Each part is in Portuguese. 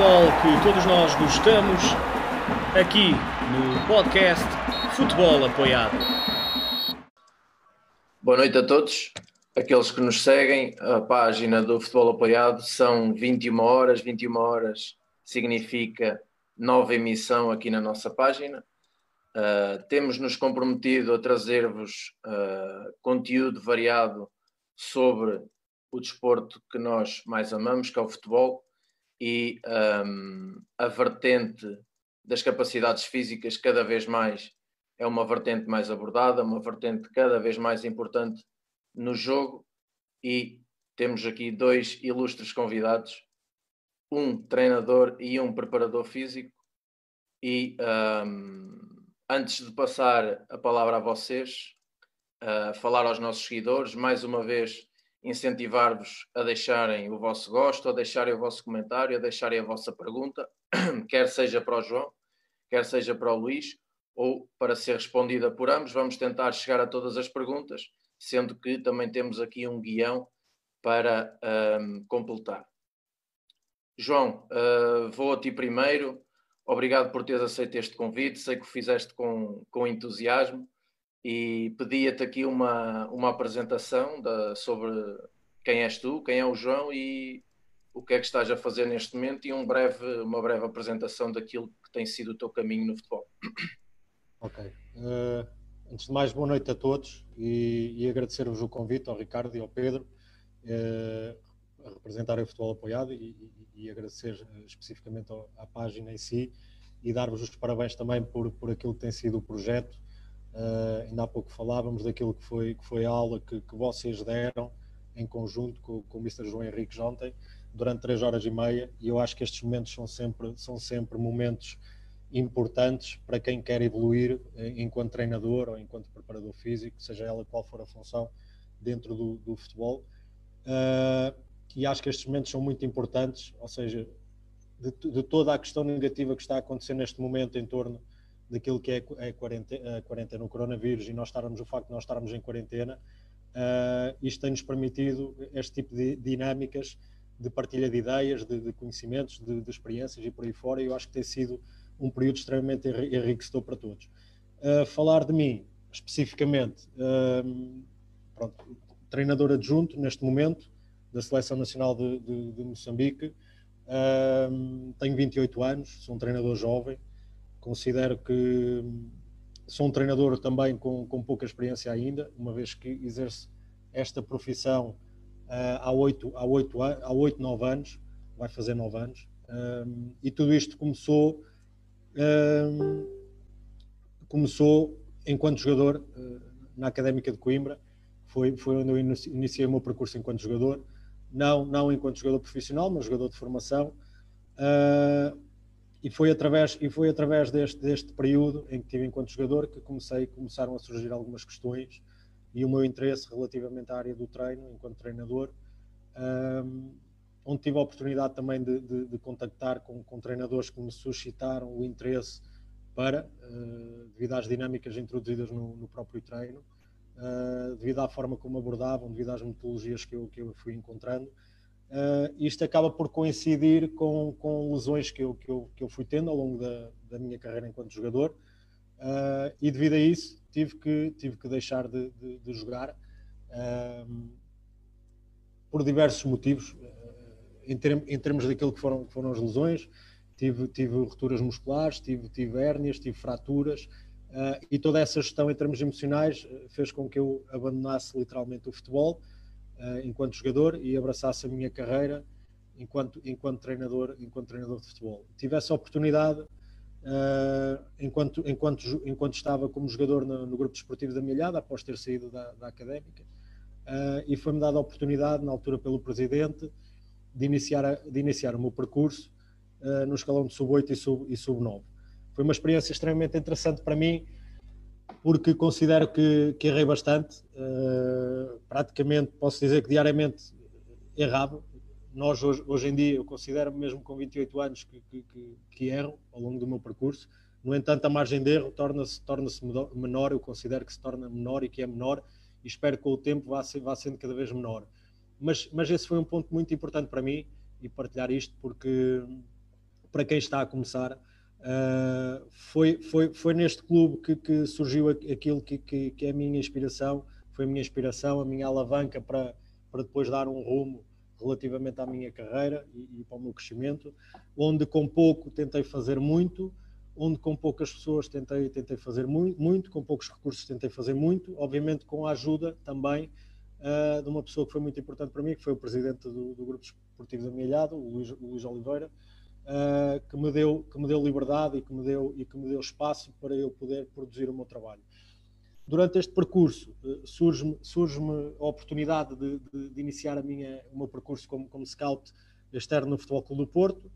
futebol que todos nós gostamos, aqui no podcast Futebol Apoiado. Boa noite a todos. Aqueles que nos seguem, a página do Futebol Apoiado são 21 horas. 21 horas significa nova emissão aqui na nossa página. Uh, temos nos comprometido a trazer-vos uh, conteúdo variado sobre o desporto que nós mais amamos, que é o futebol, e um, a vertente das capacidades físicas cada vez mais é uma vertente mais abordada, uma vertente cada vez mais importante no jogo. E temos aqui dois ilustres convidados, um treinador e um preparador físico. E um, antes de passar a palavra a vocês, uh, falar aos nossos seguidores, mais uma vez incentivar-vos a deixarem o vosso gosto, a deixarem o vosso comentário, a deixarem a vossa pergunta, quer seja para o João, quer seja para o Luís, ou para ser respondida por ambos. Vamos tentar chegar a todas as perguntas, sendo que também temos aqui um guião para um, completar. João, uh, vou a ti primeiro. Obrigado por teres aceito este convite. Sei que o fizeste com, com entusiasmo e pedia-te aqui uma, uma apresentação da, sobre quem és tu, quem é o João e o que é que estás a fazer neste momento e um breve, uma breve apresentação daquilo que tem sido o teu caminho no futebol. Ok. Uh, antes de mais, boa noite a todos e, e agradecer-vos o convite ao Ricardo e ao Pedro uh, a representarem o futebol apoiado e, e, e agradecer uh, especificamente à página em si e dar-vos os parabéns também por, por aquilo que tem sido o projeto Uh, ainda há pouco falávamos daquilo que foi, que foi a aula que, que vocês deram em conjunto com, com o Mr. João Henrique ontem, durante três horas e meia, e eu acho que estes momentos são sempre, são sempre momentos importantes para quem quer evoluir eh, enquanto treinador ou enquanto preparador físico, seja ela qual for a função dentro do, do futebol. Uh, e acho que estes momentos são muito importantes, ou seja, de, de toda a questão negativa que está a acontecer neste momento em torno daquilo que é a quarentena, a quarentena, o coronavírus e nós estarmos, o facto de nós estarmos em quarentena, uh, isto tem-nos permitido este tipo de dinâmicas de partilha de ideias, de, de conhecimentos, de, de, experiências e por aí fora, e eu acho que tem sido um período extremamente enriquecedor para todos. Uh, falar de mim, especificamente, uh, pronto, treinador adjunto neste momento da Seleção Nacional de, de Moçambique, tenho 28 anos, sou um treinador jovem, Considero que sou um treinador também com, com pouca experiência ainda, uma vez que exerço esta profissão uh, há oito há oito há oito nove anos, vai fazer nove anos, um, e tudo isto começou um, começou enquanto jogador uh, na Académica de Coimbra, foi, foi onde eu iniciei o meu percurso enquanto jogador, não, não enquanto jogador profissional, mas jogador de formação. Uh, e foi através e foi através deste deste período em que tive enquanto jogador que comecei começaram a surgir algumas questões e o meu interesse relativamente à área do treino enquanto treinador um, onde tive a oportunidade também de, de, de contactar com, com, treinadores que me suscitaram o interesse para uh, devido às dinâmicas introduzidas no, no próprio treino uh, devido à forma como abordavam devido às metodologias que eu, que eu fui encontrando Uh, isto acaba por coincidir com, com lesões que eu, que, eu, que eu fui tendo ao longo da, da minha carreira enquanto jogador. Uh, e devido a isso tive que, tive que deixar de, de, de jogar uh, por diversos motivos. Em, term, em, termos daquilo que foram, que foram as lesões tive, tive rupturas musculares, tive, tive hérnias, tive fraturas e toda essa gestão em termos emocionais fez com que eu abandonasse literalmente o futebol uh, enquanto jogador e abraçasse a minha carreira enquanto, enquanto, treinador, enquanto treinador de futebol. Tive essa oportunidade uh, enquanto, enquanto, enquanto estava como jogador no, no grupo desportivo da Milhada, após ter saído da, da académica, uh, e foi-me dada a oportunidade, na altura pelo presidente, de iniciar, a, de iniciar o meu percurso no escalão de sub-8 e sub-9. Sub foi uma experiência extremamente interessante para mim, porque considero que, que errei bastante. Uh, praticamente posso dizer que diariamente errava. Nós hoje, hoje em dia, eu considero mesmo com 28 anos que, que, que, erro ao longo do meu percurso. No entanto, a margem de erro torna-se torna menor, eu considero que se torna menor e que é menor, e espero que com o tempo vá, vá sendo cada vez menor. Mas, mas esse foi um ponto muito importante para mim e partilhar isto, porque para quem está a começar. Uh, foi, foi, foi neste clube que, que surgiu aquilo que, que, que, é a minha inspiração, foi a minha inspiração, a minha alavanca para, para depois dar um rumo relativamente à minha carreira e, e para o meu crescimento, onde com pouco tentei fazer muito, onde com poucas pessoas tentei, tentei fazer muito, muito, com poucos recursos tentei fazer muito, obviamente com a ajuda também uh, de uma pessoa que foi muito importante para mim, que foi o presidente do, do Grupo Esportivo da Milhado, o Luís, o Luís Oliveira, uh, que, me deu, que me deu liberdade e que me deu, e que me deu espaço para eu poder produzir o meu trabalho. Durante este percurso, uh, surge-me surge a oportunidade de, de, de, iniciar a minha, o meu percurso como, como scout externo no Futebol Clube do Porto,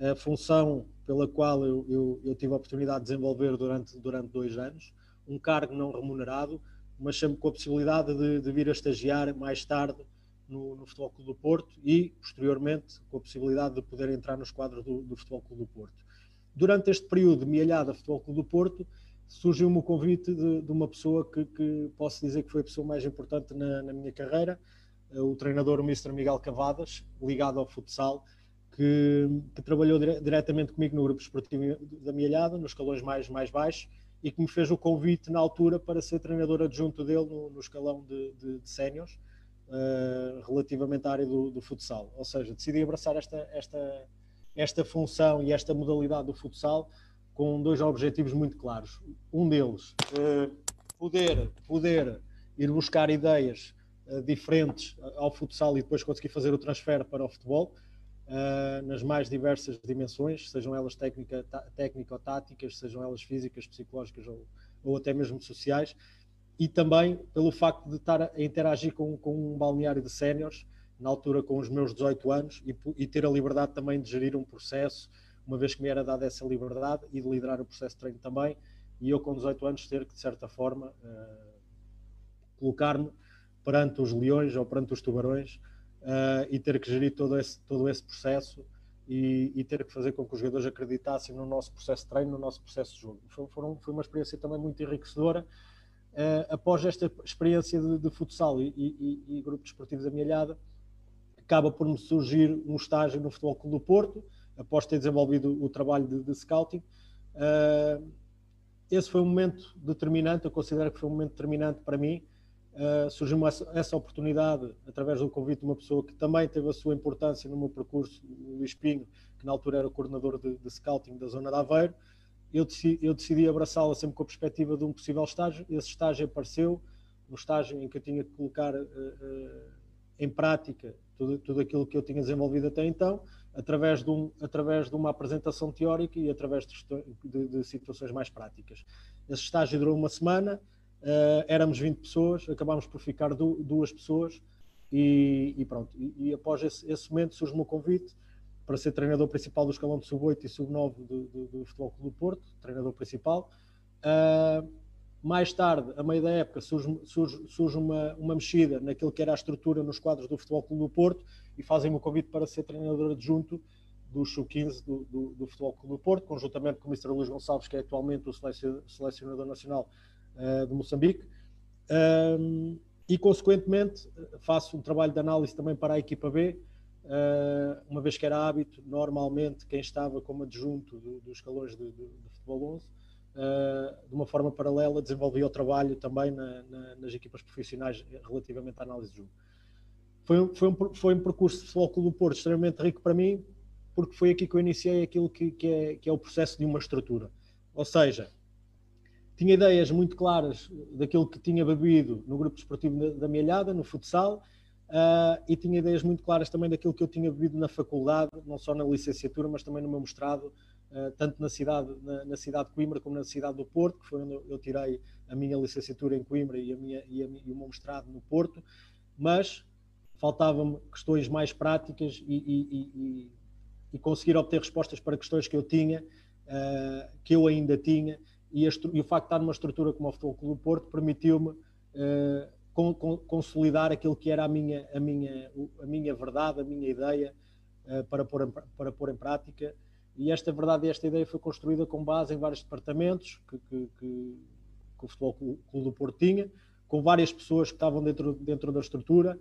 a função pela qual eu, eu, eu, tive a oportunidade de desenvolver durante, durante dois anos, um cargo não remunerado, mas sempre com a possibilidade de, de vir a estagiar mais tarde no, no, Futebol Clube do Porto e, posteriormente, com a possibilidade de poder entrar nos quadros do, do Futebol Clube do Porto. Durante este período de mielhada Futebol Clube do Porto, surgiu-me o convite de, de uma pessoa que, que, posso dizer que foi a pessoa mais importante na, na minha carreira, o treinador o Mr. Miguel Cavadas, ligado ao futsal, que, que trabalhou dire, diretamente comigo no grupo esportivo da Mielhada, nos escalões mais, mais baixos, e que me fez o convite na altura para ser treinador adjunto dele no, no escalão de, de, de séniores, uh, relativamente à área do, do, futsal. Ou seja, decidi abraçar esta, esta, esta função e esta modalidade do futsal com dois objetivos muito claros. Um deles, uh, poder, poder ir buscar ideias uh, diferentes ao futsal e depois conseguir fazer o transfer para o futebol uh, nas mais diversas dimensões, sejam elas técnica, técnico-táticas, sejam elas físicas, psicológicas ou, ou até mesmo sociais, e também pelo facto de estar a interagir com, com um balneário de séniores, na altura com os meus 18 anos, e, e, ter a liberdade também de gerir um processo, uma vez que me era dada essa liberdade, e de liderar o processo de treino também, e eu com 18 anos ter que, de certa forma, uh, colocar-me perante os leões ou perante os tubarões uh, e ter que gerir todo esse, todo esse processo e, e, ter que fazer com que os jogadores acreditassem no nosso processo de treino, no nosso processo de jogo. Foi, foram, foi uma experiência também muito enriquecedora. Uh, após esta experiência de, de futsal e, e, e, grupo desportivo da Milhada, acaba por me surgir um estágio no Futebol Clube do Porto, após ter desenvolvido o trabalho de, de scouting. Uh, esse foi um momento determinante, eu considero que foi um momento determinante para mim, Uh, surgiu essa, essa, oportunidade através do convite de uma pessoa que também teve a sua importância no meu percurso, o Luís Pinho, que na altura era coordenador de, de scouting da zona de Aveiro. Eu decidi, eu decidi abraçá-la sempre com a perspectiva de um possível estágio. Esse estágio apareceu, um estágio em que eu tinha que colocar uh, uh, em prática tudo, tudo aquilo que eu tinha desenvolvido até então, através de, um, através de uma apresentação teórica e através de, de, de situações mais práticas. Esse estágio durou uma semana Uh, éramos 20 pessoas, acabámos por ficar du duas pessoas e, e pronto. E, e após esse, esse, momento surge-me o convite para ser treinador principal do escalão de sub-8 e sub-9 do, do, do, Futebol Clube do Porto, treinador principal. Uh, mais tarde, a meio da época, surge, surge, surge, uma, uma mexida naquilo que era a estrutura nos quadros do Futebol Clube do Porto e fazem-me o convite para ser treinador adjunto do sub-15 do, do, do, Futebol Clube do Porto, conjuntamente com o Mr. Luís Gonçalves, que é atualmente o selecionador nacional uh, de Moçambique. Um, e, consequentemente, faço um trabalho de análise também para a equipa B, uma vez que era hábito, normalmente, quem estava como adjunto do, dos escalões de, futebol 11, uh, eh, de uma forma paralela, desenvolvia o trabalho também na, na, nas equipas profissionais relativamente à análise de jogo. Foi, foi, um, foi um percurso de futebol do Porto extremamente rico para mim, porque foi aqui que eu iniciei aquilo que, que, é, que é o processo de uma estrutura. Ou seja, tinha ideias muito claras daquilo que tinha bebido no grupo esportivo da Mielhada, no futsal, uh, e tinha ideias muito claras também daquilo que eu tinha bebido na faculdade, não só na licenciatura, mas também no meu mestrado, uh, tanto na cidade, na, na, cidade de Coimbra como na cidade do Porto, que foi onde eu tirei a minha licenciatura em Coimbra e, a minha, e, a, e o meu mestrado no Porto, mas faltavam-me questões mais práticas e, e, e, conseguir obter respostas para questões que eu tinha, uh, que eu ainda tinha, e, e, o facto de estar numa estrutura como o Futebol Clube do Porto permitiu-me con, con, consolidar aquilo que era a minha, a minha, a minha verdade, a minha ideia uh, para, pôr em, para pôr em prática. E esta verdade e esta ideia foi construída com base em vários departamentos que, que, que, que o Futebol Clube do Porto tinha, com várias pessoas que estavam dentro, dentro da estrutura,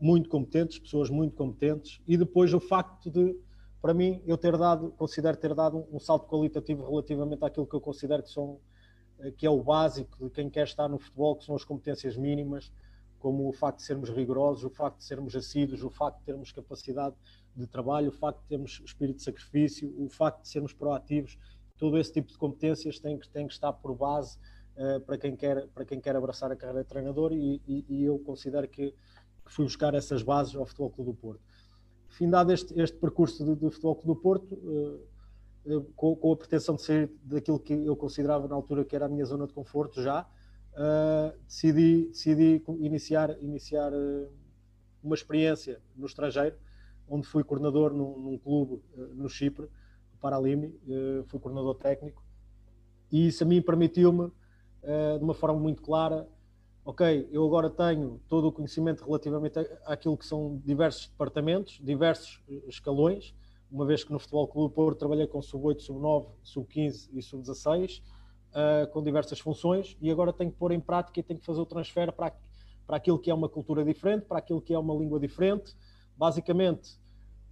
muito competentes, pessoas muito competentes, e depois o facto de para mim, eu ter dado, considero ter dado um salto qualitativo relativamente àquilo que eu considero que são que é o básico de quem quer estar no futebol, que são as competências mínimas, como o facto de sermos rigorosos, o facto de sermos assíduos, o facto de termos capacidade de trabalho, o facto de termos espírito de sacrifício, o facto de sermos proativos, todo esse tipo de competências tem que, tem que estar por base uh, para, quem quer, para quem quer abraçar a carreira de treinador e, e, e eu considero que, que, fui buscar essas bases ao Futebol Clube do Porto. Findado este, este percurso do Futebol Clube do Porto, uh, com, com, a pretensão de sair daquilo que eu considerava na altura que era a minha zona de conforto já, uh, decidi, decidi iniciar, iniciar uh, uma experiência no estrangeiro, onde fui coordenador num, num clube uh, no Chipre, o Paralimi, fui coordenador técnico, e isso a mim permitiu-me, de uma forma muito clara, ok, eu agora tenho todo o conhecimento relativamente àquilo que são diversos departamentos, diversos escalões, uma vez que no Futebol Clube Porto trabalhei com sub-8, sub-9, sub-15 e sub-16, uh, com diversas funções e agora tenho que pôr em prática e tenho que fazer o transfer para, para aquilo que é uma cultura diferente, para aquilo que é uma língua diferente. Basicamente,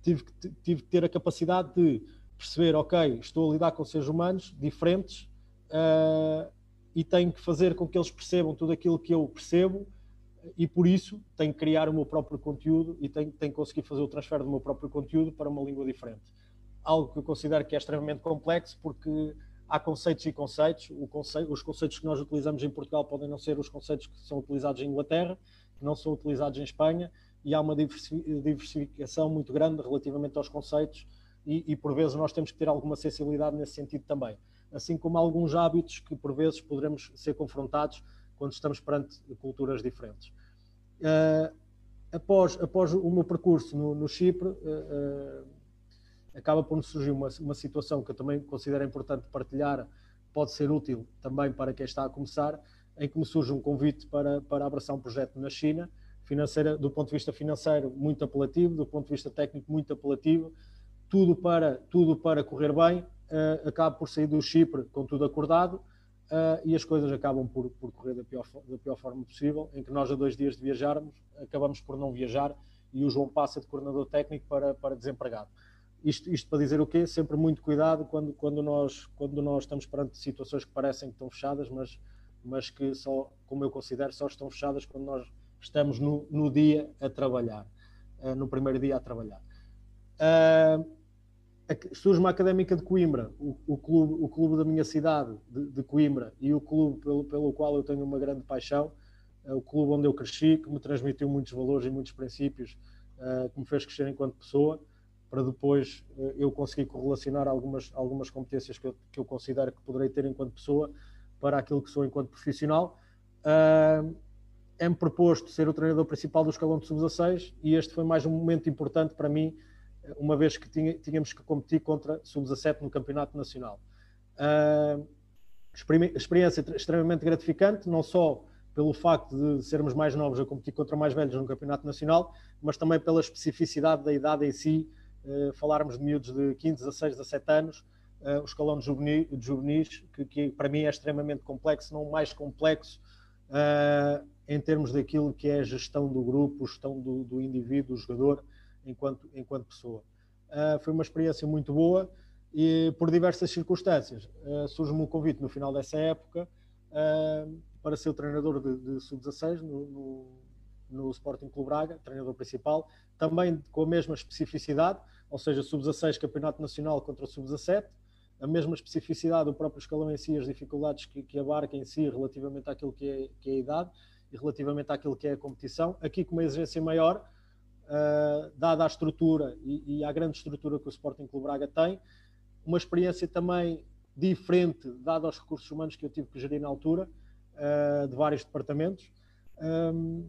tive que, tive que ter a capacidade de perceber, ok, estou a lidar com seres humanos diferentes uh, e tenho que fazer com que eles percebam tudo aquilo que eu percebo e por isso tenho que criar o meu próprio conteúdo e tenho, tenho que conseguir fazer o transfer do meu próprio conteúdo para uma língua diferente. Algo que eu considero que é extremamente complexo porque há conceitos e conceitos. Conceito, os conceitos que nós utilizamos em Portugal podem não ser os conceitos que são utilizados em Inglaterra, que não são utilizados em Espanha, e há uma diversificação muito grande relativamente aos conceitos, e, e por vezes nós temos que ter alguma sensibilidade nesse sentido também. Assim como alguns hábitos que por vezes poderemos ser confrontados quando estamos perante culturas diferentes. Uh, após, após o meu percurso no, no Chipre, uh, acaba por nos surgir uma, uma situação que eu também considero importante partilhar, pode ser útil também para quem está a começar, em que me surge um convite para, para abraçar um projeto na China, financeira, do ponto de vista financeiro muito apelativo, do ponto de vista técnico muito apelativo, tudo para, tudo para correr bem, uh, acabo por sair do Chipre com tudo acordado uh, e as coisas acabam por, por correr da pior, da pior forma possível, em que nós a dois dias de viajarmos, acabamos por não viajar e o João passa de coordenador técnico para, para desempregado. Isto, isto, para dizer o quê? Sempre muito cuidado quando, quando, nós, quando nós estamos perante situações que parecem que estão fechadas, mas, mas que só, como eu considero, só estão fechadas quando nós estamos no, no dia a trabalhar, uh, no primeiro dia a trabalhar. Uh, surge uma académica de Coimbra, o, o, clube, o clube da minha cidade, de, de, Coimbra, e o clube pelo, pelo qual eu tenho uma grande paixão, uh, o clube onde eu cresci, que me transmitiu muitos valores e muitos princípios, que me fez crescer enquanto pessoa para depois uh, eu conseguir correlacionar algumas, algumas competências que eu, que eu considero que poderei ter enquanto pessoa para aquilo que sou enquanto profissional. Uh, é-me proposto ser o treinador principal do escalão de sub-16 e este foi mais um momento importante para mim, uma vez que tínhamos que competir contra sub-17 no Campeonato Nacional. Uh, experiência extremamente gratificante, não só pelo facto de sermos mais novos a competir contra mais velhos no Campeonato Nacional, mas também pela especificidade da idade em si, uh, falarmos de miúdos de 15, 16, 17 anos, uh, o escalão de juvenis, de juvenis que, que, para mim é extremamente complexo, não mais complexo em termos daquilo que é a gestão do grupo, gestão do, do indivíduo, do jogador, enquanto, enquanto pessoa. foi uma experiência muito boa e, por diversas circunstâncias, surge-me um convite no final dessa época para ser o treinador de, de sub-16 no, no, no Sporting Clube Braga, treinador principal, também com a mesma especificidade, ou seja, sub-16 campeonato nacional contra sub-17, a mesma especificidade do próprio escalão em si, as dificuldades que, que abarca em si relativamente àquilo que é, que é a idade e relativamente àquilo que é a competição. Aqui com uma exigência maior, uh, dada a estrutura e, e a grande estrutura que o Sporting Clube Braga tem, uma experiência também diferente, dada aos recursos humanos que eu tive que gerir na altura, uh, de vários departamentos. Um,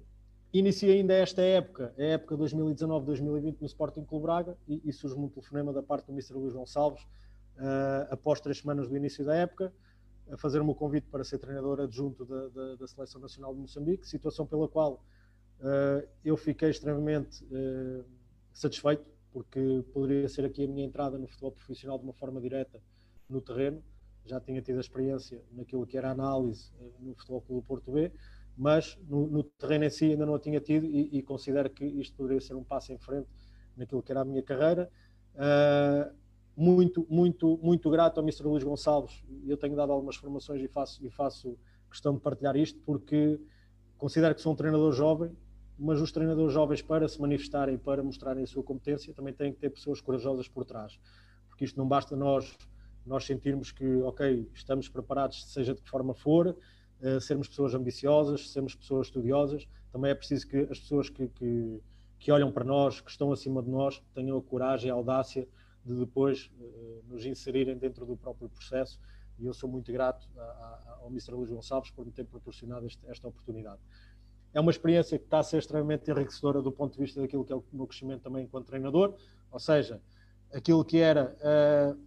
Iniciei ainda esta época, a época 2019-2020 no Sporting Clube Braga e, e surge um telefonema da parte do Mr. Luís Gonçalves uh, após três semanas do início da época a fazer-me o convite para ser treinador adjunto da, da, da, Seleção Nacional de Moçambique, situação pela qual eu fiquei extremamente uh, satisfeito porque poderia ser aqui a minha entrada no futebol profissional de uma forma direta no terreno. Já tinha tido a experiência naquilo que era a análise no Futebol Clube Porto B, mas no, no, terreno em si ainda não a tinha tido e, e, considero que isto poderia ser um passo em frente naquilo que era a minha carreira. Uh, muito, muito, muito grato ao Mr. Luís Gonçalves. Eu tenho dado algumas formações e faço, e faço questão de partilhar isto porque considero que sou um treinador jovem, mas os treinadores jovens, para se manifestarem, para mostrarem a sua competência, também têm que ter pessoas corajosas por trás. Porque isto não basta nós, nós sentirmos que, ok, estamos preparados, seja de que forma for, uh, sermos pessoas ambiciosas, sermos pessoas estudiosas, também é preciso que as pessoas que, que, que olham para nós, que estão acima de nós, tenham a coragem, a audácia de depois uh, nos inserirem dentro do próprio processo. E eu sou muito grato a, a, ao Mr. Luís Gonçalves por me ter proporcionado este, esta oportunidade. É uma experiência que está a ser extremamente enriquecedora do ponto de vista daquilo que é o meu crescimento também enquanto treinador, ou seja, aquilo que era uh,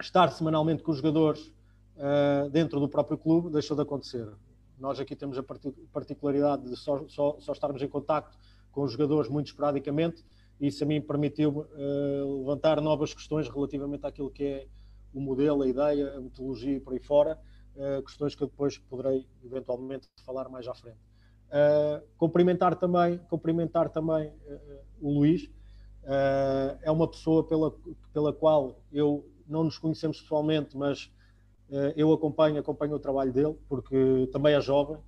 estar semanalmente com os jogadores uh, dentro do próprio clube deixou de acontecer. Nós aqui temos a particularidade de só, só, só estarmos em contacto com os jogadores muito esporadicamente isso a mim permitiu uh, levantar novas questões relativamente àquilo que é o modelo, a ideia, a metodologia e por aí fora, questões que eu depois poderei eventualmente falar mais à frente. Uh, cumprimentar também, cumprimentar também o Luís, é uma pessoa pela, pela qual eu não nos conhecemos pessoalmente, mas eu acompanho, acompanho o trabalho dele, porque também é jovem.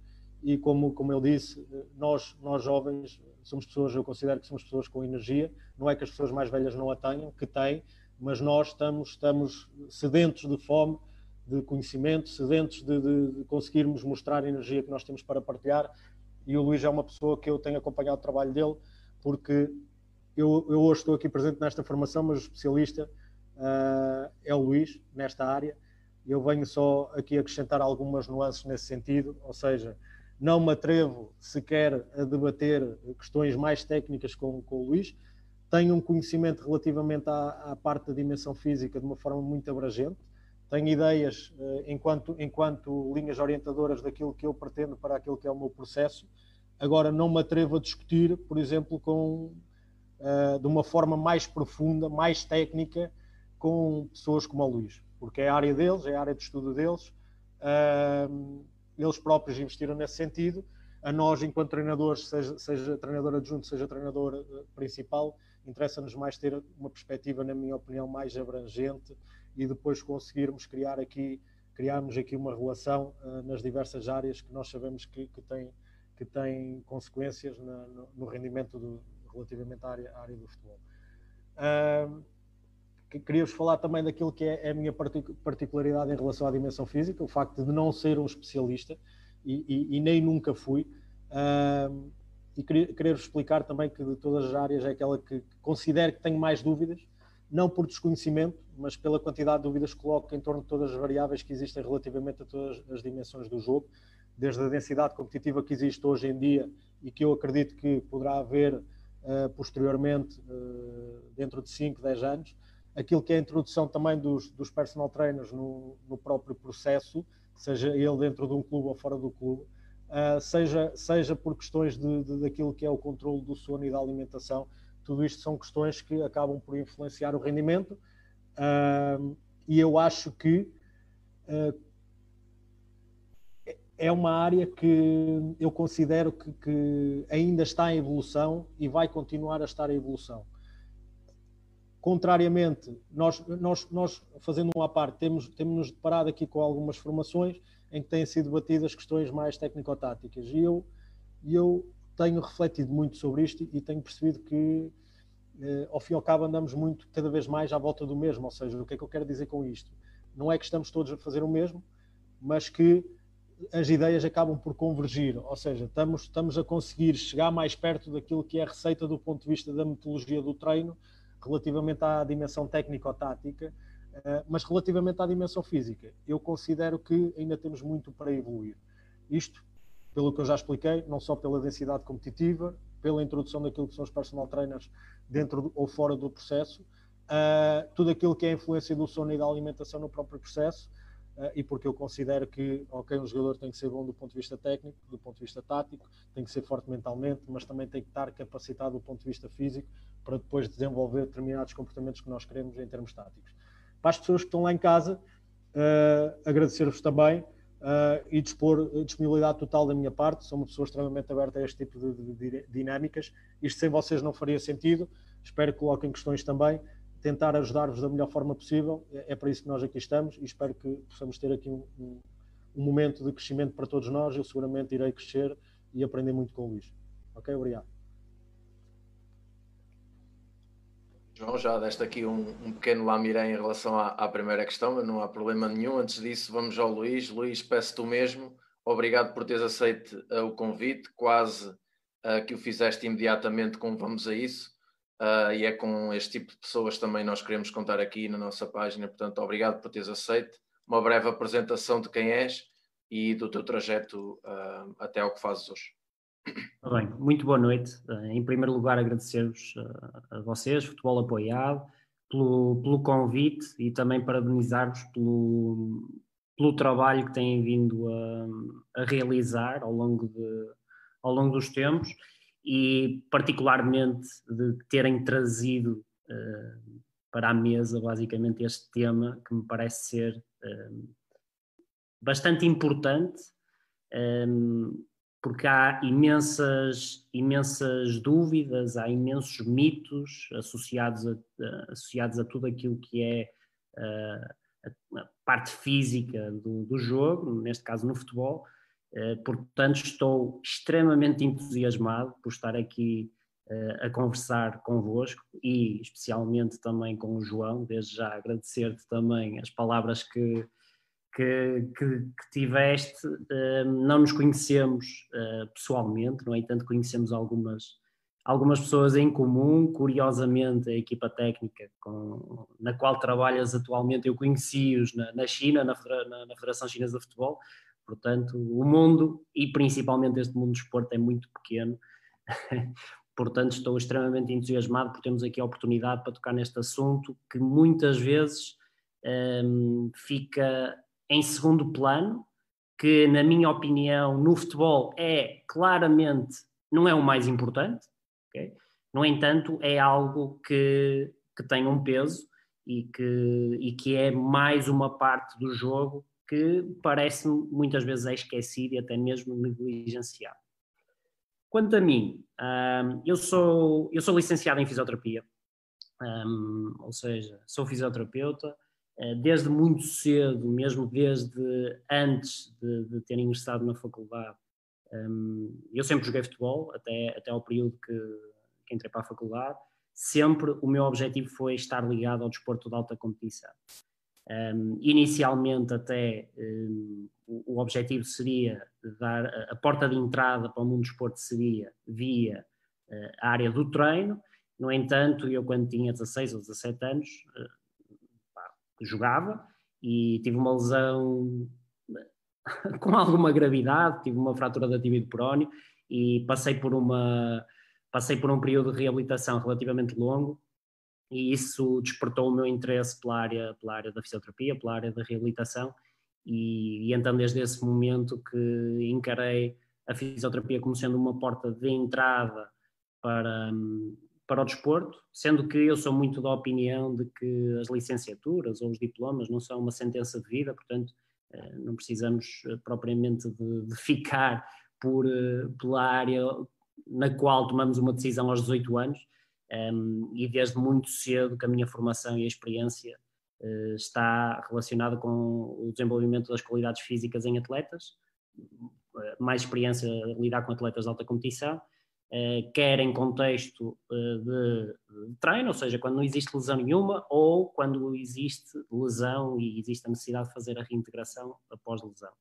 E como, como ele disse, nós, nós jovens somos pessoas, eu considero que somos pessoas com energia, não é que as pessoas mais velhas não a tenham, que têm, mas nós estamos, estamos sedentos de fome, de conhecimento, sedentos de, de, de, conseguirmos mostrar a energia que nós temos para partilhar. E o Luís é uma pessoa que eu tenho acompanhado o trabalho dele, porque eu, eu hoje estou aqui presente nesta formação, mas o especialista uh, é o Luís, nesta área. Eu venho só aqui acrescentar algumas nuances nesse sentido, ou seja, não me atrevo sequer a debater questões mais técnicas com, com o Luís. Tenho um conhecimento relativamente à, à, parte da dimensão física de uma forma muito abrangente. Tenho ideias uh, enquanto, enquanto linhas orientadoras daquilo que eu pretendo para aquilo que é o meu processo. Agora, não me atrevo a discutir, por exemplo, com, uh, de uma forma mais profunda, mais técnica, com pessoas como o Luís, porque é a área deles, é a área de estudo deles. Uh, eles próprios investiram nesse sentido. A nós, enquanto treinadores, seja, seja treinador adjunto, seja treinador principal, interessa-nos mais ter uma perspectiva, na minha opinião, mais abrangente e depois conseguirmos criar aqui, criarmos aqui uma relação uh, nas diversas áreas que nós sabemos que, que, tem, que tem consequências na, no, no, rendimento do, relativamente à área, à área do futebol. Uh, queria-vos falar também daquilo que é a minha particularidade em relação à dimensão física, o facto de não ser um especialista e, e, e nem nunca fui. Uh, e querer-vos explicar também que de todas as áreas é aquela que considero que tenho mais dúvidas, não por desconhecimento, mas pela quantidade de dúvidas que coloco em torno de todas as variáveis que existem relativamente a todas as dimensões do jogo, desde a densidade competitiva que existe hoje em dia e que eu acredito que poderá haver uh, posteriormente, uh, dentro de 5, 10 anos, aquilo que é a introdução também dos, dos personal trainers no, no, próprio processo, seja ele dentro de um clube ou fora do clube, uh, seja, seja por questões de, de, daquilo que é o controle do sono e da alimentação, tudo isto são questões que acabam por influenciar o rendimento uh, e eu acho que uh, é uma área que eu considero que, que ainda está em evolução e vai continuar a estar em evolução Contrariamente, nós, nós, nós fazendo uma parte, temos, temos nos deparado aqui com algumas formações em que têm sido debatidas questões mais técnico-táticas. E eu, eu tenho refletido muito sobre isto e tenho percebido que, eh, ao fim e ao cabo, andamos muito, cada vez mais à volta do mesmo. Ou seja, o que é que eu quero dizer com isto? Não é que estamos todos a fazer o mesmo, mas que as ideias acabam por convergir, ou seja, estamos, estamos a conseguir chegar mais perto daquilo que é a receita do ponto de vista da metodologia do treino, relativamente à dimensão técnico-tática, eh, mas relativamente à dimensão física, eu considero que ainda temos muito para evoluir. Isto, pelo que eu já expliquei, não só pela densidade competitiva, pela introdução daquilo que são os personal trainers dentro ou fora do processo, uh, tudo aquilo que é a influência do sono e da alimentação no próprio processo, uh, e porque eu considero que, ok, um jogador tem que ser bom do ponto de vista técnico, do ponto de vista tático, tem que ser forte mentalmente, mas também tem que estar capacitado do ponto de vista físico para depois desenvolver determinados comportamentos que nós queremos em termos táticos. Para as pessoas que estão lá em casa, uh, agradecer-vos também uh, e dispor disponibilidade total da minha parte. Sou uma pessoa extremamente aberta a este tipo de, de, de dinâmicas. Isto sem vocês não faria sentido. Espero que coloquem questões também. tentar ajudar-vos da melhor forma possível. É, é, para isso que nós aqui estamos e espero que possamos ter aqui um, um, um momento de crescimento para todos nós. Eu seguramente irei crescer e aprender muito com o Luís. Ok? Obrigado. João, já deste aqui um, um pequeno lamiré em relação à, à, primeira questão, mas não há problema nenhum. Antes disso, vamos ao Luís. Luís, peço tu mesmo. Obrigado por teres aceito uh, o convite, quase uh, que o fizeste imediatamente com Vamos a Isso. Uh, e é com este tipo de pessoas também nós queremos contar aqui na nossa página. Portanto, obrigado por teres aceito. Uma breve apresentação de quem és e do teu trajeto até ao que fazes hoje. Bem, muito boa noite. Eh, em primeiro lugar, agradecer-vos eh, a vocês, Futebol Apoiado, pelo, pelo convite e também parabenizar-vos pelo, pelo trabalho que têm vindo a, a, realizar ao longo, de, ao longo dos tempos e, particularmente, de terem trazido uh, para a mesa, basicamente, este tema que me parece ser bastante importante. Porque há imensas, imensas dúvidas, há imensos mitos associados a, associados a tudo aquilo que é uh, a, parte física do, do, jogo, neste caso no futebol. Uh, portanto, estou extremamente entusiasmado por estar aqui uh, a conversar convosco e especialmente também com o João. Desde já agradecer-te também as palavras que que, que, que tiveste, uh, não nos conhecemos uh, pessoalmente, no entanto conhecemos algumas, algumas pessoas em comum, curiosamente a equipa técnica com, na qual trabalhas atualmente, eu conheci-os na, na, China, na, na, Federação Chinesa de Futebol, portanto o mundo, e principalmente este mundo do esporte é muito pequeno, portanto estou extremamente entusiasmado por termos aqui a oportunidade para tocar neste assunto que muitas vezes um, fica em segundo plano, que na minha opinião no futebol é claramente não é o mais importante, okay? no entanto é algo que, que tem um peso e que, e que é mais uma parte do jogo que parece muitas vezes é esquecido e até mesmo negligenciado. Quanto a mim, um, eu, sou, eu sou licenciado em fisioterapia, um, ou seja, sou fisioterapeuta, desde muito cedo, mesmo desde antes de, de ter ingressado na faculdade, um, eu sempre joguei futebol, até, até ao período que, que entrei para a faculdade. Sempre o meu objetivo foi estar ligado ao desporto de alta competição. Um, inicialmente, até um, o, o, objetivo seria dar a, a, porta de entrada para o mundo do desporto seria via uh, a área do treino. No entanto, eu, quando tinha 16 ou 17 anos, uh, jogava e tive uma lesão com alguma gravidade, tive uma fratura da tibia de perónio e passei por uma passei por um período de reabilitação relativamente longo e isso despertou o meu interesse pela área, pela área da fisioterapia, pela área da reabilitação e, e então desde esse momento que encarei a fisioterapia como sendo uma porta de entrada para, para o desporto, sendo que eu sou muito da opinião de que as licenciaturas ou os diplomas não são uma sentença de vida, portanto, eh, não precisamos eh, propriamente de, de ficar por, eh, pela área na qual tomamos uma decisão aos 18 anos, um, e desde muito cedo que a minha formação e a experiência uh, está relacionada com o desenvolvimento das qualidades físicas em atletas, mais experiência a lidar com atletas de alta competição, quer em contexto eh, de, treino, ou seja, quando não existe lesão nenhuma, ou quando existe lesão e existe a necessidade de fazer a reintegração após lesão.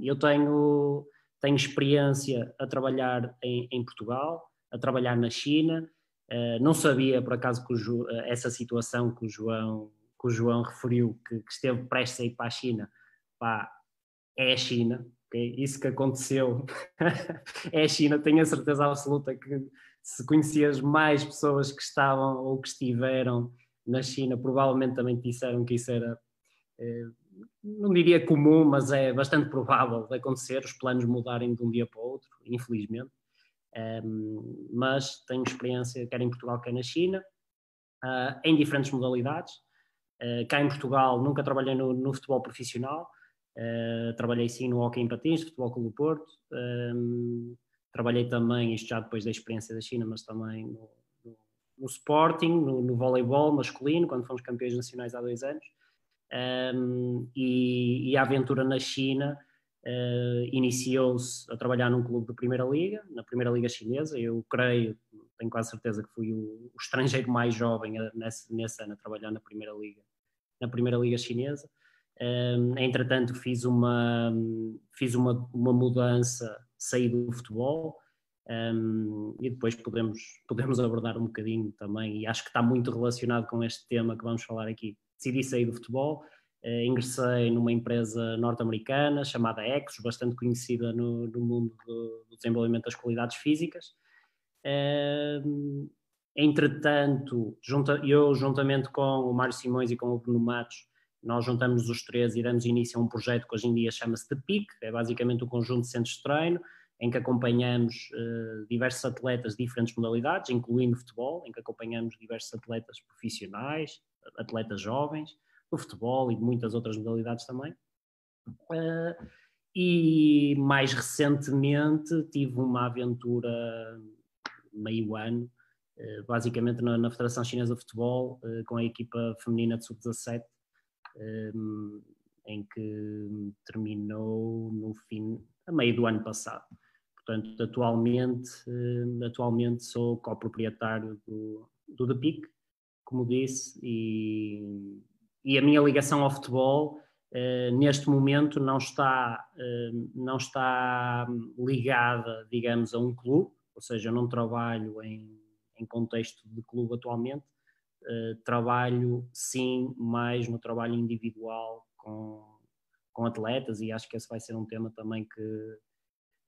Eu tenho, tenho experiência a trabalhar em, em Portugal, a trabalhar na China, uh, não sabia por acaso que o, essa situação que o João, que o João referiu, que, que esteve prestes a ir para a China, pá, é a China, Okay? Isso que aconteceu é a China, tenho a certeza absoluta que se conhecias mais pessoas que estavam ou que estiveram na China, provavelmente também te disseram que isso era, eh, não diria comum, mas é bastante provável de acontecer, os planos mudarem de um dia para o outro, infelizmente. Mas tenho experiência quer em Portugal, quer na China, uh, em diferentes modalidades. Uh, cá em Portugal nunca trabalhei no, no futebol profissional, Uh, trabalhei sim no Hockey em Patins, Futebol Clube do Porto. Ehm, trabalhei também, isto já depois da experiência da China, mas também no, no, no Sporting, no, no voleibol masculino, quando fomos campeões nacionais há dois anos, um, e, e, a aventura na China uh, iniciou-se a trabalhar num clube de Primeira Liga, na Primeira Liga Chinesa. Eu creio, tenho quase certeza que fui o, o estrangeiro mais jovem nesse, nesse, ano a trabalhar na Primeira Liga, na Primeira Liga Chinesa. Um, entretanto, fiz uma, fiz uma, uma mudança, saí do futebol. Um, e depois podemos, podemos abordar um bocadinho também, e acho que está muito relacionado com este tema que vamos falar aqui. Decidi sair do futebol, Uh, ingressei numa empresa norte-americana chamada Exos, bastante conhecida no, no mundo do, do, desenvolvimento das qualidades físicas. Uh, entretanto, junta, eu, juntamente com o Mário Simões e com o Bruno Matos, nós juntamos os três e damos início a um projeto que hoje em dia chama-se The Peak, é basicamente um conjunto de centros de treino, em que acompanhamos uh, diversos atletas de diferentes modalidades, incluindo futebol, em que acompanhamos diversos atletas profissionais, atletas jovens, do futebol e de muitas outras modalidades também. Uh, e mais recentemente tive uma aventura meio ano, uh, basicamente na, na, Federação Chinesa de Futebol, com a equipa feminina de sub-17, em que terminou no fim, a meio do ano passado. Portanto, atualmente, atualmente sou coproprietário do, do The Peak, como disse, e e a minha ligação ao futebol uh, neste momento não está, não está ligada, digamos, a um clube, ou seja, eu não trabalho em, em contexto de clube atualmente, uh, trabalho sim mais no trabalho individual com, com atletas e acho que esse vai ser um tema também que,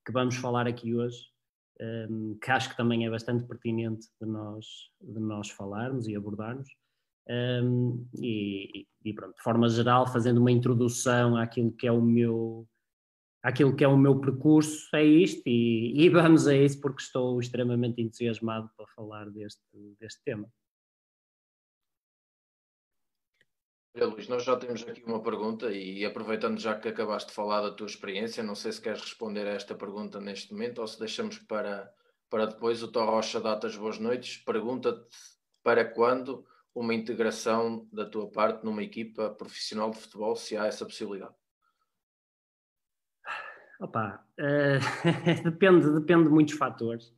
que vamos falar aqui hoje. Um, que acho que também é bastante pertinente de nós, de nós falarmos e abordarmos. Um, e, e, pronto, de forma geral, fazendo uma introdução àquilo que é o meu àquilo que é o meu percurso, é isto, e, e vamos a isso porque estou extremamente entusiasmado para falar deste, deste tema. Luís, nós já temos aqui uma pergunta e aproveitando já que acabaste de falar da tua experiência, não sei se queres responder a esta pergunta neste momento ou se deixamos para, para depois. O Tó Rocha dá-te as boas noites, pergunta-te para quando uma integração da tua parte numa equipa profissional de futebol, se há essa possibilidade? Opa, uh, depende, depende de muitos fatores.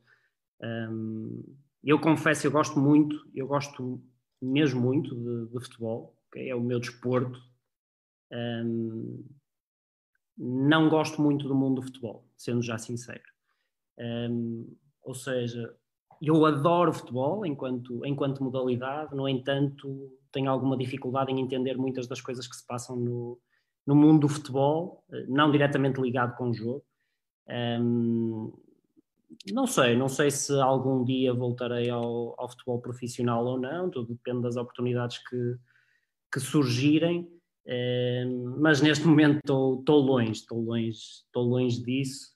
Um, eu confesso, eu gosto muito, eu gosto mesmo muito de, de futebol, okay? é o meu desporto. Um, não gosto muito do mundo do futebol, sendo já sincero. Um, ou seja, eu adoro futebol enquanto, enquanto modalidade, no entanto, tenho alguma dificuldade em entender muitas das coisas que se passam no, no mundo do futebol, eh, não diretamente ligado com o jogo. Um, não sei, não sei se algum dia voltarei ao, ao, futebol profissional ou não, tudo depende das oportunidades que, que surgirem, um, mas neste momento estou longe, estou longe, estou longe disso.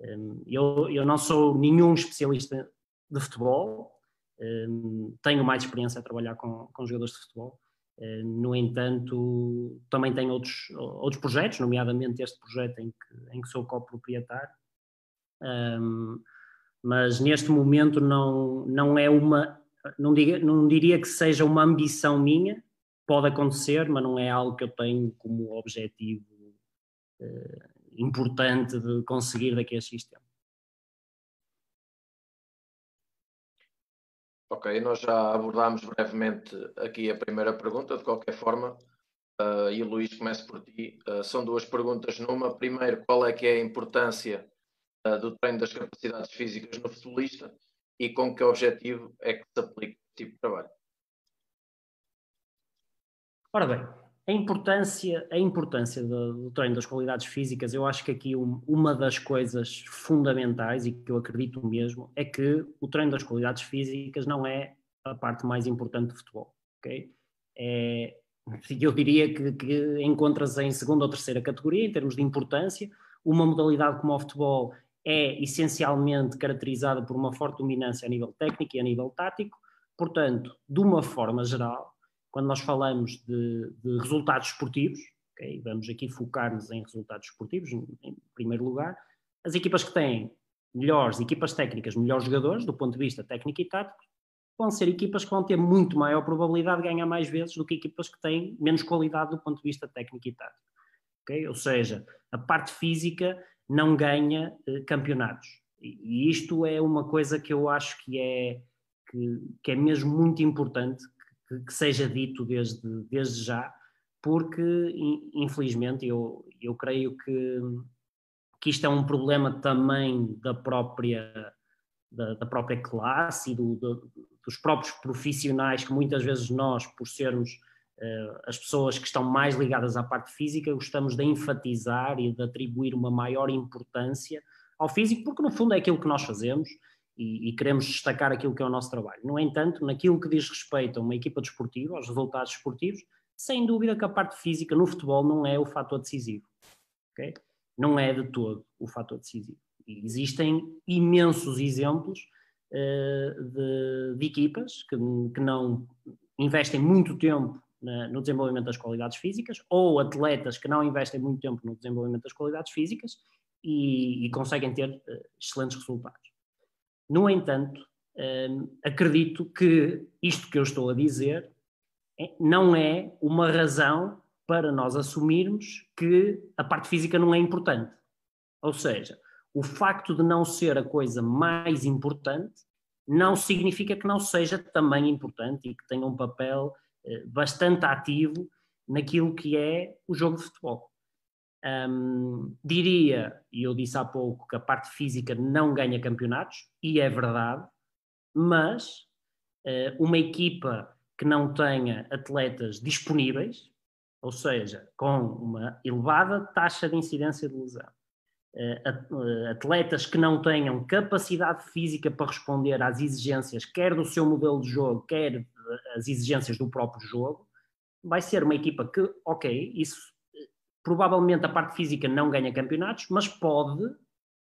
Um, eu, eu não sou nenhum especialista de futebol, tenho mais experiência a trabalhar com, com jogadores de futebol. No entanto, também tenho outros, outros projetos, nomeadamente este projeto em que, em que sou coproprietário. Um, mas neste momento não, não é uma, não, diga, não diria que seja uma ambição minha, pode acontecer, mas não é algo que eu tenho como objetivo uh, importante de conseguir daqui a tempo. Ok, nós já abordámos brevemente aqui a primeira pergunta, de qualquer forma, uh, e Luís, começo por ti. Uh, são duas perguntas numa. Primeiro, qual é que é a importância uh, do treino das capacidades físicas no futebolista e com que objetivo é que se aplica este tipo de trabalho? Ora bem, a importância, a importância do, do, treino das qualidades físicas, eu acho que aqui um, uma das coisas fundamentais e que eu acredito mesmo é que o treino das qualidades físicas não é a parte mais importante do futebol, ok? É, eu diria que, que encontras em segunda ou terceira categoria em termos de importância. Uma modalidade como o futebol é essencialmente caracterizada por uma forte dominância a nível técnico e a nível tático. Portanto, de uma forma geral, quando nós falamos de, de resultados esportivos, okay, vamos aqui focar-nos em resultados esportivos, em, primeiro lugar, as equipas que têm melhores equipas técnicas, melhores jogadores, do ponto de vista técnico e tático, vão ser equipas que vão ter muito maior probabilidade de ganhar mais vezes do que equipas que têm menos qualidade do ponto de vista técnico e tático. Okay? Ou seja, a parte física não ganha eh, campeonatos. E, isto é uma coisa que eu acho que é, que, que é mesmo muito importante que, que, seja dito desde, desde já, porque infelizmente eu, eu creio que, que isto é um problema também da própria da, da própria classe e do, do, dos próprios profissionais que muitas vezes nós, por sermos as pessoas que estão mais ligadas à parte física, gostamos de enfatizar e de atribuir uma maior importância ao físico, porque no fundo é aquilo que nós fazemos e, e, queremos destacar aquilo que é o nosso trabalho. No entanto, naquilo que diz respeito a uma equipa desportiva, aos resultados esportivos, sem dúvida que a parte física no futebol não é o fator decisivo. Okay? Não é de todo o fator decisivo. E existem imensos exemplos uh, de, de, equipas que, que, não investem muito tempo no desenvolvimento das qualidades físicas ou atletas que não investem muito tempo no desenvolvimento das qualidades físicas e, e conseguem ter uh, excelentes resultados. No entanto, uh, acredito que isto que eu estou a dizer não é uma razão para nós assumirmos que a parte física não é importante. Ou seja, o facto de não ser a coisa mais importante não significa que não seja também importante e que tenha um papel eh, bastante ativo naquilo que é o jogo de futebol. Um, diria, e eu disse há pouco, que a parte física não ganha campeonatos, e é verdade, mas uh, uma equipa que não tenha atletas disponíveis, ou seja, com uma elevada taxa de incidência de lesão, eh, eh, atletas que não tenham capacidade física para responder às exigências, quer do seu modelo de jogo, quer eh, as exigências do próprio jogo, vai ser uma equipa que, ok, isso provavelmente a parte física não ganha campeonatos, mas pode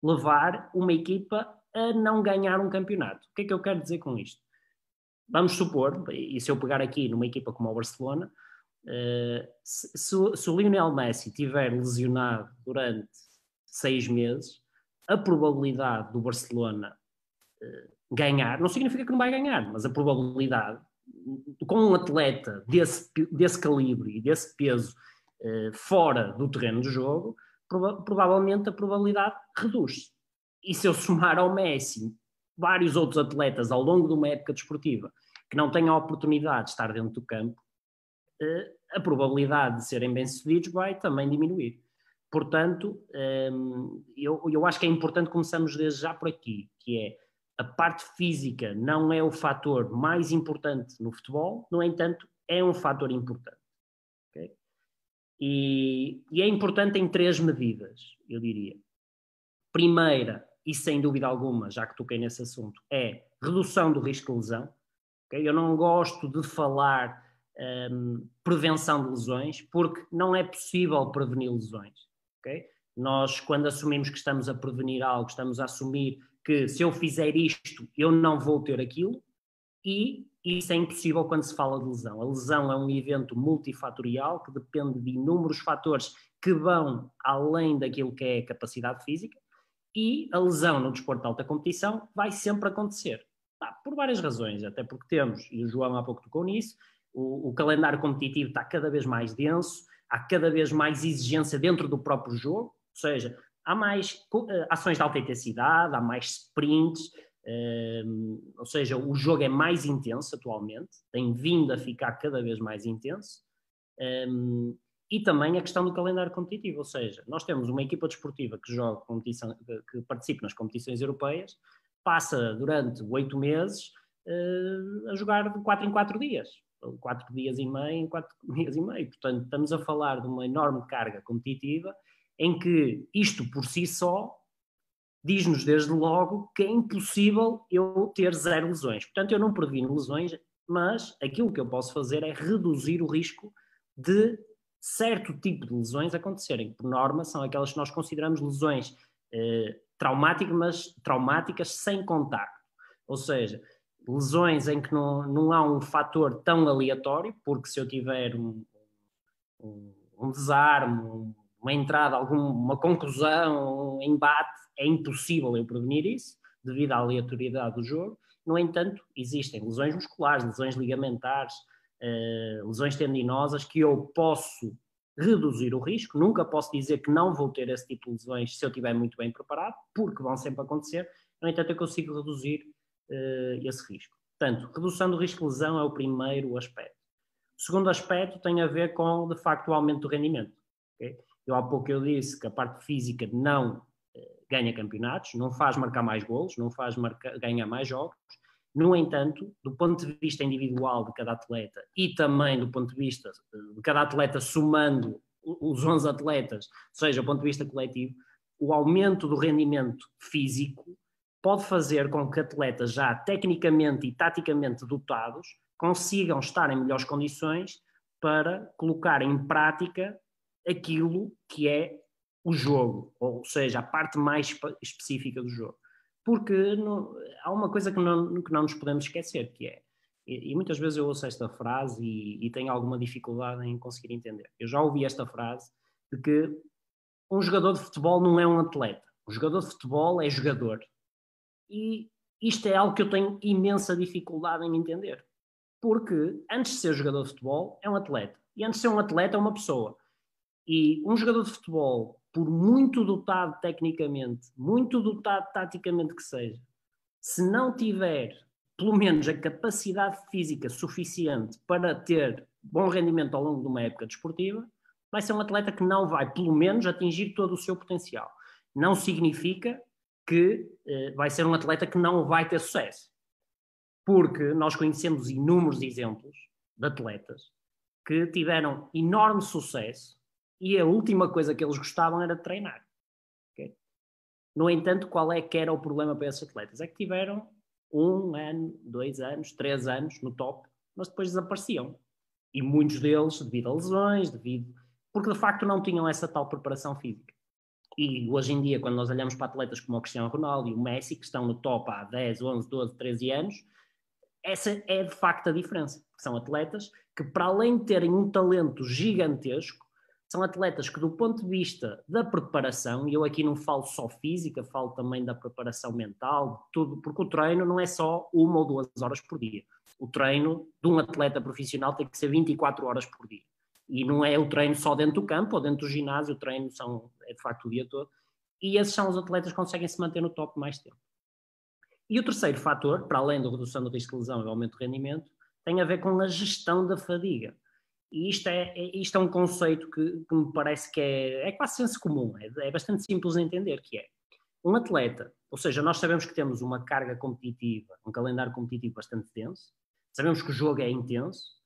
levar uma equipa a não ganhar um campeonato. O que é que eu quero dizer com isto? Vamos supor, e se eu pegar aqui numa equipa como o Barcelona, se, se, o Lionel Messi tiver lesionado durante seis meses, a probabilidade do Barcelona uh, ganhar, não significa que não vai ganhar, mas a probabilidade, com um atleta desse, desse calibre e desse peso uh, fora do terreno de jogo, prova provavelmente a probabilidade reduz-se. E se eu somar ao Messi vários outros atletas ao longo de uma época desportiva que não tenham a oportunidade de estar dentro do campo, eh, a probabilidade de serem bem-sucedidos vai também diminuir. Portanto, ehm, eu, eu acho que é importante começarmos desde já por aqui, que é a parte física não é o fator mais importante no futebol, no entanto, é um fator importante. Okay? E, e, é importante em três medidas, eu diria. Primeira, e sem dúvida alguma, já que toquei nesse assunto, é redução do risco de lesão. Okay? Eu não gosto de falar um, prevenção de lesões, porque não é possível prevenir lesões. Okay? Nós, quando assumimos que estamos a prevenir algo, estamos a assumir que se eu fizer isto, eu não vou ter aquilo, e isso é impossível quando se fala de lesão. A lesão é um evento multifatorial que depende de inúmeros fatores que vão além daquilo que é a capacidade física e a lesão no desporto de alta competição vai sempre acontecer. Por várias razões, até porque temos, e o João há pouco tocou nisso, o, o, calendário competitivo está cada vez mais denso, há cada vez mais exigência dentro do próprio jogo, ou seja, há mais uh, ações de alta intensidade, há mais sprints, uh, ou seja, o jogo é mais intenso atualmente, tem vindo a ficar cada vez mais intenso. Um, e também a questão do calendário competitivo, ou seja, nós temos uma equipa desportiva que joga competição, que participa nas competições europeias, passa durante oito meses uh, a jogar de quatro em quatro dias, quatro dias e meio em quatro dias e meio. Portanto, estamos a falar de uma enorme carga competitiva em que isto por si só diz-nos desde logo que é impossível eu ter zero lesões. Portanto, eu não previno lesões, mas aquilo que eu posso fazer é reduzir o risco de certo tipo de lesões acontecerem. Por norma, são aquelas que nós consideramos lesões eh, traumáticas, mas traumáticas sem contacto. Ou seja, lesões em que não, não há um fator tão aleatório, porque se eu tiver um, um, um desarme, uma entrada, alguma conclusão, um embate, é impossível eu prevenir isso, devido à aleatoriedade do jogo. No entanto, existem lesões musculares, lesões ligamentares, uh, lesões tendinosas que eu posso reduzir o risco. Nunca posso dizer que não vou ter esse tipo de lesões se eu estiver muito bem preparado, porque vão sempre acontecer. No entanto, eu consigo reduzir esse risco. Portanto, redução do risco de lesão é o primeiro aspecto. O segundo aspecto tem a ver com, de facto, o aumento do rendimento. Okay? Eu há pouco eu disse que a parte física não eh, ganha campeonatos, não faz marcar mais golos, não faz marcar, ganhar mais jogos. No entanto, do ponto de vista individual de cada atleta e também do ponto de vista de cada atleta somando os 11 atletas, ou seja, do ponto de vista coletivo, o aumento do rendimento físico pode fazer com que atletas já tecnicamente e taticamente dotados consigam estar em melhores condições para colocar em prática aquilo que é o jogo, ou seja, a parte mais específica do jogo. Porque não, há uma coisa que não, que não nos podemos esquecer, que é, e, e muitas vezes eu ouço esta frase e, e tenho alguma dificuldade em conseguir entender. Eu já ouvi esta frase de que um jogador de futebol não é um atleta. Um jogador de futebol é jogador. E isto é algo que eu tenho imensa dificuldade em entender. Porque antes de ser jogador de futebol, é um atleta. E antes de ser um atleta, é uma pessoa. E um jogador de futebol, por muito dotado tecnicamente, muito dotado taticamente que seja, se não tiver pelo menos a capacidade física suficiente para ter bom rendimento ao longo de uma época desportiva, vai ser um atleta que não vai, pelo menos, atingir todo o seu potencial. Não significa que eh, vai ser um atleta que não vai ter sucesso. Porque nós conhecemos inúmeros exemplos de atletas que tiveram enorme sucesso e a última coisa que eles gostavam era de treinar. Okay? No entanto, qual é que era o problema para esses atletas? É que tiveram um ano, dois anos, três anos no top, mas depois desapareciam. E muitos deles, devido a lesões, devido. porque de facto não tinham essa tal preparação física. E hoje em dia, quando nós olhamos para atletas como o Cristiano Ronaldo e o Messi, que estão no top há 10, 11, 12, 13 anos, essa é de facto a diferença. São atletas que, para além de terem um talento gigantesco, são atletas que, do ponto de vista da preparação, e eu aqui não falo só física, falo também da preparação mental, tudo, porque o treino não é só uma ou duas horas por dia. O treino de um atleta profissional tem que ser 24 horas por dia. E não é o treino só dentro do campo ou dentro do ginásio, o treino são, é de facto o dia todo. E esses são os atletas que conseguem se manter no top mais tempo. E o terceiro fator, para além da redução do risco de lesão e aumento de rendimento, tem a ver com a gestão da fadiga. E isto é, é, isto é um conceito que, que me parece que é, é quase senso comum, é, é bastante simples de entender, que é um atleta, ou seja, nós sabemos que temos uma carga competitiva, um calendário competitivo bastante denso, sabemos que o jogo é intenso,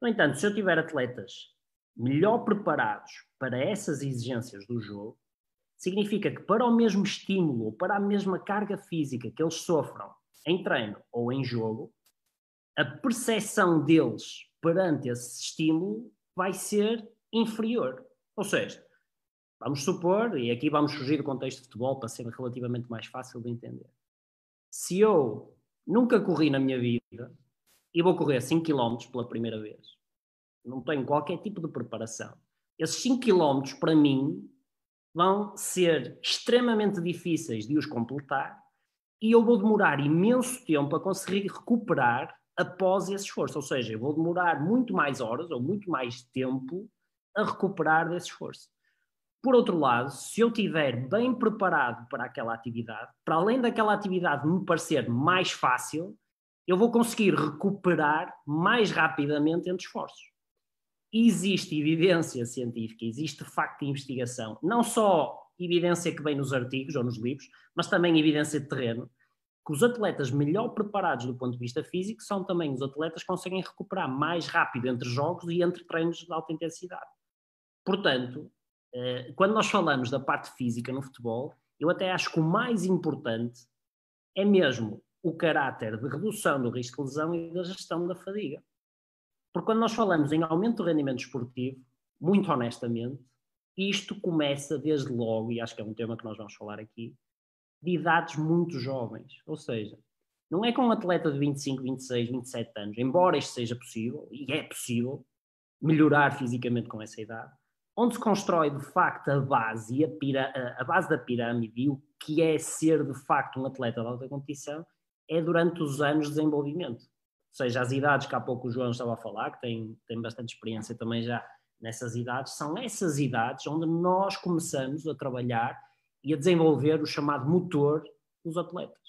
no entanto, se eu tiver atletas melhor preparados para essas exigências do jogo, significa que para o mesmo estímulo ou para a mesma carga física que eles sofram em treino ou em jogo, a percepção deles perante esse estímulo vai ser inferior. Ou seja, vamos supor, e aqui vamos fugir do contexto de futebol para ser relativamente mais fácil de entender. Se eu nunca corri na minha vida e vou correr 5 km pela primeira vez, não tenho qualquer tipo de preparação, esses 5 km para mim vão ser extremamente difíceis de os completar e eu vou demorar imenso tempo a conseguir recuperar após esse esforço. Ou seja, eu vou demorar muito mais horas ou muito mais tempo a recuperar desse esforço. Por outro lado, se eu estiver bem preparado para aquela atividade, para além daquela atividade me parecer mais fácil, eu vou conseguir recuperar mais rapidamente entre esforços. Existe evidência científica, existe facto de investigação, não só evidência que vem nos artigos ou nos livros, mas também evidência de terreno, que os atletas melhor preparados do ponto de vista físico são também os atletas que conseguem recuperar mais rápido entre jogos e entre treinos de alta intensidade. Portanto, eh, quando nós falamos da parte física no futebol, eu até acho que o mais importante é mesmo o caráter de redução do risco de lesão e da gestão da fadiga. Porque quando nós falamos em aumento do rendimento esportivo, muito honestamente, isto começa desde logo, e acho que é um tema que nós vamos falar aqui, de idades muito jovens. Ou seja, não é com um atleta de 25, 26, 27 anos, embora isto seja possível, e é possível, melhorar fisicamente com essa idade, onde se constrói de facto a base, a, pira, a base da pirâmide e o que é ser de facto um atleta de alta competição, é durante os anos de desenvolvimento. Seja, as idades que há pouco o João estava a falar, que tem, tem bastante experiência também já nessas idades, são essas idades onde nós começamos a trabalhar e a desenvolver o chamado motor dos atletas.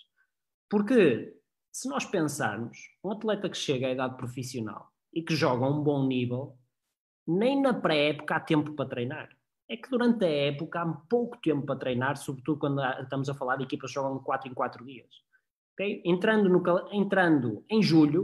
Porque se nós pensarmos, um atleta que chega à idade profissional e que joga a um bom nível, nem na pré-época há tempo para treinar. É que durante a época há pouco tempo para treinar, sobretudo quando estamos a falar de equipas que jogam 4 em 4 dias. Okay? Entrando, no, entrando em julho,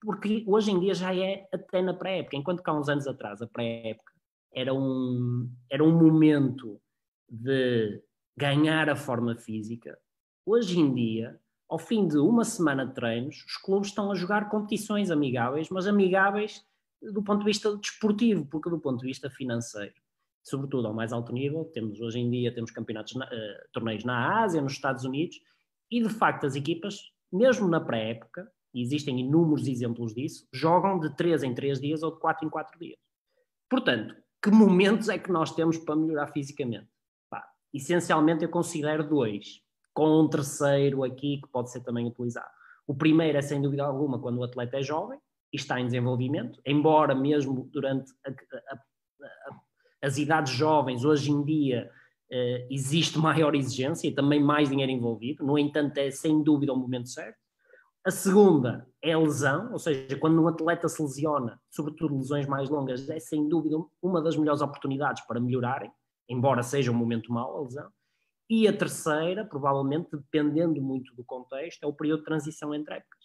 porque hoje em dia já é até na pré-época, enquanto que há uns anos atrás a pré-época era um, era um momento de ganhar a forma física, hoje em dia, ao fim de uma semana de treinos, os clubes estão a jogar competições amigáveis, mas amigáveis do ponto de vista desportivo, porque do ponto de vista financeiro, sobretudo ao mais alto nível, temos hoje em dia temos campeonatos, uh, torneios na Ásia, nos Estados Unidos, e de facto as equipas, mesmo na pré-época, e existem inúmeros exemplos disso, jogam de 3 em 3 dias ou de 4 em 4 dias. Portanto, que momentos é que nós temos para melhorar fisicamente? Pá, essencialmente eu considero dois, com um terceiro aqui que pode ser também utilizado. O primeiro é, sem dúvida alguma, quando o atleta é jovem e está em desenvolvimento, embora mesmo durante a, a, a, as idades jovens, hoje em dia, uh, existe maior exigência e também mais dinheiro envolvido, no entanto, é sem dúvida o momento certo. A segunda é a lesão, ou seja, quando um atleta se lesiona, sobretudo lesões mais longas, é sem dúvida uma das melhores oportunidades para melhorarem, embora seja um momento mau a lesão. E a terceira, provavelmente, dependendo muito do contexto, é o período de transição entre épocas.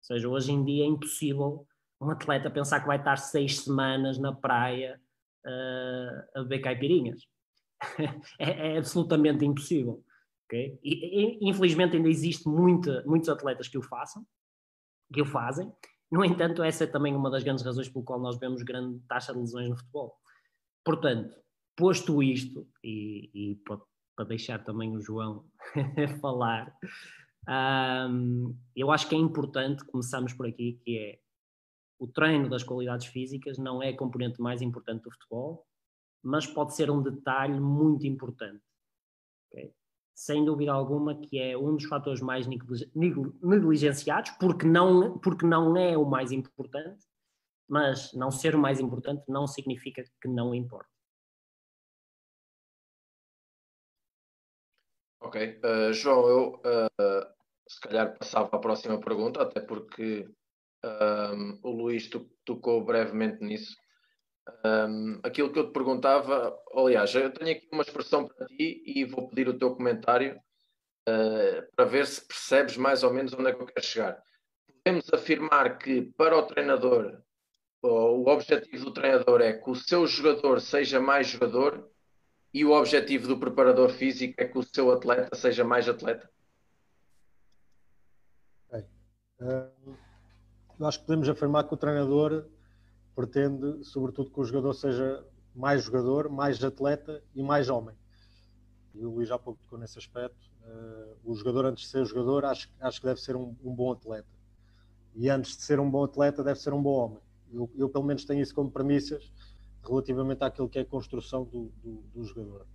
Ou seja, hoje em dia é impossível um atleta pensar que vai estar seis semanas na praia uh, a beber caipirinhas. é, é absolutamente impossível. Okay? E, e, infelizmente ainda existe muita, muitos atletas que o façam, que o fazem. No entanto, essa é também uma das grandes razões pelo qual nós vemos grande taxa de lesões no futebol. Portanto, posto isto, e, e para, para deixar também o João falar, um, eu acho que é importante começarmos por aqui, que é o treino das qualidades físicas não é a componente mais importante do futebol, mas pode ser um detalhe muito importante. Okay? sem dúvida alguma que é um dos fatores mais negligenciados, porque não, porque não é o mais importante, mas não ser o mais importante não significa que não importa. Ok, uh, João, eu uh, se calhar passava à próxima pergunta, até porque uh, o Luís tocou brevemente nisso. Um, aquilo que eu te perguntava, aliás, eu tenho aqui uma expressão para ti e vou pedir o teu comentário uh, para ver se percebes mais ou menos onde é que eu quero chegar. Podemos afirmar que para o treinador, o objetivo do treinador é que o seu jogador seja mais jogador e o objetivo do preparador físico é que o seu atleta seja mais atleta? Okay. Uh, eu acho que podemos afirmar que o treinador pretende, sobretudo, que o jogador seja mais jogador, mais atleta e mais homem. E o Luís há pouco tocou nesse aspecto. Uh, o jogador, antes de ser jogador, acho, acho que deve ser um, um, bom atleta. E antes de ser um bom atleta, deve ser um bom homem. Eu, eu pelo menos, tenho isso como premissas relativamente àquilo que é a construção do, do, do jogador.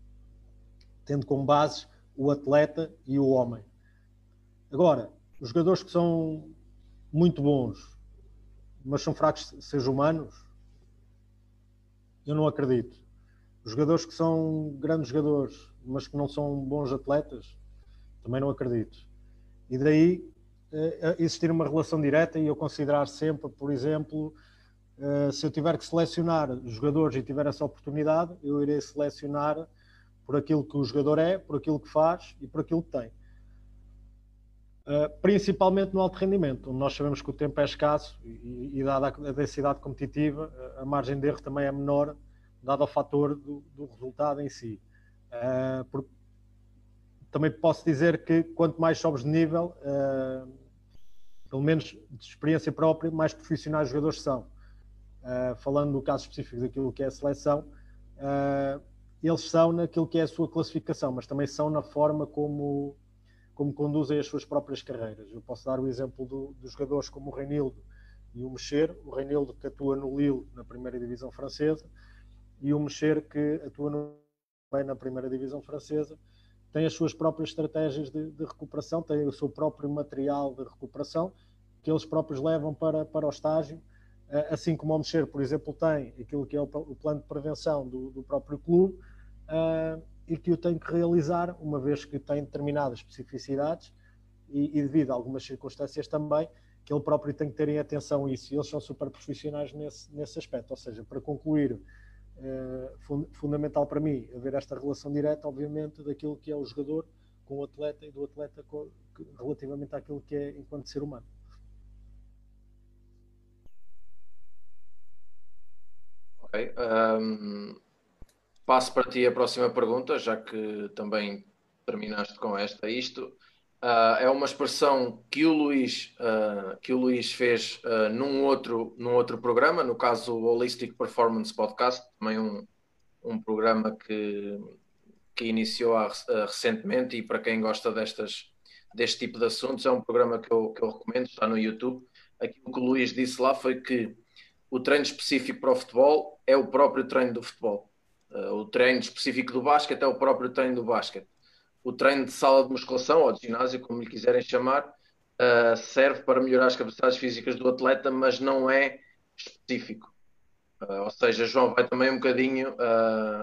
Tendo como base o atleta e o homem. Agora, os jogadores que são muito bons mas são fracos seres humanos? Eu não acredito. Os jogadores que são grandes jogadores, mas que não são bons atletas, também não acredito. E daí uh, existir uma relação direta e eu considerar sempre, por exemplo, uh, se eu tiver que selecionar jogadores e tiver essa oportunidade, eu irei selecionar por aquilo que o jogador é, por aquilo que faz e por aquilo que tem. Uh, principalmente no alto rendimento, onde nós sabemos que o tempo é escasso e, e dada a densidade competitiva, a margem de erro também é menor, dado ao fator do, do resultado em si. Uh, por, também posso dizer que quanto mais sobes de nível, uh, pelo menos de experiência própria, mais profissionais os jogadores são. falando no caso específico daquilo que é a seleção, eles são naquilo que é a sua classificação, mas também são na forma como como conduzem as suas próprias carreiras. Eu posso dar o exemplo do, dos jogadores como o Reinildo e o Mexer, o Reinildo que atua no Lille na primeira divisão francesa e o Mexer que atua no, bem na primeira divisão francesa, tem as suas próprias estratégias de, de, recuperação, tem o seu próprio material de recuperação que eles próprios levam para, para o estágio, uh, assim como o Mexer, por exemplo, tem aquilo que é o, o plano de prevenção do, do próprio clube. Uh, e que o tem que realizar, uma vez que tem determinadas especificidades e, e devido a algumas circunstâncias também, que ele próprio tem que ter em atenção isso. E eles são super profissionais nesse, nesse aspecto. Ou seja, para concluir, é, fundamental para mim haver esta relação direta, obviamente, daquilo que é o jogador com o atleta e do atleta com, relativamente àquilo que é enquanto ser humano. Ok. Um, passo para ti a próxima pergunta, já que também terminaste com esta. Isto Uh, é uma expressão que o Luís, uh, que o Luís fez uh, num, outro, num outro programa, no caso o Holistic Performance Podcast, também um, um programa que, que iniciou recentemente e para quem gosta destas, deste tipo de assuntos, é um programa que eu, que eu recomendo, está no YouTube. Aquilo que o Luís disse lá foi que o treino específico para o futebol é o próprio treino do futebol. O treino específico do basquete é o próprio treino do basquete o treino de sala de musculação ou de ginásio, como lhe quiserem chamar, uh, serve para melhorar as capacidades físicas do atleta, mas não é específico. Uh, ou seja, João vai também um bocadinho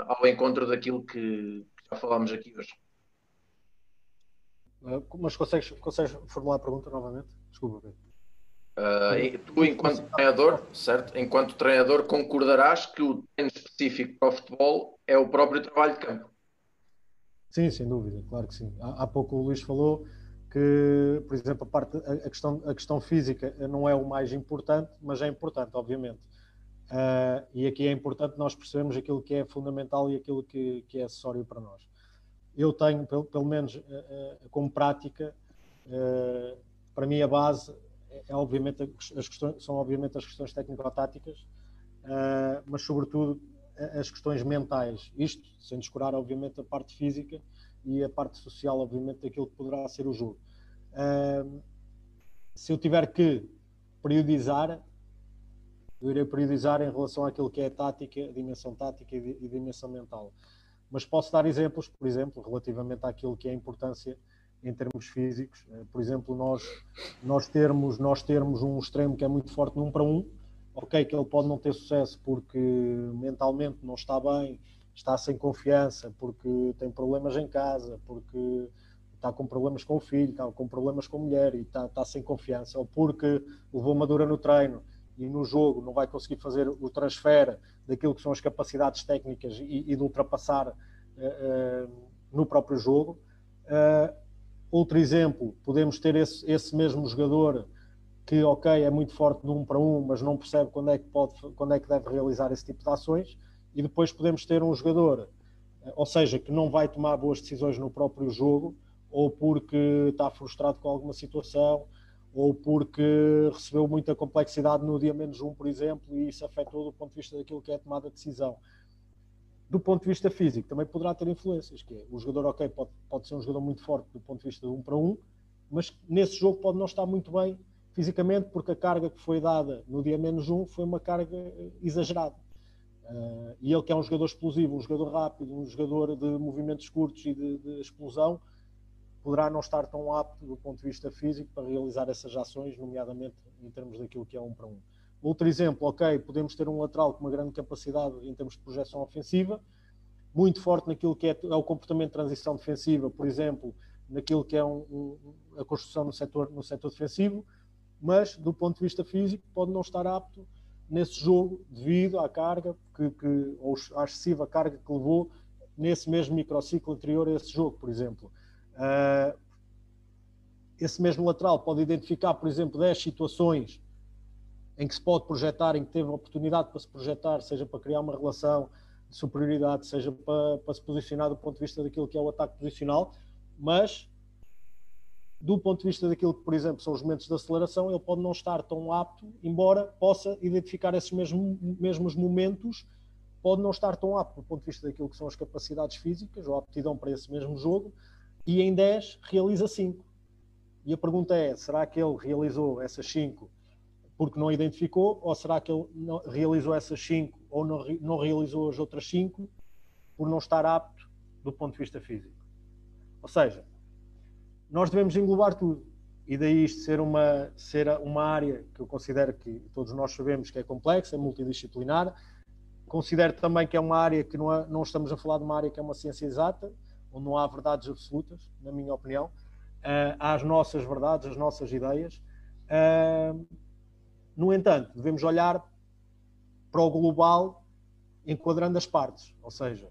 ao encontro daquilo que, já falámos aqui hoje. Mas consegues, consegues formular a pergunta novamente? Desculpa. Uh, tu, enquanto treinador, certo? Enquanto treinador, concordarás que o treino específico para o futebol é o próprio trabalho de campo. Sim, sem dúvida, claro que sim. Há, há pouco o Luís falou que, por exemplo, a, parte, a, questão, a questão física não é o mais importante, mas é importante, obviamente. Uh, e aqui é importante nós percebermos aquilo que é fundamental e aquilo que, que é acessório para nós. Eu tenho, pelo, pelo menos uh, como prática, para mim a base é, é obviamente as questões, são obviamente as questões técnico-táticas, mas sobretudo as questões mentais. Isto sem descurar, obviamente, a parte física e a parte social, obviamente, daquilo que poderá ser o jogo. Uh, se eu tiver que periodizar, eu irei periodizar em relação àquilo que é a tática, a dimensão tática e a dimensão mental. Mas posso dar exemplos, por exemplo, relativamente àquilo que é a importância em termos físicos. Uh, por exemplo, nós, nós, termos, nós termos um extremo que é muito forte num para um, ok, que ele pode não ter sucesso porque mentalmente não está bem, está sem confiança, porque tem problemas em casa, porque está com problemas com o filho, está com problemas com a mulher e está, está sem confiança, ou porque levou uma dura no treino e no jogo não vai conseguir fazer o transfer daquilo que são as capacidades técnicas e, e de ultrapassar uh, uh, no próprio jogo. Uh, outro exemplo, podemos ter esse, esse mesmo jogador que, ok, é muito forte no um para um, mas não percebe quando é que, pode, quando é que deve realizar esse tipo de ações, e depois podemos ter um jogador, eh, ou seja, que não vai tomar boas decisões no próprio jogo, ou porque está frustrado com alguma situação, ou porque recebeu muita complexidade no dia menos um, por exemplo, e isso afetou do ponto de vista daquilo que é a tomada de decisão. Do ponto de vista físico, também poderá ter influências, que é, o jogador, ok, pode, pode ser um jogador muito forte do ponto de vista de um para um, mas nesse jogo pode não estar muito bem fisicamente, porque a carga que foi dada no dia menos um foi uma carga eh, exagerada. Uh, e ele que é um jogador explosivo, um jogador rápido, um jogador de movimentos curtos e de, de, explosão, poderá não estar tão apto do ponto de vista físico para realizar essas ações, nomeadamente em termos daquilo que é um para um. Outro exemplo, ok, podemos ter um lateral com uma grande capacidade em termos de projeção ofensiva, muito forte naquilo que é, é o comportamento de transição defensiva, por exemplo, naquilo que é um, um, a construção no setor, no setor defensivo, mas do ponto de vista físico pode não estar apto nesse jogo devido à carga que, que ou à excessiva carga que levou nesse mesmo microciclo anterior a esse jogo, por exemplo. Uh, esse mesmo lateral pode identificar, por exemplo, 10 situações em que se pode projetar, em que teve oportunidade para se projetar, seja para criar uma relação de superioridade, seja para, para se posicionar do ponto de vista daquilo que é o ataque posicional, mas do ponto de vista daquilo que, por exemplo, são os momentos de aceleração, ele pode não estar tão apto, embora possa identificar esses mesmos, mesmos momentos, pode não estar tão apto do ponto de vista daquilo que são as capacidades físicas ou a aptidão para esse mesmo jogo, e em 10 realiza 5. E a pergunta é: será que ele realizou essas 5 porque não identificou, ou será que ele realizou essas 5 ou não, não realizou as outras 5 por não estar apto do ponto de vista físico? Ou seja, nós devemos englobar tudo. E daí isto ser uma, ser uma área que eu considero que todos nós sabemos que é complexa, é multidisciplinar. Considero também que é uma área que não, é, não estamos a falar de uma área que é uma ciência exata, onde não há verdades absolutas, na minha opinião. Uh, há as nossas verdades, as nossas ideias. Uh, no entanto, devemos olhar para o global enquadrando as partes, ou seja,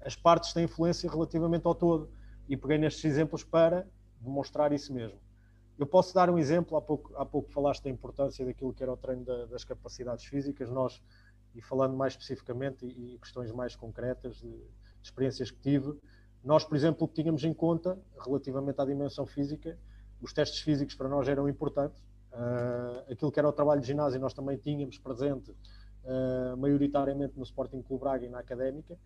as partes têm influência relativamente ao todo. E peguei nestes exemplos para demonstrar isso mesmo. Eu posso dar um exemplo, há pouco, há pouco falaste da importância daquilo que era o treino da, das capacidades físicas, nós, e falando mais especificamente e, e questões mais concretas de, de, experiências que tive, nós, por exemplo, tínhamos em conta, relativamente à dimensão física, os testes físicos para nós eram importantes, uh, aquilo que era o trabalho de ginásio nós também tínhamos presente uh, maioritariamente no Sporting Clube Braga e na Académica,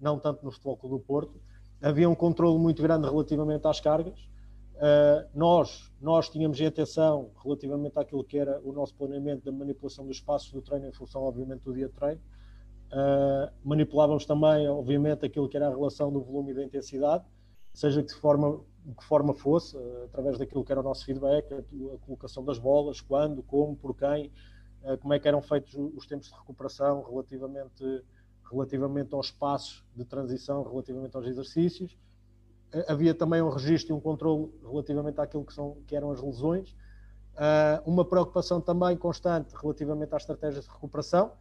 não tanto no Futebol Clube do Porto, havia um controle muito grande relativamente às cargas, Uh, nós, nós tínhamos atenção relativamente àquilo que era o nosso planeamento da manipulação dos espaços do treino em função, obviamente, do dia de treino. Uh, manipulávamos também, obviamente, aquilo que era a relação do volume e da intensidade, seja de forma, que forma fosse, uh, através daquilo que era o nosso feedback, a, colocação das bolas, quando, como, por quem, como é que eram feitos os tempos de recuperação relativamente, relativamente aos espaços de transição, relativamente aos exercícios havia também um registro e um controle relativamente àquilo que, são, que eram as lesões. Uma preocupação também constante relativamente às estratégias de recuperação,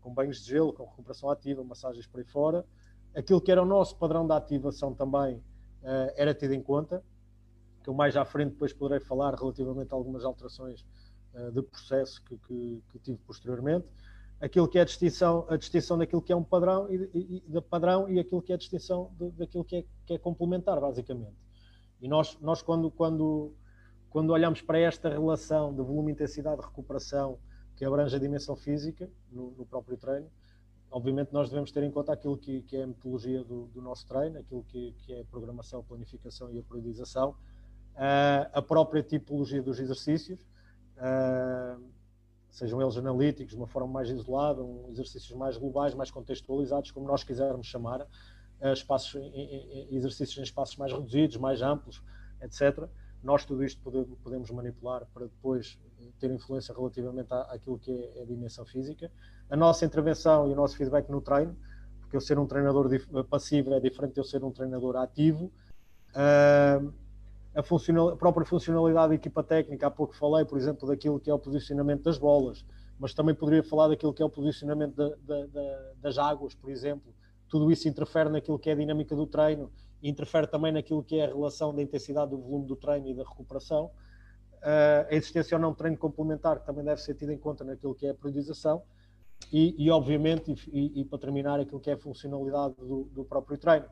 com banhos de gelo, com recuperação ativa, massagens por aí fora. Aquilo que era o nosso padrão de ativação também uh, era tido em conta, que eu mais à frente depois poderei falar relativamente a algumas alterações uh, de processo que, que, que tive posteriormente aquilo que é a distinção, a distinção daquilo que é um padrão e, e, e padrão e aquilo que é a distinção daquilo que é, que é complementar, basicamente. E nós, nós quando, quando, quando olhamos para esta relação de volume, intensidade, recuperação, que abrange a dimensão física no, no próprio treino, obviamente nós devemos ter em conta aquilo que, que é a metodologia do, do, nosso treino, aquilo que, que, é a programação, planificação e a periodização, uh, a própria tipologia dos exercícios, uh, sejam eles analíticos, de uma forma mais isolada, um, exercícios mais globais, mais contextualizados, como nós quisermos chamar, uh, espaços, exercícios em espaços mais reduzidos, mais amplos, etc. Nós tudo isto podemos, podemos manipular para depois ter influência relativamente à, àquilo que é a dimensão física. A nossa intervenção e o nosso feedback no treino, porque eu ser um treinador passivo é diferente de eu ser um treinador ativo. Uh, a, a própria funcionalidade da equipa técnica, há pouco falei, por exemplo, daquilo que é o posicionamento das bolas, mas também poderia falar daquilo que é o posicionamento da, da, da, das águas, por exemplo. Tudo isso interfere naquilo que é a dinâmica do treino, interfere também naquilo que é a relação da intensidade do volume do treino e da recuperação. Uh, a existência ou não de treino complementar, que também deve ser tida em conta naquilo que é a periodização. E, e obviamente, e, e, para terminar, aquilo que é a funcionalidade do, do próprio treino.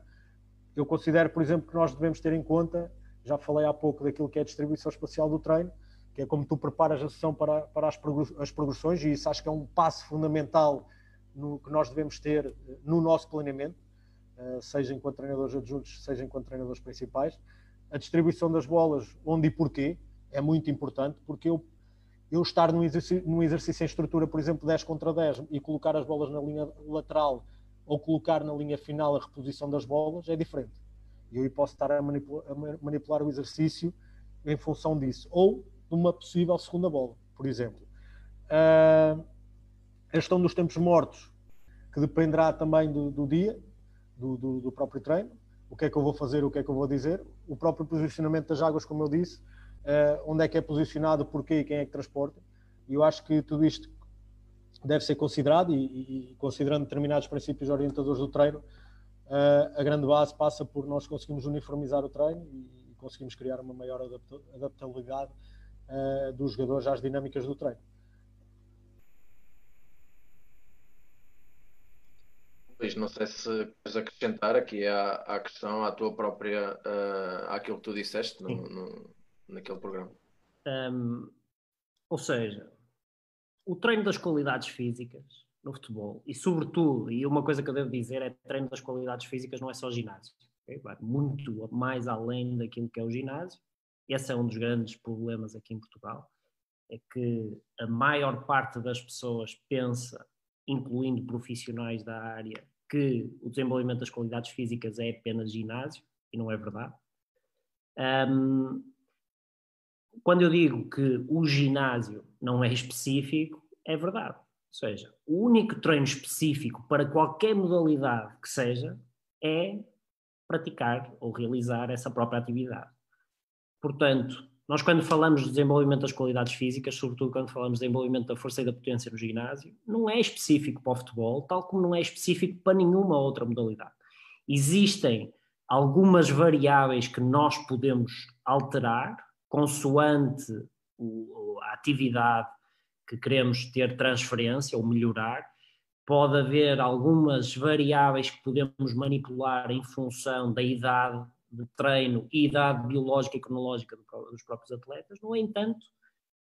Eu considero, por exemplo, que nós devemos ter em conta já falei há pouco daquilo que é a distribuição espacial do treino, que é como tu preparas a sessão para, para as, as progressões, e isso acho que é um passo fundamental no, que nós devemos ter eh, no nosso planeamento, uh, seja enquanto treinadores adjuntos, seja enquanto treinadores principais. A distribuição das bolas, onde e porquê, é muito importante, porque eu, eu estar num exercício, num exercício em estrutura, por exemplo, 10 contra 10, e colocar as bolas na linha lateral ou colocar na linha final a reposição das bolas, é diferente eu posso estar a manipular, a manipular, o exercício em função disso. Ou de uma possível segunda bola, por exemplo. Uh, a gestão dos tempos mortos, que dependerá também do, do dia, do, do, do, próprio treino. O que é que eu vou fazer, o que é que eu vou dizer. O próprio posicionamento das águas, como eu disse. Uh, onde é que é posicionado, porquê e quem é que transporta. E eu acho que tudo isto deve ser considerado e, e, considerando determinados princípios orientadores do treino, a grande base passa por nós conseguirmos uniformizar o treino e conseguimos criar uma maior adaptabilidade uh, dos jogadores às dinâmicas do treino. Luís, não sei se queres acrescentar aqui à, à questão, à tua própria, uh, àquilo que tu disseste no, no, naquele programa. Um, ou seja, o treino das qualidades físicas no futebol. E, sobretudo, e uma coisa que eu devo dizer é treino das qualidades físicas não é só ginásio. Okay? Vai muito mais além daquilo que é o ginásio. Esse é um dos grandes problemas aqui em Portugal. É que a maior parte das pessoas pensa, incluindo profissionais da área, que o desenvolvimento das qualidades físicas é apenas ginásio, e não é verdade. Um, quando eu digo que o ginásio não é específico, é verdade. Ou seja, o único treino específico para qualquer modalidade que seja é praticar ou realizar essa própria atividade. Portanto, nós quando falamos de desenvolvimento das qualidades físicas, sobretudo quando falamos de desenvolvimento da força e da potência no ginásio, não é específico para o futebol, tal como não é específico para nenhuma outra modalidade. Existem algumas variáveis que nós podemos alterar consoante a atividade que queremos ter transferência ou melhorar. Pode haver algumas variáveis que podemos manipular em função da idade de treino e idade biológica e cronológica dos próprios atletas. No entanto,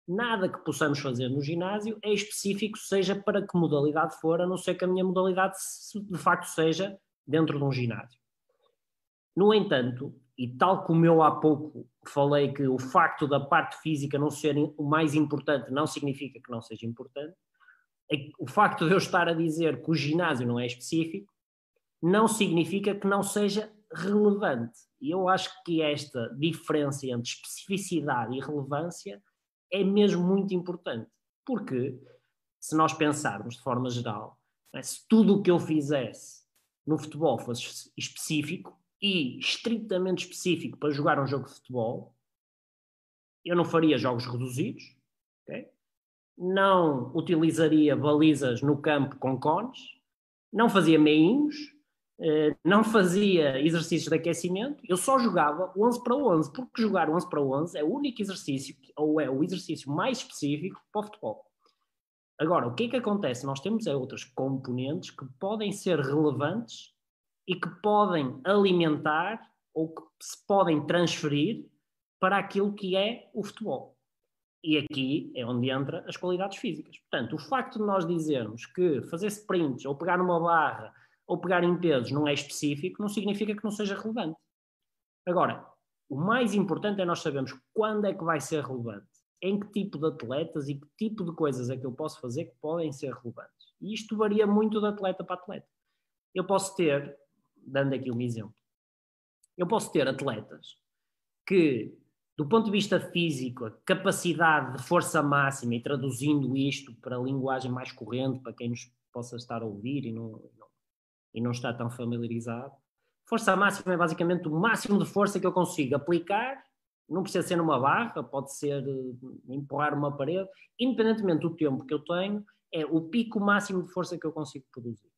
nada que possamos fazer no ginásio é específico, seja para que modalidade for, a não ser que a minha modalidade de facto seja dentro de um ginásio. No entanto, e tal como eu há pouco falei que o facto da parte física não ser o mais importante não significa que não seja importante, é o facto de eu estar a dizer que o ginásio não é específico não significa que não seja relevante. E eu acho que esta diferença entre especificidade e relevância é mesmo muito importante. Porque, se nós pensarmos de forma geral, é, se tudo o que eu fizesse no futebol fosse específico e estritamente específico para jogar um jogo de futebol, eu não faria jogos reduzidos, okay? não utilizaria balizas no campo com cones, não fazia meinhos, eh, não fazia exercícios de aquecimento, eu só jogava 11 para 11, porque jogar 11 para 11 é o único exercício, ou é o exercício mais específico para o futebol. Agora, o que é que acontece? Nós temos é outras componentes que podem ser relevantes e que podem alimentar ou que se podem transferir para aquilo que é o futebol. E aqui é onde entra as qualidades físicas. Portanto, o facto de nós dizermos que fazer sprints ou pegar numa barra ou pegar em pesos não é específico, não significa que não seja relevante. Agora, o mais importante é nós sabermos quando é que vai ser relevante, em que tipo de atletas e que tipo de coisas é que eu posso fazer que podem ser relevantes. E isto varia muito de atleta para atleta. Eu posso ter, dando aqui um exemplo, eu posso ter atletas que, do ponto de vista físico, a capacidade de força máxima, e traduzindo isto para a linguagem mais corrente, para quem nos possa estar a ouvir e não, e não está tão familiarizado. Força máxima é basicamente o máximo de força que eu consigo aplicar, não precisa ser numa barra, pode ser eh, empurrar uma parede, independentemente do tempo que eu tenho, é o pico máximo de força que eu consigo produzir.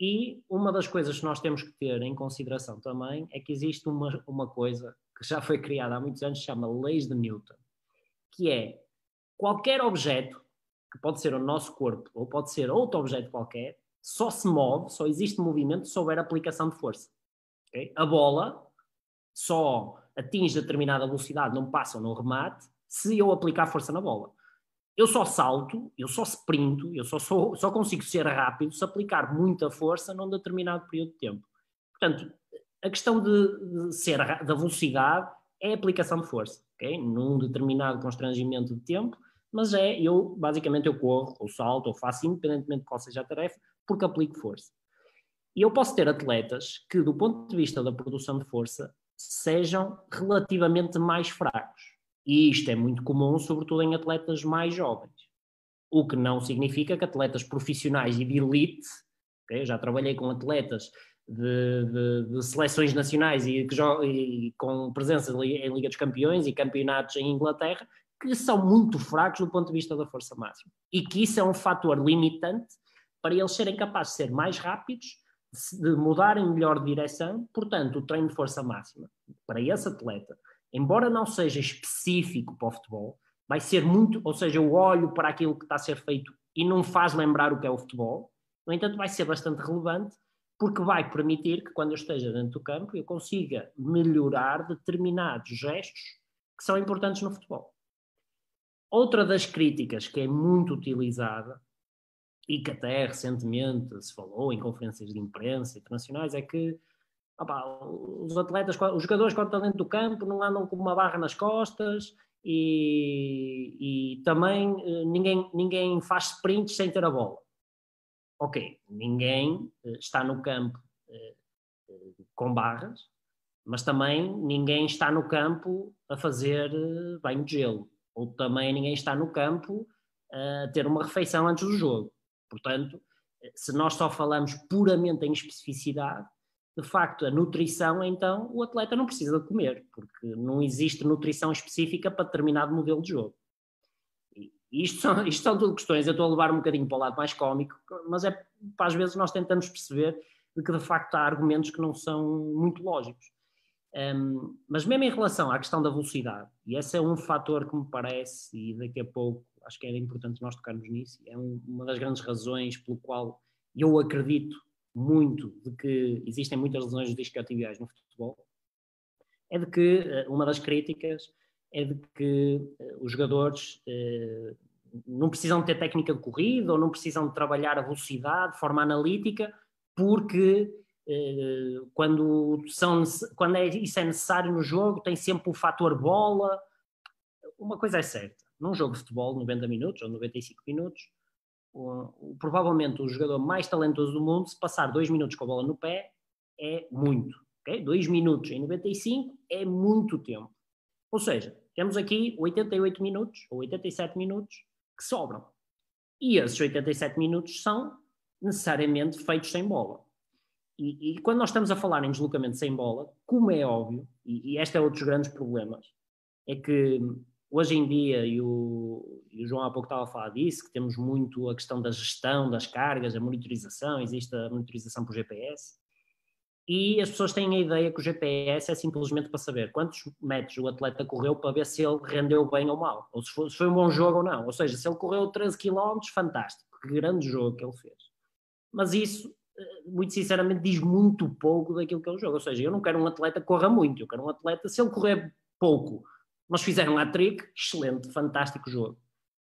E uma das coisas que nós temos que ter em consideração também é que existe uma, uma coisa que já foi criada há muitos anos, chama Leis de Newton, que é qualquer objeto, que pode ser o nosso corpo ou pode ser outro objeto qualquer, só se move, só existe movimento se houver aplicação de força. Okay? A bola só atinge determinada velocidade, não passa no remate, se eu aplicar força na bola. Eu só salto, eu só sprinto, eu só, sou, só consigo ser rápido se aplicar muita força num determinado período de tempo. Portanto, a questão de, de ser da velocidade é a aplicação de força, okay? num determinado constrangimento de tempo, mas é, eu, basicamente, eu corro, ou salto, ou faço, independentemente de qual seja a tarefa, porque aplico força. E eu posso ter atletas que, do ponto de vista da produção de força, sejam relativamente mais fracos. E isto é muito comum, sobretudo em atletas mais jovens. O que não significa que atletas profissionais e de elite, okay, já trabalhei com atletas de, de, de seleções nacionais e, e, com presença em Liga dos Campeões e campeonatos em Inglaterra, que são muito fracos do ponto de vista da força máxima. E que isso é um fator limitante para eles serem capazes de ser mais rápidos, de mudarem melhor de direção, portanto, o treino de força máxima para esse atleta, embora não seja específico para o futebol, vai ser muito, ou seja, eu olho para aquilo que está a ser feito e não faz lembrar o que é o futebol, no entanto, vai ser bastante relevante porque vai permitir que quando eu esteja dentro do campo eu consiga melhorar determinados gestos que são importantes no futebol. Outra das críticas que é muito utilizada e que até recentemente se falou em conferências de imprensa internacionais, é que opa, os atletas, os jogadores quando estão dentro do campo não andam com uma barra nas costas e, e também eh, ninguém, ninguém faz sprints sem ter a bola. Ok, ninguém eh, está no campo eh, com barras, mas também ninguém está no campo a fazer banho de gelo, ou também ninguém está no campo a ter uma refeição antes do jogo. Portanto, se nós só falamos puramente em especificidade, de facto, a nutrição, então, o atleta não precisa de comer, porque não existe nutrição específica para determinado modelo de jogo. E isto são, isto são tudo questões, eu estou a levar um bocadinho para o lado mais cómico, mas é para às vezes nós tentamos perceber de que de facto há argumentos que não são muito lógicos. Um, mas mesmo em relação à questão da velocidade, e esse é um fator que me parece, e daqui a pouco acho que era importante nós tocarmos nisso, é um, uma das grandes razões pelo qual eu acredito muito de que existem muitas lesões discotibiais no futebol, é de que eh, uma das críticas é de que eh, os jogadores eh, não precisam ter técnica de corrida ou não precisam de trabalhar a velocidade de forma analítica, porque quando, são, quando é, isso é necessário no jogo, tem sempre o fator bola. Uma coisa é certa, num jogo de futebol, 90 minutos ou 95 minutos, o, provavelmente o jogador mais talentoso do mundo, se passar dois minutos com a bola no pé, é muito. Okay? Dois minutos em 95 é muito tempo. Ou seja, temos aqui 88 minutos ou 87 minutos que sobram. E esses 87 minutos são necessariamente feitos sem bola. E, e quando nós estamos a falar em deslocamento sem bola, como é óbvio, e, e este é outro dos grandes problemas, é que hoje em dia, e o, e o João há pouco estava a falar disso, que temos muito a questão da gestão das cargas, a monitorização, existe a monitorização por GPS, e as pessoas têm a ideia que o GPS é simplesmente para saber quantos metros o atleta correu para ver se ele rendeu bem ou mal, ou se foi, se foi um bom jogo ou não. Ou seja, se ele correu 13 km, fantástico, que grande jogo que ele fez. Mas isso, eh, muito sinceramente, diz muito pouco daquilo que é o jogo. Ou seja, eu não quero um atleta que corra muito, eu quero um atleta, se ele correr pouco, mas fizeram um hat-trick, excelente, fantástico jogo.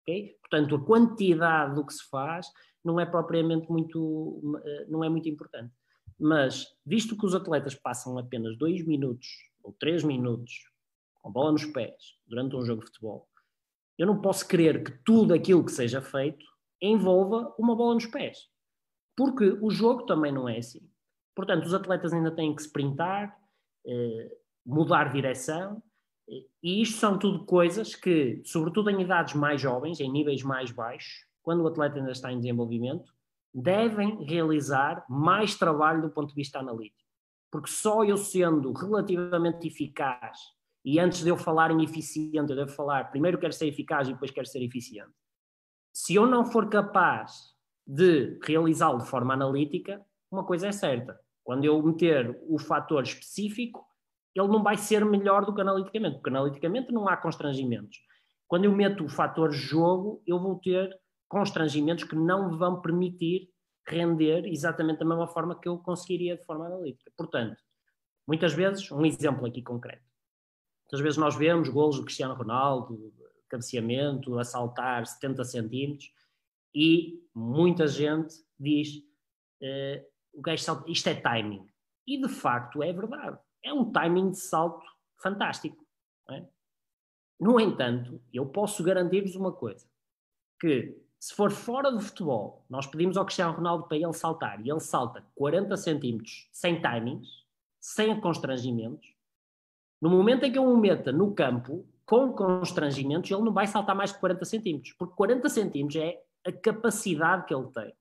Okay? Portanto, a quantidade do que se faz não é propriamente muito, eh, não é muito importante. Mas, visto que os atletas passam apenas dois minutos ou três minutos com a bola nos pés durante um jogo de futebol, eu não posso querer que tudo aquilo que seja feito envolva uma bola nos pés. Porque o jogo também não é assim. Portanto, os atletas ainda têm que sprintar, eh, mudar direção, e isto são tudo coisas que, sobretudo em idades mais jovens, em níveis mais baixos, quando o atleta ainda está em desenvolvimento, devem realizar mais trabalho do ponto de vista analítico. Porque só eu sendo relativamente eficaz, e antes de eu falar em eficiente, eu devo falar, primeiro quero ser eficaz e depois quero ser eficiente. Se eu não for capaz de realizá-lo de forma analítica, uma coisa é certa. Quando eu meter o fator específico, ele não vai ser melhor do que analiticamente, porque analiticamente não há constrangimentos. Quando eu meto o fator jogo, eu vou ter constrangimentos que não vão permitir render exatamente da mesma forma que eu conseguiria de forma analítica. Portanto, muitas vezes, um exemplo aqui concreto. Muitas vezes nós vemos golos do Cristiano Ronaldo, cabeceamento, a saltar 70 centímetros, e muita gente diz uh, o gajo salta, isto é timing. E de facto é verdade é um timing de salto fantástico. É? No entanto, eu posso garantir-vos uma coisa: que se for fora do futebol, nós pedimos ao Cristiano Ronaldo para ele saltar e ele salta 40 centímetros sem timings, sem constrangimentos. No momento em que eu o meta no campo, com constrangimentos, ele não vai saltar mais de 40 centímetros, porque 40 centímetros é a capacidade que ele tem.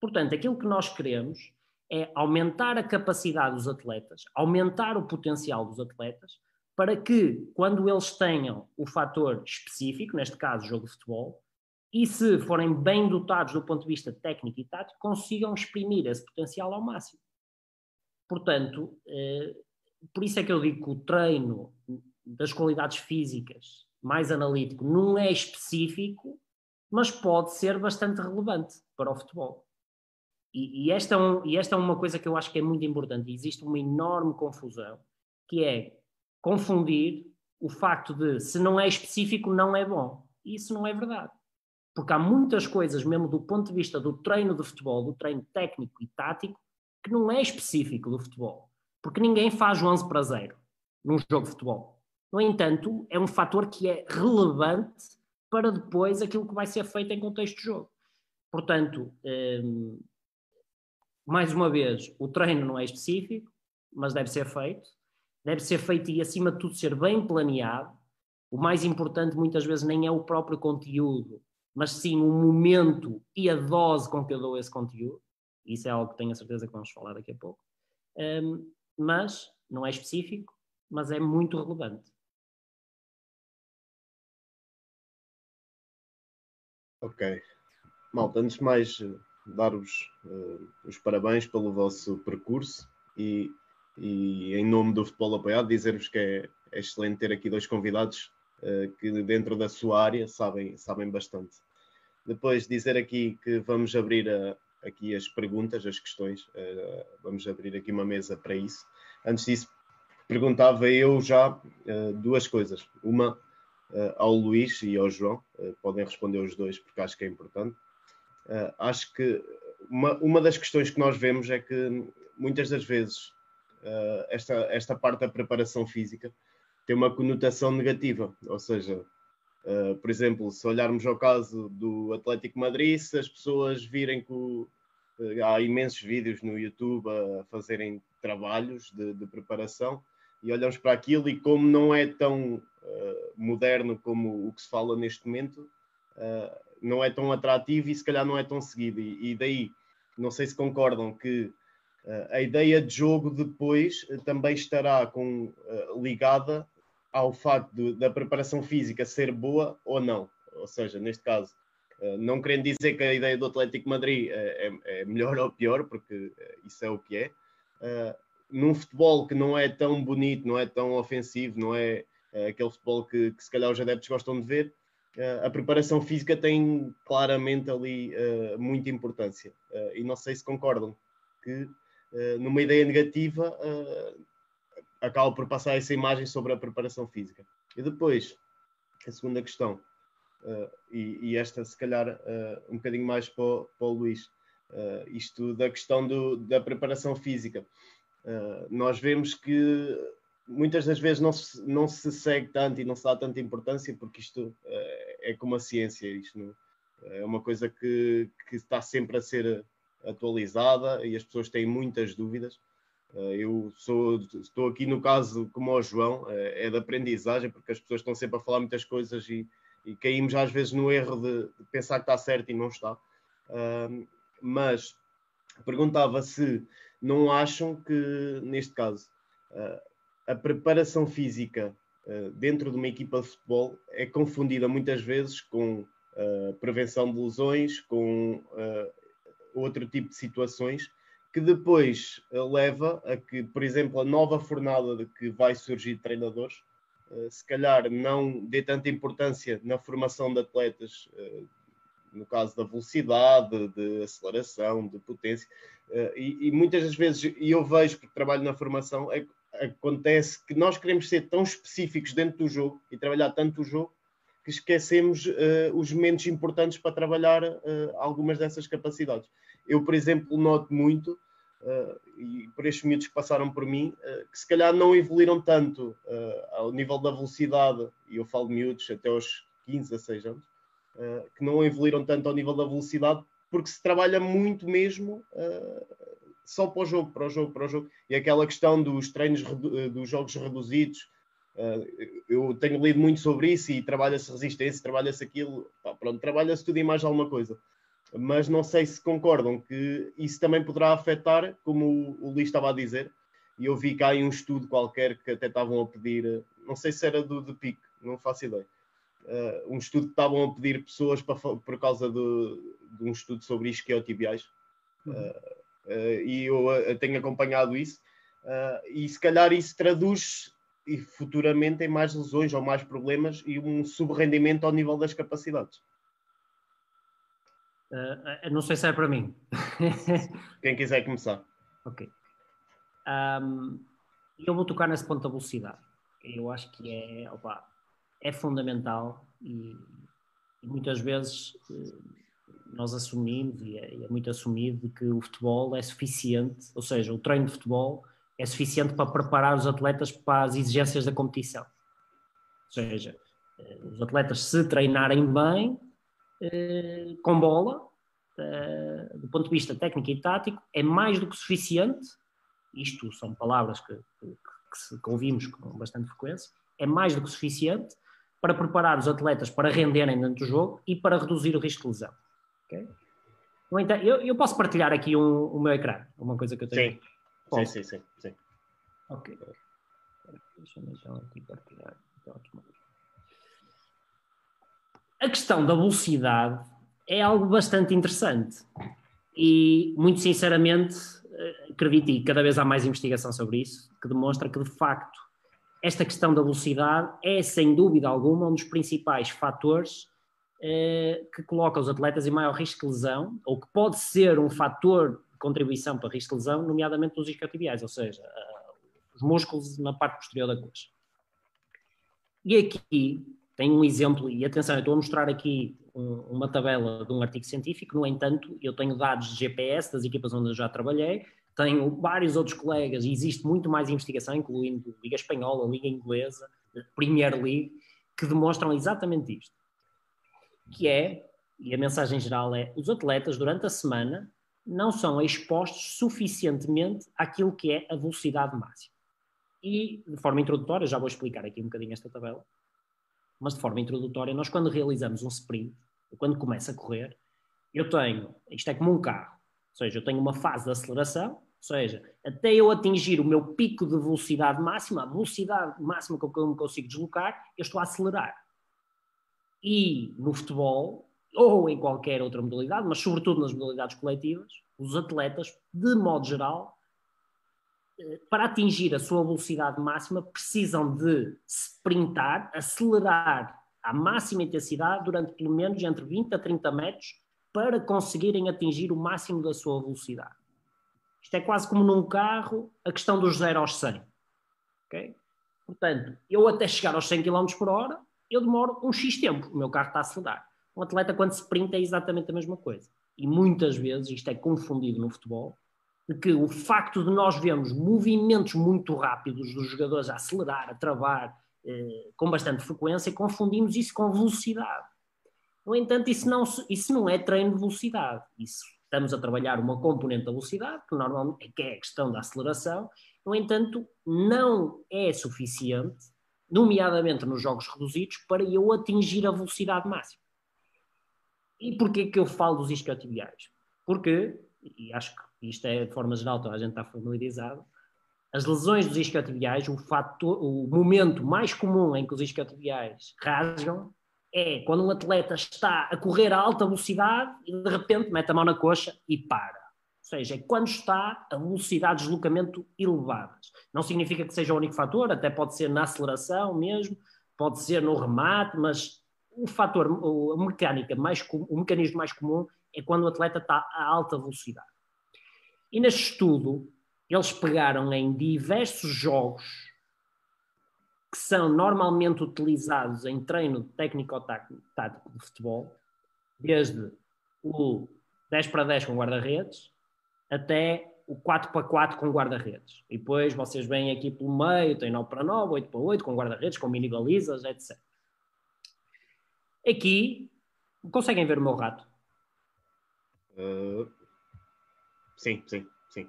Portanto, aquilo que nós queremos é aumentar a capacidade dos atletas, aumentar o potencial dos atletas, para que, quando eles tenham o fator específico, neste caso jogo de futebol, e se forem bem dotados do ponto de vista técnico e tático, consigam exprimir esse potencial ao máximo. Portanto, eh, por isso é que eu digo que o treino das qualidades físicas mais analítico não é específico, mas pode ser bastante relevante para o futebol. E, e, esta é e esta é uma coisa que eu acho que é muito importante. Existe uma enorme confusão, que é confundir o facto de se não é específico, não é bom. Isso não é verdade. Porque há muitas coisas, mesmo do ponto de vista do treino de futebol, do treino técnico e tático, que não é específico do futebol. Porque ninguém faz 11 para 0 num jogo de futebol. No entanto, é um fator que é relevante para depois aquilo que vai ser feito em contexto de jogo. Portanto, hum, mais uma vez, o treino não é específico, mas deve ser feito. deve ser feito e, acima de tudo, ser bem planeado. O mais importante, muitas vezes, nem é o próprio conteúdo, mas sim o momento e a dose com que eu dou esse conteúdo. Isso é algo que tenho a certeza que vamos falar daqui a pouco. Um, mas não é específico, mas é muito relevante. Ok. Malta, antes de mais, dar-vos uh, os parabéns pelo vosso percurso e, e em nome do Futebol Apoiado, dizer-vos que é, é, excelente ter aqui dois convidados uh, que, dentro da sua área, sabem, sabem bastante. Depois, dizer aqui que vamos abrir a, aqui as perguntas, as questões, uh, vamos abrir aqui uma mesa para isso. Antes disso, perguntava eu já duas coisas. Uma ao Luís e ao João, podem responder os dois porque acho que é importante. Uh, acho que uma, uma das questões que nós vemos é que muitas das vezes esta, esta parte da preparação física tem uma conotação negativa, ou seja, por exemplo, se olharmos ao caso do Atlético Madrid, se as pessoas virem que o, há imensos vídeos no YouTube a fazerem trabalhos de, de preparação e olhamos para aquilo e como não é tão uh, moderno como o que se fala neste momento, uh, não é tão atrativo e se calhar não é tão seguido. E, e daí, não sei se concordam que uh, a ideia de jogo depois também estará com, ligada ao facto de, da preparação física ser boa ou não. Ou seja, neste caso, não querendo dizer que a ideia do Atlético Madrid é, é melhor ou pior, porque isso é o que é, num futebol que não é tão bonito, não é tão ofensivo, não é, aquele futebol que, que, se calhar os adeptos gostam de ver, a preparação física tem claramente ali uh, muita importância. Uh, e não sei se concordam que numa ideia negativa acaba por passar essa imagem sobre a preparação física. E depois, a segunda questão, e, e, esta se calhar um bocadinho mais para o, para o Luís, isto da questão do, da preparação física. Uh, nós vemos que muitas das vezes não se, não se segue tanto e não se dá tanta importância porque isto uh, é como a ciência, isto não, é uma coisa que, que, está sempre a ser atualizada e as pessoas têm muitas dúvidas. Uh, eu sou, estou aqui no caso como o João, é de aprendizagem porque as pessoas estão sempre a falar muitas coisas e, e caímos às vezes no erro de, de, pensar que está certo e não está. mas perguntava se não acham que, neste caso, a preparação física dentro de uma equipa de futebol é confundida muitas vezes com prevenção de lesões, com outro tipo de situações que depois leva a que, por exemplo, a nova fornada de que vai surgir de treinadores, se calhar não dê tanta importância na formação de atletas no caso da velocidade, de aceleração, de potência, e, e, muitas das vezes, e eu vejo porque trabalho na formação, é, acontece que nós queremos ser tão específicos dentro do jogo e trabalhar tanto o jogo que esquecemos uh, os momentos importantes para trabalhar uh, algumas dessas capacidades. Eu, por exemplo, noto muito, e por estes miúdos que passaram por mim, que se calhar não evoluíram tanto ao nível da velocidade, e eu falo de miúdos até aos 15, 16 anos, uh, que não evoluíram tanto ao nível da velocidade, porque se trabalha muito mesmo uh, só para o jogo, para o jogo, para o jogo. E aquela questão dos treinos, eh, dos jogos reduzidos, uh, eu tenho lido muito sobre isso e trabalha-se resistência, trabalha-se aquilo, pá, pronto, trabalha-se tudo e mais alguma coisa. Mas não sei se concordam que isso também poderá afetar, como o, o Luís estava a dizer, e eu vi cá em um estudo qualquer que até estavam a pedir, não sei se era do de PIC, não faço ideia, uh, um estudo que estavam a pedir pessoas para, por causa de, de, um estudo sobre isquiotibiais. Uh, uh, e eu tenho acompanhado isso. e se calhar isso traduz e futuramente em mais lesões ou mais problemas e um subrendimento ao nível das capacidades. Uh, não sei se é para mim. Quem quiser começar. Ok. Um, eu vou tocar nesse ponto da velocidade. Eu acho que é. Opa, é fundamental e, e muitas vezes eh, nós assumimos, e é, é, muito assumido, que o futebol é suficiente, ou seja, o treino de futebol é suficiente para preparar os atletas para as exigências da competição. Ou seja, eh, os atletas se treinarem bem, eh, com bola, do ponto de vista técnico e tático, é mais do que suficiente. Isto são palavras que, que que ouvimos com bastante frequência, é mais do que suficiente para preparar os atletas para renderem dentro do jogo e para reduzir o risco de lesão. Okay? Então, eu, eu, posso partilhar aqui um, o meu ecrã, uma coisa que eu tenho. Sim, sim, sim, sim, sim. Ok. Deixa-me então aqui partilhar. Então, a questão da velocidade é algo bastante interessante e, muito sinceramente, eh, acredito e cada vez há mais investigação sobre isso, que demonstra que, de facto, esta questão da velocidade é, sem dúvida alguma, um dos principais fatores que coloca os atletas em maior risco de lesão, ou que pode ser um fator de contribuição para risco de lesão, nomeadamente nos isquiotibiais, ou seja, uh, os músculos na parte posterior da coxa. E aqui tem um exemplo, e atenção, eu estou a mostrar aqui um, uma tabela de um artigo científico, no entanto, eu tenho dados de GPS das equipas onde eu já trabalhei, tenho vários outros colegas, e existe muito mais investigação, incluindo Liga Espanhola, Liga Inglesa, Premier League, que demonstram exatamente isto que é, e a mensagem geral é, os atletas durante a semana não são expostos suficientemente àquilo que é a velocidade máxima. E, de forma introdutória, já vou explicar aqui um bocadinho esta tabela, mas de forma introdutória, nós quando realizamos um sprint, quando começa a correr, eu tenho, isto é como um carro, ou seja, eu tenho uma fase de aceleração, ou seja, até eu atingir o meu pico de velocidade máxima, a velocidade máxima que eu me consigo deslocar, eu estou a acelerar. E no futebol, ou em qualquer outra modalidade, mas sobretudo nas modalidades coletivas, os atletas, de modo geral, eh, para atingir a sua velocidade máxima, precisam de sprintar, acelerar à máxima intensidade durante pelo menos entre 20 a 30 metros para conseguirem atingir o máximo da sua velocidade. Isto é quase como num carro, a questão dos 0 aos 100. Okay? Portanto, eu até chegar aos 100 km por hora, eu demoro um X tempo, o meu carro está a acelerar. Um atleta, quando se sprint, é exatamente a mesma coisa. E muitas vezes isto é confundido no futebol, de que o facto de nós vermos movimentos muito rápidos dos jogadores a acelerar, a travar, eh, com bastante frequência, confundimos isso com velocidade. No entanto, isso não, isso não é treino de velocidade. Isso, estamos a trabalhar uma componente da velocidade, que normalmente é, é a questão da aceleração. No entanto, não é suficiente nomeadamente nos jogos reduzidos, para eu atingir a velocidade máxima. E porquê que eu falo dos isquiotibiais? Porque, e acho que isto é de forma geral, toda a gente está familiarizado, as lesões dos isquiotibiais, o, fator, o momento mais comum em que os isquiotibiais rasgam é quando um atleta está a correr a alta velocidade e de repente mete a mão na coxa e para seja, é quando está a velocidade de deslocamento elevadas. Não significa que seja o único fator, até pode ser na aceleração mesmo, pode ser no remate, mas o fator, a mecânica mais, o mecanismo mais comum é quando o atleta está a alta velocidade. E neste estudo, eles pegaram em diversos jogos que são normalmente utilizados em treino técnico-tático de futebol, desde o 10 para 10 com guarda-redes, até o 4 para 4 com guarda-redes. E depois vocês vêm aqui pelo meio, tem 9 para 9, 8 para 8, com guarda-redes, com mini balizas, etc. Aqui, conseguem ver o meu rato? Uh, sim, sim, sim.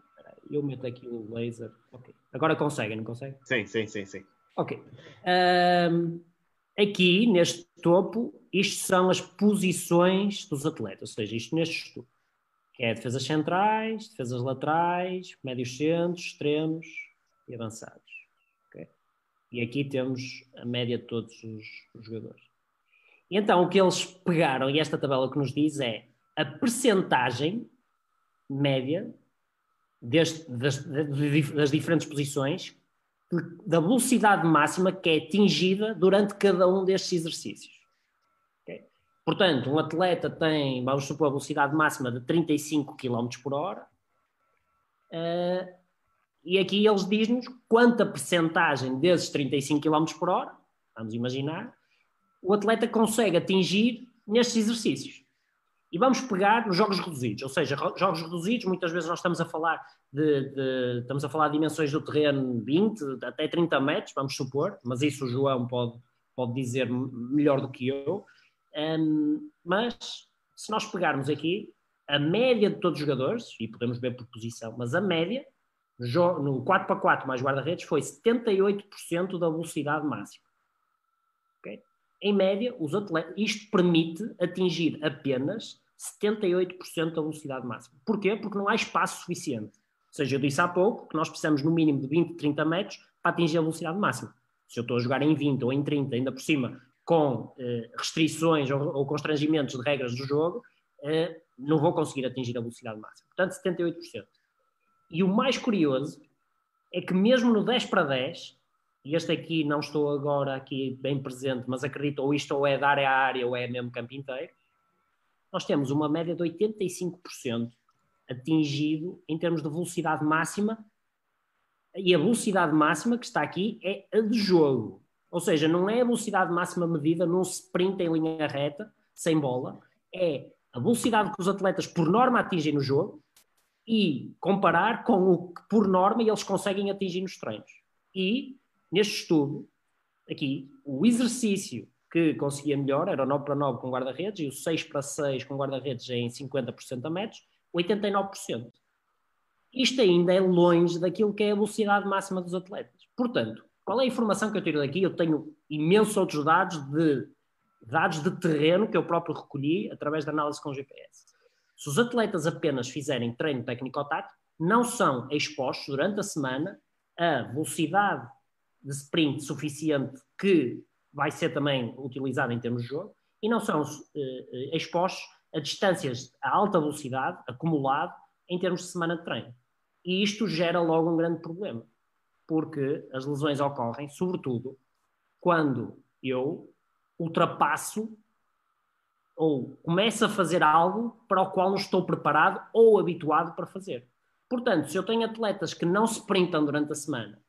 Eu meto aqui o laser. Ok. Agora conseguem, não conseguem? Sim, sim, sim, sim. Ok. Um, aqui, neste topo, isto são as posições dos atletas, ou seja, isto neste estudo que é defesas centrais, defesas laterais, médios centros, extremos e avançados. Okay? E aqui temos a média de todos os, os jogadores. E então o que eles pegaram, e esta tabela que nos diz é a percentagem média deste, das, das diferentes posições da velocidade máxima que é atingida durante cada um destes exercícios. Portanto, um atleta tem, vamos supor, a velocidade máxima de 35 km por hora, uh, e aqui eles dizem-nos quanta percentagem desses 35 km por hora, vamos imaginar, o atleta consegue atingir nestes exercícios. E vamos pegar nos jogos reduzidos, ou seja, jogos reduzidos, muitas vezes nós estamos a falar de, de, estamos a falar de dimensões do terreno 20 até 30 metros, vamos supor, mas isso o João pode, pode dizer melhor do que eu. Um, mas se nós pegarmos aqui a média de todos os jogadores, e podemos ver por posição, mas a média no 4x4 mais guarda-redes foi 78% da velocidade máxima. Okay? Em média, os atletas, isto permite atingir apenas 78% da velocidade máxima. Porquê? Porque não há espaço suficiente. Ou seja, eu disse há pouco que nós precisamos no mínimo de 20, 30 metros para atingir a velocidade máxima. Se eu estou a jogar em 20 ou em 30, ainda por cima, com eh, restrições ou, ou, constrangimentos de regras do jogo, eh, não vou conseguir atingir a velocidade máxima. Portanto, 78%. E o mais curioso é que mesmo no 10 para 10, e este aqui não estou agora aqui bem presente, mas acredito ou isto ou é da área a área ou é mesmo campo inteiro, nós temos uma média de 85% atingido em termos de velocidade máxima e a velocidade máxima que está aqui é a de jogo. Ou seja, não é a velocidade máxima medida num sprint em linha reta, sem bola, é a velocidade que os atletas por norma atingem no jogo e comparar com o que por norma eles conseguem atingir nos treinos. E neste estudo, aqui, o exercício que conseguia melhor era o 9 para 9 com guarda-redes e o 6 para 6 com guarda-redes em 50% a metros, 89% isto ainda é longe daquilo que é a velocidade máxima dos atletas. Portanto, qual é a informação que eu tiro daqui? Eu tenho imensos outros dados de dados de terreno que eu próprio recolhi através da análise com GPS. Se os atletas apenas fizerem treino técnico-tático, não são expostos durante a semana a velocidade de sprint suficiente que vai ser também utilizada em termos de jogo e não são uh, expostos a distâncias a alta velocidade acumulado em termos de semana de treino. E isto gera logo um grande problema, porque as lesões ocorrem, sobretudo, quando eu ultrapasso ou começo a fazer algo para o qual não estou preparado ou habituado para fazer. Portanto, se eu tenho atletas que não se sprintam durante a semana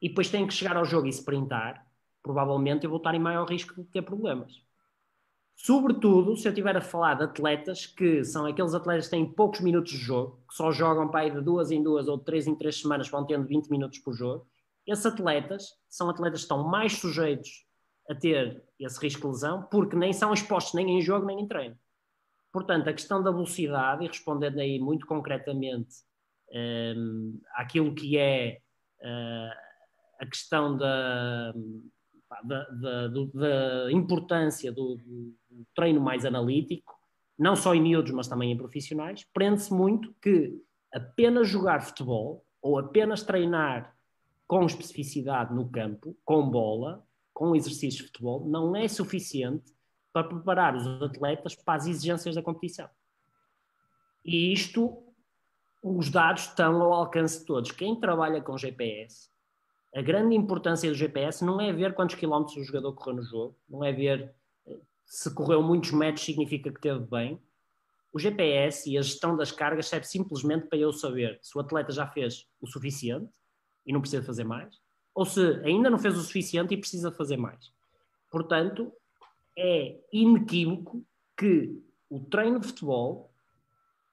e depois têm que chegar ao jogo e sprintar, provavelmente eu vou estar em maior risco de ter problemas. Sobretudo se eu estiver a falar de atletas que são aqueles atletas que têm poucos minutos de jogo, que só jogam para ir de duas em duas ou de três em três semanas, vão tendo 20 minutos por jogo. Esses atletas são atletas que estão mais sujeitos a ter esse risco de lesão, porque nem são expostos nem em jogo nem em treino. Portanto, a questão da velocidade, e respondendo aí muito concretamente um, àquilo que é uh, a questão da, da, da, da importância do, do, treino mais analítico, não só em miúdos, mas também em profissionais, prende-se muito que apenas jogar futebol ou apenas treinar com especificidade no campo, com bola, com exercícios de futebol, não é suficiente para preparar os atletas para as exigências da competição. E isto, os dados estão ao alcance de todos. Quem trabalha com GPS, a grande importância do GPS não é ver quantos quilómetros o jogador correu no jogo, não é ver se correu muitos metros significa que teve bem. O GPS e a gestão das cargas serve simplesmente para eu saber se o atleta já fez o suficiente e não precisa fazer mais, ou se ainda não fez o suficiente e precisa fazer mais. Portanto, é inequívoco que o treino de futebol,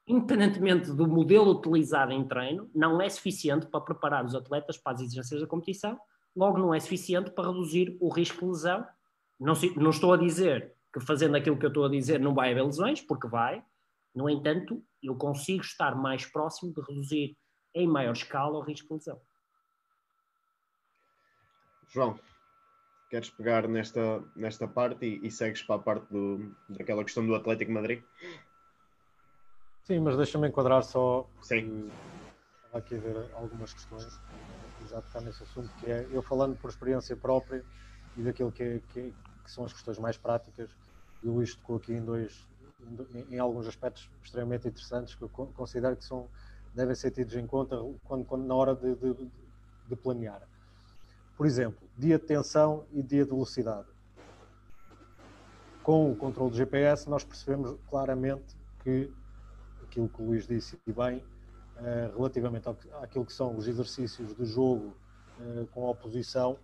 independentemente do modelo utilizado em treino, não é suficiente para preparar os atletas para as exigências da competição, logo não é suficiente para reduzir o risco de lesão. Não, não estou a dizer que fazendo aquilo que eu estou a dizer não vai haver lesões, porque vai. No entanto, eu consigo estar mais próximo de reduzir em maior escala o risco de lesão. João, queres pegar nesta, nesta parte e, e segues para a parte do, daquela questão do Atlético Madrid? Sim, mas deixa-me enquadrar só. Sim. Estava aqui a ver algumas questões, já tocar nesse assunto, que é eu falando por experiência própria e daquilo que, é, que, é, que são as questões mais práticas, e o Luís tocou aqui em dois, em, em, alguns aspectos extremamente interessantes que eu considero que são, devem ser tidos em conta quando, quando na hora de, de, de planear. Por exemplo, dia de tensão e dia de velocidade. Com o controle do GPS, nós percebemos claramente que aquilo que o Luís disse e bem, eh, relativamente àquilo que são os exercícios de jogo eh, com a oposição,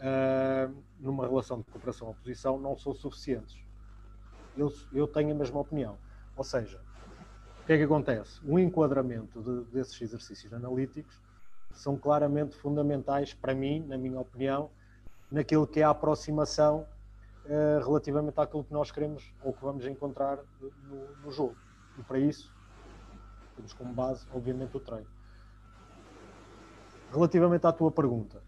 eh, numa relação de cooperação-oposição, não são suficientes eu, eu tenho a mesma opinião. Ou seja, o que é que acontece? O enquadramento de, desses exercícios analíticos são claramente fundamentais para mim, na minha opinião, naquilo que é a aproximação relativamente àquilo que nós queremos ou que vamos encontrar no, no jogo. E para isso, temos como base, obviamente, o treino. relativamente à tua pergunta,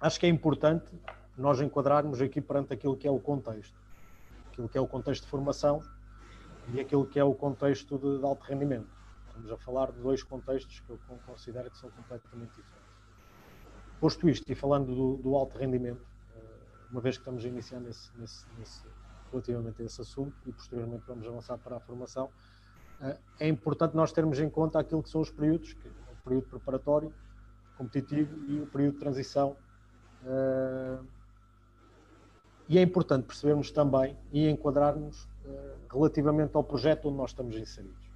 acho que é importante nós enquadrarmos aqui perante aquilo que é o contexto, aquilo que é o contexto de formação e aquilo que é o contexto de, de alto rendimento. Estamos a falar de dois contextos que eu considero que são completamente diferentes. Posto isto e falando do, do alto rendimento, eh, uma vez que estamos a iniciar nesse, nesse, nesse, relativamente a esse assunto e posteriormente vamos avançar para a formação, é importante nós termos em conta aquilo que são os períodos, que é o período preparatório, competitivo e o período de transição. Eh, e é importante percebermos também e enquadrarmos relativamente ao projeto onde nós estamos inseridos.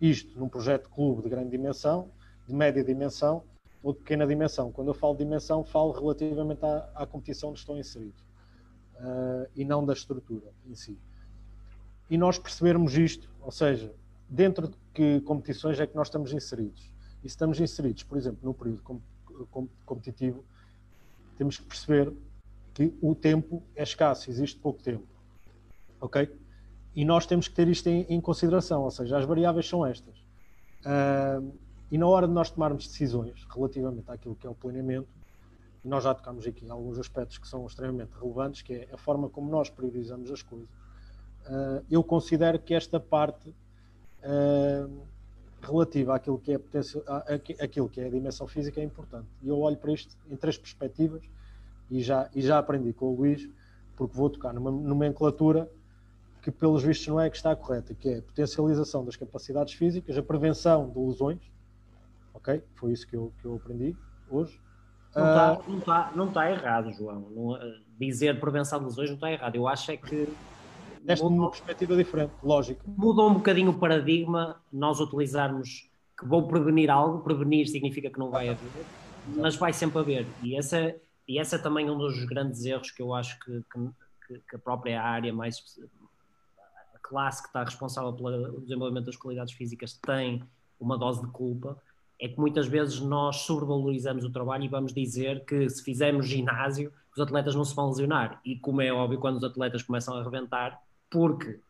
Isto num projeto de clube de grande dimensão, de média dimensão ou de pequena dimensão. Quando eu falo de dimensão, falo relativamente à, à competição onde estão inseridos uh, e não da estrutura em si. E nós percebermos isto, ou seja, dentro de que competições é que nós estamos inseridos. E se estamos inseridos, por exemplo, no período com, com, competitivo, temos que perceber que o tempo é escasso, existe pouco tempo. Ok? E nós temos que ter isto em, em consideração, ou seja, as variáveis são estas. Uh, e na hora de nós tomarmos decisões relativamente àquilo que é o planeamento, e nós já tocamos aqui em alguns aspectos que são extremamente relevantes, que é a forma como nós priorizamos as coisas. Uh, eu considero que esta parte uh, relativa àquilo que, é potencial, àquilo que é a dimensão física é importante. E eu olho para isto em três perspectivas e já, e já aprendi com o Luís, porque vou tocar numa nomenclatura que pelos vistos não é que está correta, que é a potencialização das capacidades físicas, a prevenção de lesões, ok? Foi isso que eu, que eu aprendi hoje. Não está uh, não tá, não tá errado, João. Não, eh, dizer prevenção de lesões não está errado. Eu acho é que. Deste uma perspectiva diferente, lógico. Mudou um bocadinho o paradigma nós utilizarmos que vou prevenir algo, prevenir significa que não vai haver, mas vai sempre haver. E essa, e essa é também um dos grandes erros que eu acho que, que, que a própria área mais classe que está responsável pelo desenvolvimento das qualidades físicas tem uma dose de culpa, é que muitas vezes nós sobrevalorizamos o trabalho e vamos dizer que se fizermos ginásio, os atletas não se vão lesionar. E como é óbvio, quando os atletas começam a arrebentar, porque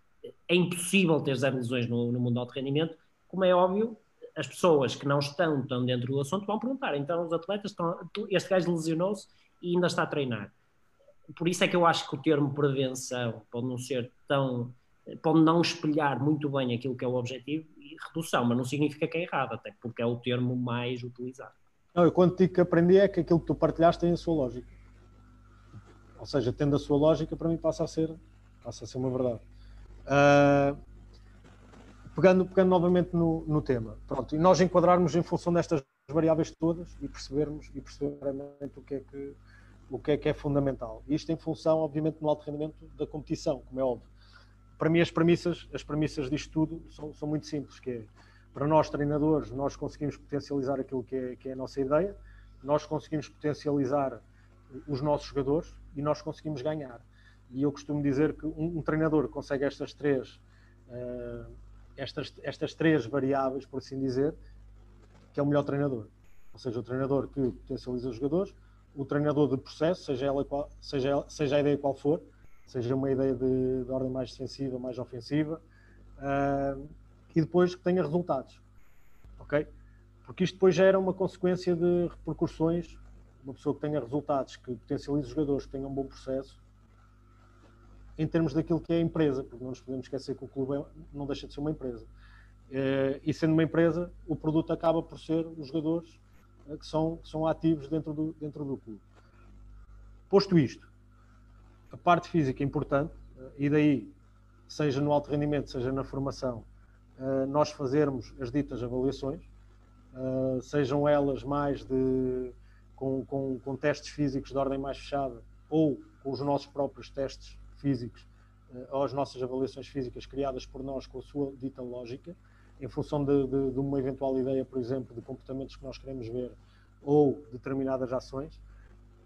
é impossível ter zero lesões no, no mundo do alto rendimento, como é óbvio, as pessoas que não estão tão dentro do assunto vão perguntar, então os atletas estão, este gajo lesionou-se e ainda está a treinar. Por isso é que eu acho que o termo prevenção pode não ser tão pode não espelhar muito bem aquilo que é o objetivo e redução, mas não significa que é errado, até porque é o termo mais utilizado. Não, eu quando digo que aprendi é que aquilo que tu partilhaste tem a sua lógica. Ou seja, tendo a sua lógica, para mim passa a ser, passa a ser uma verdade. Uh, pegando, pegando novamente no, no tema, pronto, e nós enquadrarmos em função destas variáveis todas e percebermos e perceber realmente o que é que o que é que é fundamental. Isto em função, obviamente, no alto rendimento da competição, como é óbvio para mim as premissas, as premissas disto tudo são, são muito simples, que é, para nós treinadores, nós conseguimos potencializar aquilo que é, que é a nossa ideia, nós conseguimos potencializar os nossos jogadores e nós conseguimos ganhar. E eu costumo dizer que um, um treinador consegue estas três, uh, estas, estas três variáveis, por assim dizer, que é o melhor treinador. Ou seja, o treinador que potencializa os jogadores, o treinador de processo, seja, ela qual, seja, seja a ideia qual for, seja uma ideia de, de ordem mais defensiva, mais ofensiva, uh, e depois que tenha resultados. Ok? Porque isto depois gera uma consequência de repercussões. Uma pessoa que tenha resultados, que potencialize os jogadores, que tenha um bom processo, em termos daquilo que é a empresa, porque não nos podemos esquecer que o clube é, não deixa de ser uma empresa. Uh, e sendo uma empresa, o produto acaba por ser os jogadores uh, que, são, que são ativos dentro do, dentro do clube. Posto isto, a parte física é importante, eh, e daí, seja no alto rendimento, seja na formação, eh, nós fazermos as ditas avaliações, eh, sejam elas mais de, com, com, com testes físicos de ordem mais fechada ou com os nossos próprios testes físicos ou as nossas avaliações físicas criadas por nós com a sua dita lógica, em função de, de, de, uma eventual ideia, por exemplo, de comportamentos que nós queremos ver ou determinadas ações,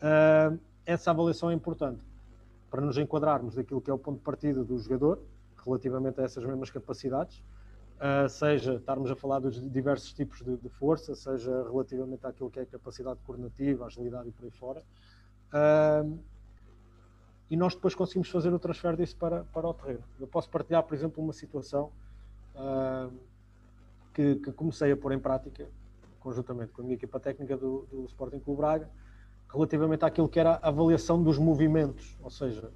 uh, essa avaliação é importante para nos enquadrarmos daquilo que é o ponto de partida do jogador, relativamente a essas mesmas capacidades, uh, seja estarmos a falar dos diversos tipos de, de, força, seja relativamente àquilo que é capacidade coordenativa, agilidade e por aí fora. Uh, e nós depois conseguimos fazer o transfer disso para, para o terreno. Eu posso partilhar, por exemplo, uma situação uh, que, que, comecei a pôr em prática conjuntamente com a minha equipa técnica do, do Sporting Clube Braga, relativamente àquilo que era a avaliação dos movimentos, ou seja,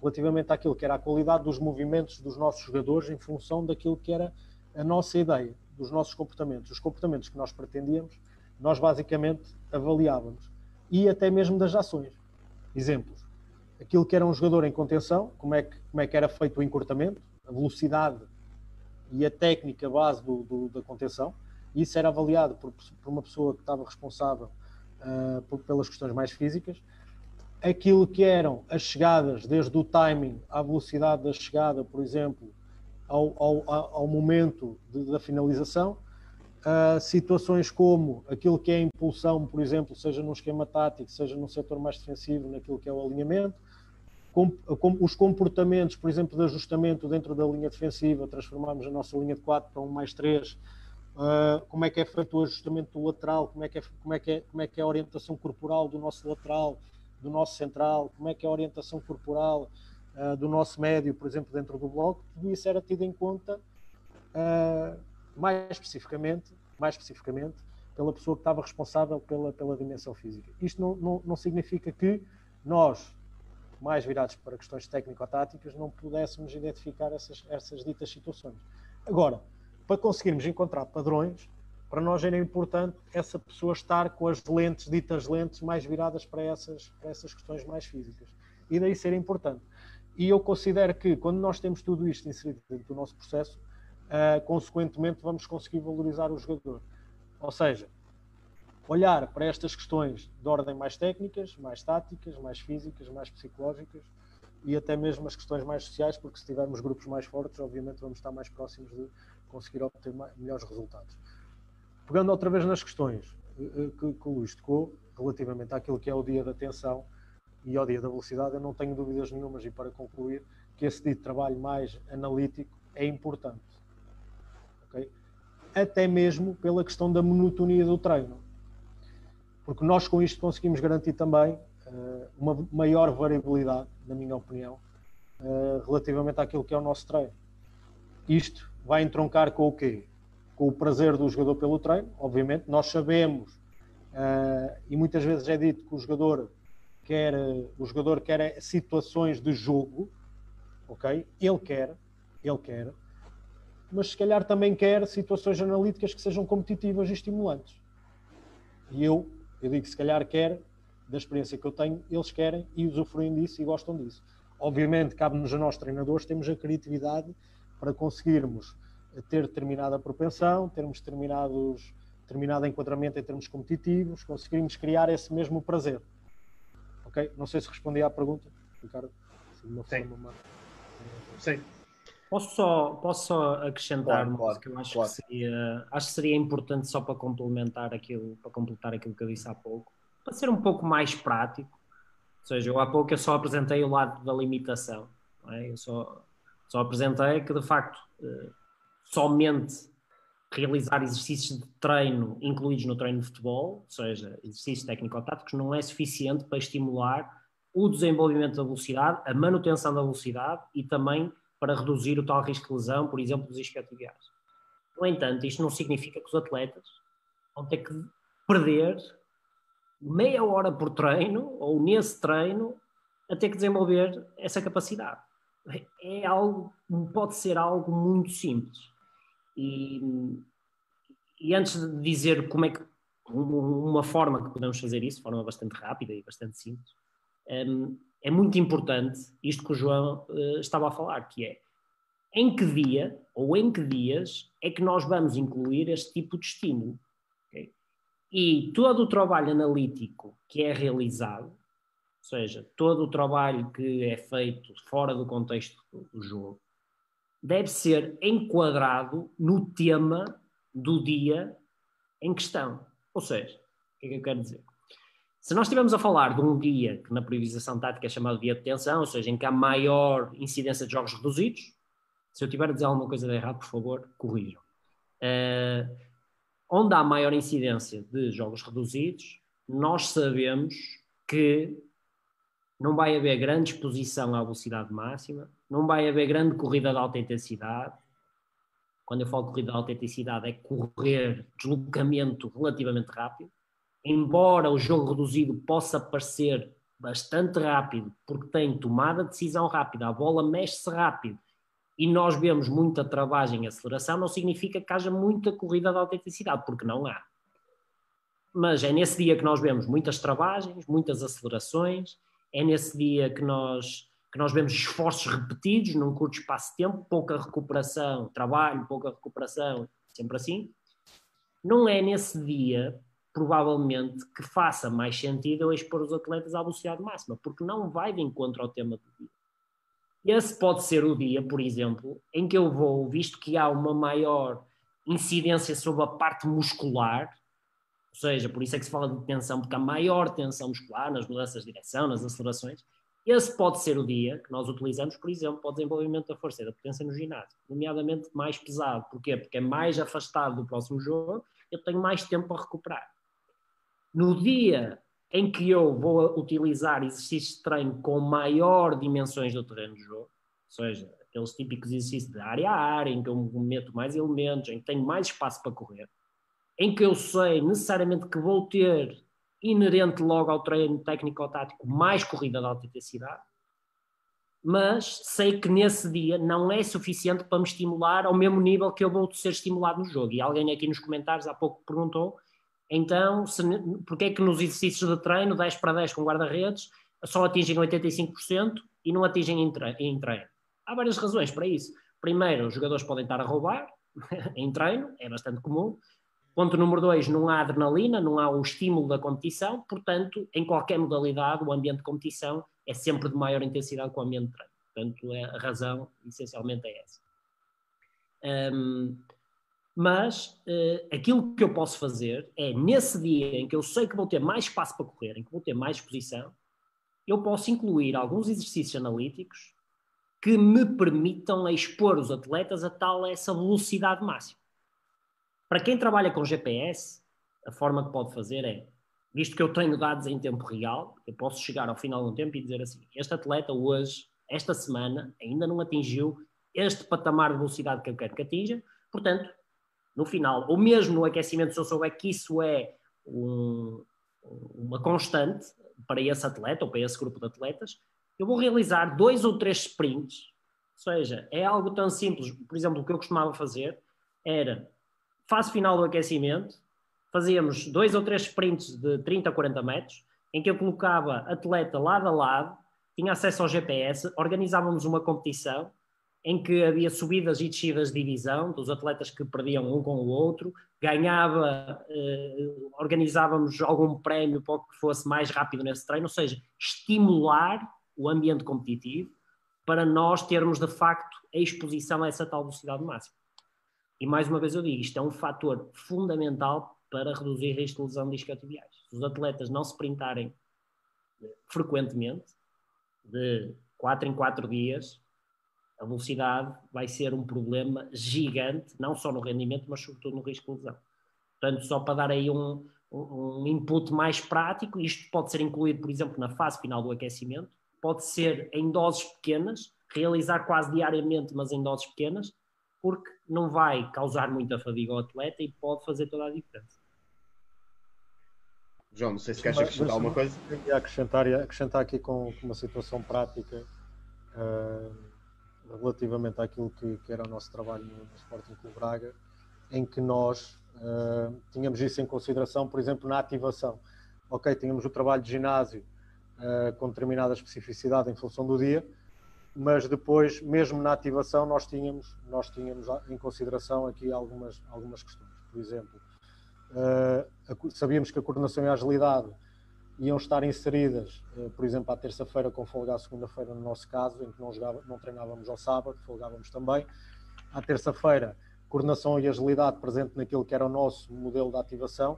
relativamente àquilo que era a qualidade dos movimentos dos nossos jogadores em função daquilo que era a nossa ideia, dos nossos comportamentos. Os comportamentos que nós pretendíamos, nós basicamente avaliávamos. E até mesmo das ações. Exemplos. Aquilo que era um jogador em contenção, como é que, como é que era feito o encurtamento, a velocidade e a técnica base do, do, da contenção. Isso era avaliado por, por uma pessoa que estava responsável uh, por, pelas questões mais físicas. Aquilo que eram as chegadas, desde o timing à velocidade da chegada, por exemplo, ao, ao, ao momento de, da finalização. Uh, situações como aquilo que é a impulsão, por exemplo, seja num esquema tático, seja num setor mais defensivo, naquilo que é o alinhamento, com, com, os comportamentos, por exemplo, de ajustamento dentro da linha defensiva, transformarmos a nossa linha de 4 para um mais 3, uh, como é que é feito o ajustamento do lateral, como é, que é, como, é que é, como é que é a orientação corporal do nosso lateral, do nosso central, como é que é a orientação corporal uh, do nosso médio, por exemplo, dentro do bloco, tudo isso era tido em conta uh, mais especificamente, mais especificamente pela pessoa que estava responsável pela, pela dimensão física. Isto não, não, não significa que nós, mais virados para questões técnico-táticas, não pudéssemos identificar essas, essas ditas situações. Agora, para conseguirmos encontrar padrões, para nós era importante essa pessoa estar com as lentes, ditas lentes, mais viradas para essas, para essas questões mais físicas. E daí ser importante. E eu considero que quando nós temos tudo isto inserido dentro do nosso processo, uh, consequentemente vamos conseguir valorizar o jogador. Ou seja, olhar para estas questões de ordem mais técnicas, mais táticas, mais físicas, mais psicológicas e até mesmo as questões mais sociais, porque se tivermos grupos mais fortes, obviamente vamos estar mais próximos de, conseguir obter melhores resultados. Pegando outra vez nas questões eh, eh, que, que o Luís tocou, relativamente àquilo que é o dia da atenção e ao dia da velocidade, eu não tenho dúvidas nenhumas, e para concluir, que esse de trabalho mais analítico é importante. Okay? Até mesmo pela questão da monotonia do treino. Porque nós com isto conseguimos garantir também uh, uma maior variabilidade, na minha opinião, uh, relativamente àquilo que é o nosso treino. Isto vai entroncar com o quê? Com o prazer do jogador pelo treino, obviamente. Nós sabemos, uh, e muitas vezes é dito que o jogador quer, o jogador quer situações de jogo, ok? Ele quer, ele quer, mas se calhar também quer situações analíticas que sejam competitivas e estimulantes. E eu, eu digo que se calhar quer, da experiência que eu tenho, eles querem e usufruem disso e gostam disso. Obviamente, cabe-nos a nós treinadores, temos a criatividade para conseguirmos ter determinada propensão, termos determinados, determinado enquadramento em termos competitivos, conseguirmos criar esse mesmo prazer. Ok? Não sei se respondi à pergunta, Ricardo. Sim. Forma. Sim. Posso só, posso só acrescentar claro, claro, que eu acho claro. que seria acho que seria importante só para complementar aquilo, para completar aquilo que eu disse há pouco, para ser um pouco mais prático. Ou seja, eu há pouco eu só apresentei o lado da limitação. É? Eu só só apresentei que, de facto, eh, somente realizar exercícios de treino incluídos no treino de futebol, ou seja, exercícios técnico-táticos, não é suficiente para estimular o desenvolvimento da velocidade, a manutenção da velocidade e também para reduzir o tal risco de lesão, por exemplo, dos isquiotibiais. No entanto, isto não significa que os atletas vão ter que perder meia hora por treino ou nesse treino a ter que desenvolver essa capacidade é algo, pode ser algo muito simples. E, e antes de dizer como é que uma forma que podemos fazer isso, de forma bastante rápida e bastante simples, hum, é muito importante isto que o João eh, estava a falar, que é em que dia ou em que dias é que nós vamos incluir este tipo de estímulo. Okay? E todo o trabalho analítico que é realizado ou seja, todo o trabalho que é feito fora do contexto do jogo deve ser enquadrado no tema do dia em questão. Ou seja, o que é que eu quero dizer? Se nós estivermos a falar de um dia que na priorização tática é chamado dia de tensão, ou seja, em que há maior incidência de jogos reduzidos, se eu tiver a dizer alguma coisa de errado, por favor, corrijam. Uh, onde há maior incidência de jogos reduzidos, nós sabemos que não vai haver grande exposição à velocidade máxima, não vai haver grande corrida de alta intensidade. quando eu falo corrida de alta intensidade, é correr deslocamento relativamente rápido. Embora o jogo reduzido possa parecer bastante rápido, porque tem tomada de decisão rápida, a bola mexe-se rápido e nós vemos muita travagem e aceleração, não significa que haja muita corrida de alta intensidade, porque não há. Mas é nesse dia que nós vemos muitas travagens, muitas acelerações, é nesse dia que nós que nós vemos esforços repetidos num curto espaço de tempo, pouca recuperação, trabalho, pouca recuperação, sempre assim. Não é nesse dia, provavelmente, que faça mais sentido eu expor os atletas à velocidade máxima, porque não vai de encontro ao tema do dia. Esse pode ser o dia, por exemplo, em que eu vou, visto que há uma maior incidência sobre a parte muscular, ou seja, por isso é que se fala de tensão, porque há maior tensão muscular nas mudanças de direção, nas acelerações, esse pode ser o dia que nós utilizamos, por exemplo, para o desenvolvimento da força e da potência no ginásio, nomeadamente mais pesado. Porquê? Porque é mais afastado do próximo jogo, eu tenho mais tempo para recuperar. No dia em que eu vou utilizar exercícios de treino com maior dimensões do terreno de jogo, ou seja, aqueles típicos exercícios de área a área, em que eu meto mais elementos, em que tenho mais espaço para correr, em que eu sei necessariamente que vou ter inerente logo ao treino técnico-tático, mais corrida de alta intensidade, mas sei que nesse dia não é suficiente para me estimular ao mesmo nível que eu vou ser estimulado no jogo. E alguém aqui nos comentários há pouco perguntou, então, se, porque é que nos exercícios de treino, 10 para 10 com guarda-redes, só atingem 85% e não atingem em treino? Há várias razões para isso. Primeiro, os jogadores podem estar a roubar em treino, é bastante comum. Ponto número dois, não há adrenalina, não há o estímulo da competição, portanto, em qualquer modalidade, o ambiente de competição é sempre de maior intensidade que o ambiente de treino. Portanto, a razão essencialmente é essa. Um, mas uh, aquilo que eu posso fazer é, nesse dia em que eu sei que vou ter mais espaço para correr, em que vou ter mais exposição, eu posso incluir alguns exercícios analíticos que me permitam expor os atletas a tal essa velocidade máxima. Para quem trabalha com GPS, a forma que pode fazer é, visto que eu tenho dados em tempo real, eu posso chegar ao final de um tempo e dizer assim: este atleta hoje, esta semana, ainda não atingiu este patamar de velocidade que eu quero que atinja, portanto, no final, ou mesmo no aquecimento, se eu souber que isso é um, uma constante para esse atleta ou para esse grupo de atletas, eu vou realizar dois ou três sprints. Ou seja, é algo tão simples. Por exemplo, o que eu costumava fazer era fase final do aquecimento, fazíamos dois ou três sprints de 30 a 40 metros, em que eu colocava atleta lado a lado, tinha acesso ao GPS, organizávamos uma competição em que havia subidas e descidas de divisão dos atletas que perdiam um com o outro, ganhava, eh, organizávamos algum prémio para que fosse mais rápido nesse treino, ou seja, estimular o ambiente competitivo para nós termos de facto a exposição a essa tal velocidade máxima. E mais uma vez eu digo, isto é um fator fundamental para reduzir risco de lesão de isquiotibiais. Se os atletas não se printarem frequentemente, de 4 em 4 dias, a velocidade vai ser um problema gigante, não só no rendimento, mas sobretudo no risco de lesão. Portanto, só para dar aí um, um input mais prático, isto pode ser incluído, por exemplo, na fase final do aquecimento, pode ser em doses pequenas, realizar quase diariamente, mas em doses pequenas, porque não vai causar muita fadiga ao atleta e pode fazer toda a diferença. João, não sei se queres acrescentar alguma coisa. Acrescentar, acrescentar aqui com, com uma situação prática uh, relativamente àquilo que, que, era o nosso trabalho no, no Sporting Clube Braga, em que nós uh, tínhamos isso em consideração, por exemplo, na ativação. Ok, tínhamos o trabalho de ginásio uh, com determinada especificidade em função do dia, mas depois, mesmo na ativação, nós tínhamos, nós tínhamos em consideração aqui algumas, algumas questões. Por exemplo, uh, sabíamos que a coordenação e a agilidade iam estar inseridas, uh, por exemplo, à terça-feira com folga à segunda-feira, no nosso caso, em que não, jogava, não treinávamos ao sábado, folgávamos também. À terça-feira, coordenação e agilidade presente naquilo que era o nosso modelo de ativação.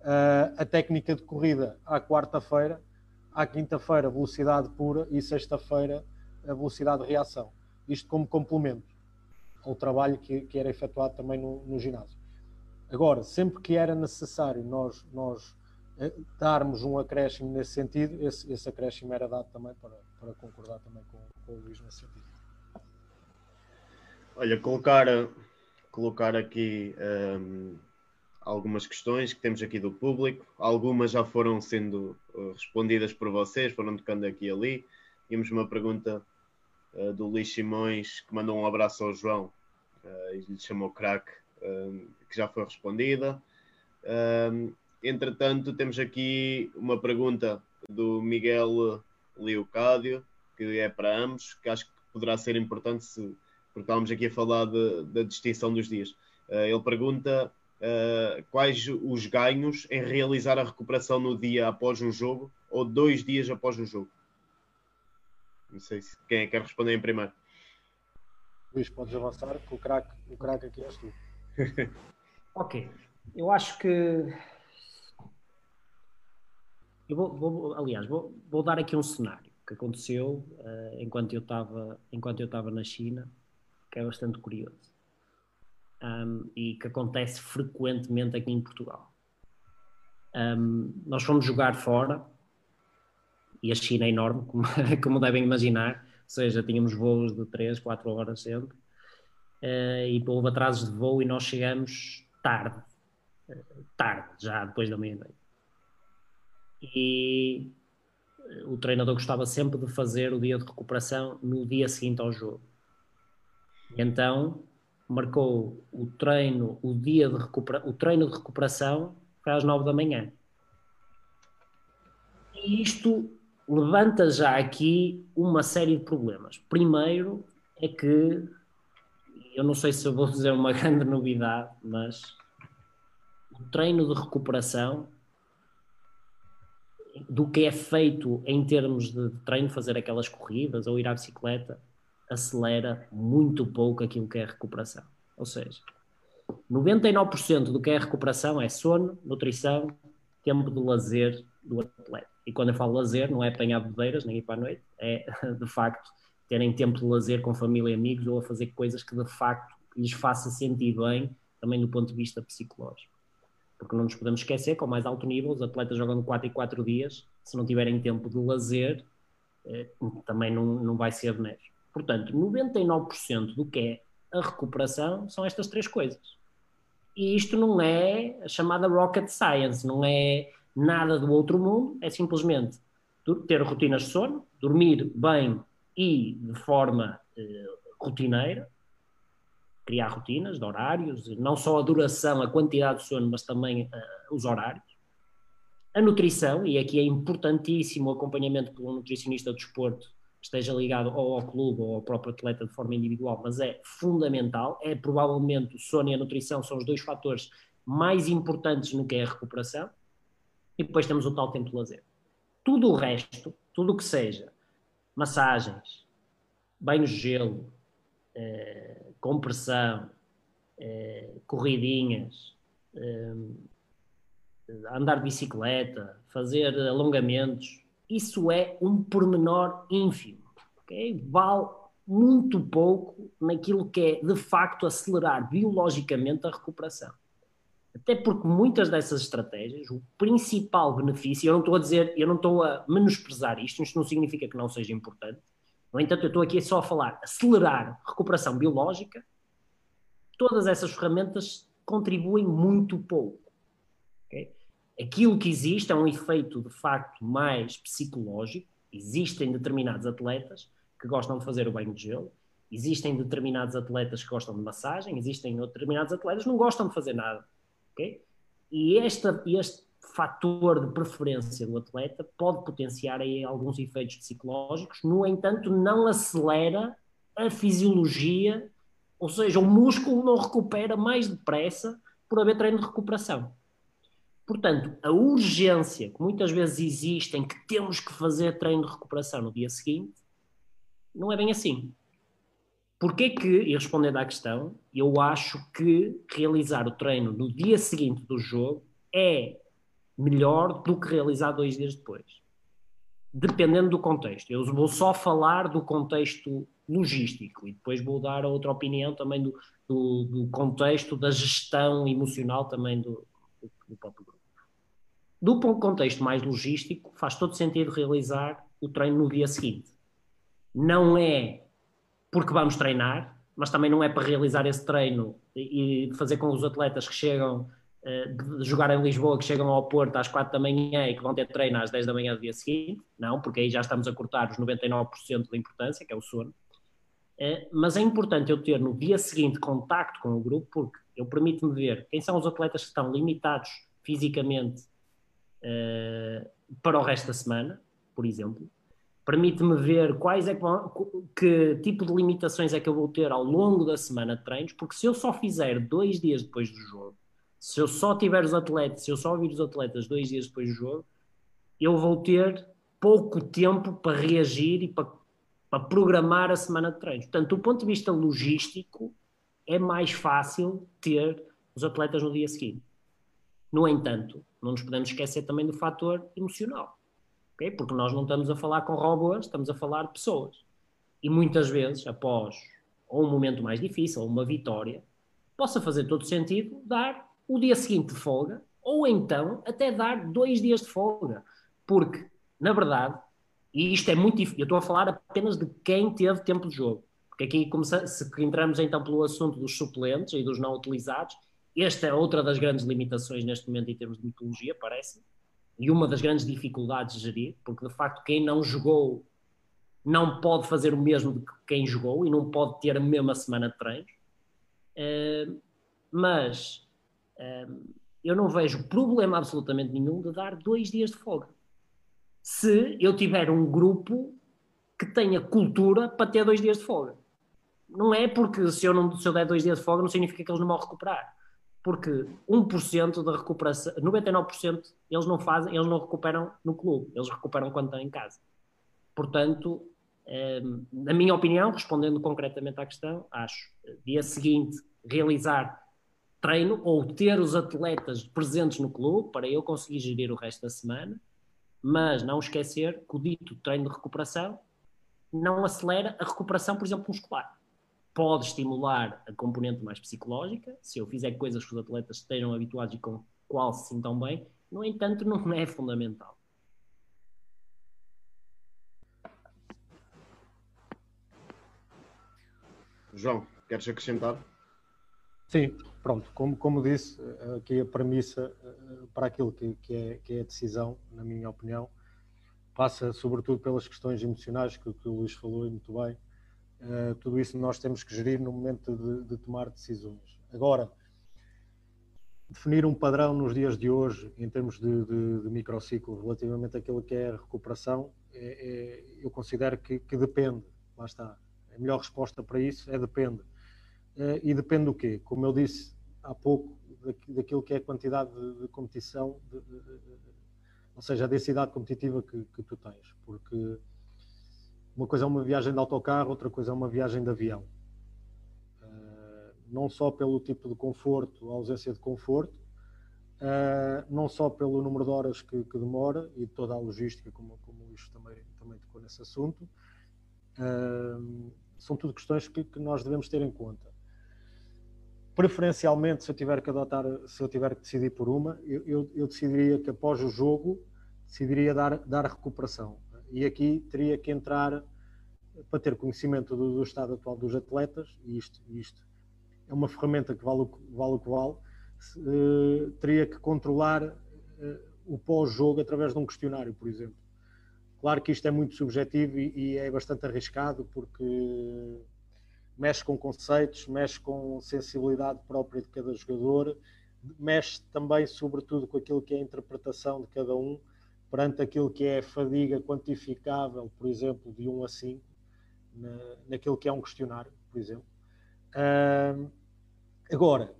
Uh, a técnica de corrida à quarta-feira, à quinta-feira, velocidade pura e sexta-feira, a velocidade de reação. Isto como complemento ao trabalho que, que era efetuado também no, no, ginásio. Agora, sempre que era necessário nós, nós eh, darmos um acréscimo nesse sentido, esse, esse acréscimo era dado também para, para concordar também com, com o Luís nesse sentido. Olha, colocar colocar aqui um, algumas questões que temos aqui do público. Algumas já foram sendo uh, respondidas por vocês, foram tocando aqui e ali. Tínhamos uma pergunta uh, do Luís Simões que mandou um abraço ao João uh, e lhe chamou crack, que já foi respondida. Entretanto, temos aqui uma pergunta do Miguel Leocádio, que é para ambos, que acho que poderá ser importante se, porque estávamos aqui a falar de, da distinção dos dias. ele pergunta uh, quais os ganhos em realizar a recuperação no dia após um jogo ou dois dias após um jogo? Não sei se quem é quer responder em primeiro. Luís, podes avançar, que o craque o crack aqui és tu. ok, eu acho que. Eu vou, vou aliás, vou, vou, dar aqui um cenário que aconteceu uh, enquanto eu estava na China, que é bastante curioso um, e que acontece frequentemente aqui em Portugal. Um, nós fomos jogar fora e a China é enorme, como, como devem imaginar, ou seja, tínhamos voos de 3, 4 horas sempre uh, e houve atrasos de voo e nós chegamos tarde, uh, tarde, já depois da meia-noite. E o treinador gostava sempre de fazer o dia de recuperação no dia seguinte ao jogo. Então marcou o treino, o dia de recupera, o treino de recuperação para às nove da manhã. E isto levanta já aqui uma série de problemas. Primeiro é que eu não sei se vou dizer uma grande novidade, mas o treino de recuperação do que é feito em termos de treino, fazer aquelas corridas ou ir à bicicleta, acelera muito pouco aquilo que é recuperação. Ou seja, 99% do que é recuperação é sono, nutrição, tempo de lazer do atleta. E quando eu falo lazer, não é apanhar bebedeiras nem ir para a noite, é de facto terem tempo de lazer com família e amigos ou a fazer coisas que de facto lhes faça sentir bem, também do ponto de vista psicológico. Porque não nos podemos esquecer que ao mais alto nível os atletas jogam 4 e 4 dias, se não tiverem tempo de lazer, eh, também não, não vai ser benéfico. Portanto, 99% do que é a recuperação são estas três coisas. E isto não é a chamada rocket science, não é nada do outro mundo, é simplesmente ter rotinas de sono, dormir bem e de forma eh, rotineira, criar rotinas de horários, não só a duração, a quantidade de sono, mas também uh, os horários. A nutrição, e aqui é importantíssimo o acompanhamento pelo nutricionista do desporto, esteja ligado ou ao clube ou ao próprio atleta de forma individual, mas é fundamental. É provavelmente o sono e a nutrição são os dois fatores mais importantes no que é a recuperação. E depois temos o tal tempo de lazer. Tudo o resto, tudo o que seja massagens, banhos de gelo, eh, compressão, eh, corridinhas, eh, andar de bicicleta, fazer alongamentos, isso é um pormenor ínfimo? Vale muito pouco naquilo que é, de facto, acelerar biologicamente a recuperação. Até porque muitas dessas estratégias, o principal benefício, eu não estou a dizer, eu não estou a menosprezar isto, isto não significa que não seja importante. No entanto, eu estou aqui só a falar acelerar recuperação biológica. Todas essas ferramentas contribuem muito pouco. Okay? aquilo que existe é um efeito de facto mais psicológico. Existem determinados atletas que gostam de fazer o banho de gelo, existem determinados atletas que gostam de massagem, existem determinados atletas que não gostam de fazer nada. Okay? E esta, este fator de preferência do atleta pode potenciar aí alguns efeitos psicológicos, no entanto, não acelera a fisiologia, ou seja, o músculo não recupera mais depressa por haver treino de recuperação. Portanto, a urgência que muitas vezes existe em que temos que fazer treino de recuperação no dia seguinte, não é bem assim. Porquê que, e respondendo à questão, eu acho que realizar o treino no dia seguinte do jogo é melhor do que realizar dois dias depois. Dependendo do contexto. Eu vou só falar do contexto logístico e depois vou dar outra opinião também do, do, do contexto da gestão emocional também do, do próprio grupo. Do contexto mais logístico, faz todo sentido realizar o treino no dia seguinte. Não é porque vamos treinar, mas também não é para realizar esse treino e fazer com os atletas que chegam de jogar em Lisboa, que chegam ao Porto às 4 da manhã e que vão ter treino às 10 da manhã do dia seguinte, não, porque aí já estamos a cortar os 99% da importância, que é o sono. Eh, mas é importante eu ter no dia seguinte contacto com o grupo, porque eu permite-me ver quem são os atletas que estão limitados fisicamente uh, para o resto da semana, por exemplo. Permite-me ver quais é que, que tipo de limitações é que eu vou ter ao longo da semana de treinos, porque se eu só fizer dois dias depois do jogo, se eu só tiver os atletas, se eu só ouvir os atletas dois dias depois do jogo, eu vou ter pouco tempo para reagir e para, para programar a semana de treinos. Portanto, do ponto de vista logístico, é mais fácil ter os atletas no dia seguinte. No entanto, não nos podemos esquecer também do fator emocional, okay? porque nós não estamos a falar com robôs, estamos a falar de pessoas. E muitas vezes, após ou um momento mais difícil, ou uma vitória, possa fazer todo sentido dar o dia seguinte de folga, ou então até dar dois dias de folga. Porque, na verdade, e isto é muito difícil, eu estou a falar apenas de quem teve tempo de jogo. Porque aqui, se entramos então pelo assunto dos suplentes e dos não utilizados, esta é outra das grandes limitações neste momento em termos de mitologia, parece, e uma das grandes dificuldades de gerir, porque de facto quem não jogou não pode fazer o mesmo de quem jogou e não pode ter a mesma semana de treinos. Uh, mas eu não vejo problema absolutamente nenhum de dar dois dias de folga. Se eu tiver um grupo que tenha cultura para ter dois dias de folga. Não é porque se eu, não, se eu der dois dias de folga não significa que eles não vão recuperar. Porque 1% da recuperação, 99% eles não fazem, eles não recuperam no clube, eles recuperam quando estão em casa. Portanto, na minha opinião, respondendo concretamente à questão, acho dia seguinte realizar treino ou ter os atletas presentes no clube para eu conseguir gerir o resto da semana, mas não esquecer que o dito treino de recuperação não acelera a recuperação, por exemplo, muscular. Pode estimular a componente mais psicológica, se eu fizer coisas que os atletas estejam habituados e com qual se sintam bem, no entanto, não é fundamental. João, queres acrescentar? Sim, pronto, como, como disse, aqui a premissa eh, para aquilo que, que, é, que é a decisão, na minha opinião, passa sobretudo pelas questões emocionais que, que o Luís falou e muito bem. Uh, tudo isso nós temos que gerir no momento de, de, tomar decisões. Agora, definir um padrão nos dias de hoje, em termos de, de, de microciclo, relativamente àquilo que é a recuperação, é, é, eu considero que, que depende. Lá está. A melhor resposta para isso é depende e depende do quê? Como eu disse há pouco, daquilo que é a quantidade de, competição, de, de, ou seja, a densidade competitiva que, que, tu tens. Porque uma coisa é uma viagem de autocarro, outra coisa é uma viagem de avião. Uh, não só pelo tipo de conforto, a ausência de conforto, uh, não só pelo número de horas que, que demora e toda a logística, como, como também, também tocou nesse assunto. são tudo questões que, que nós devemos ter em conta preferencialmente, se eu tiver que adotar, se eu tiver que decidir por uma, eu, eu, eu decidiria que após o jogo decidiria dar, dar recuperação. E aqui teria que entrar para ter conhecimento do, do estado atual dos atletas, e isto, isto é uma ferramenta que vale o, vale o que vale, uh, teria que controlar uh, o pós-jogo através de um questionário, por exemplo. Claro que isto é muito subjetivo e, e é bastante arriscado, porque mexe com conceitos, mexe com sensibilidade própria de cada jogador, mexe também, sobretudo, com aquilo que é a interpretação de cada um perante aquilo que é a fadiga quantificável, por exemplo, de 1 a 5, na, naquilo que é um questionário, por exemplo. Uh, agora,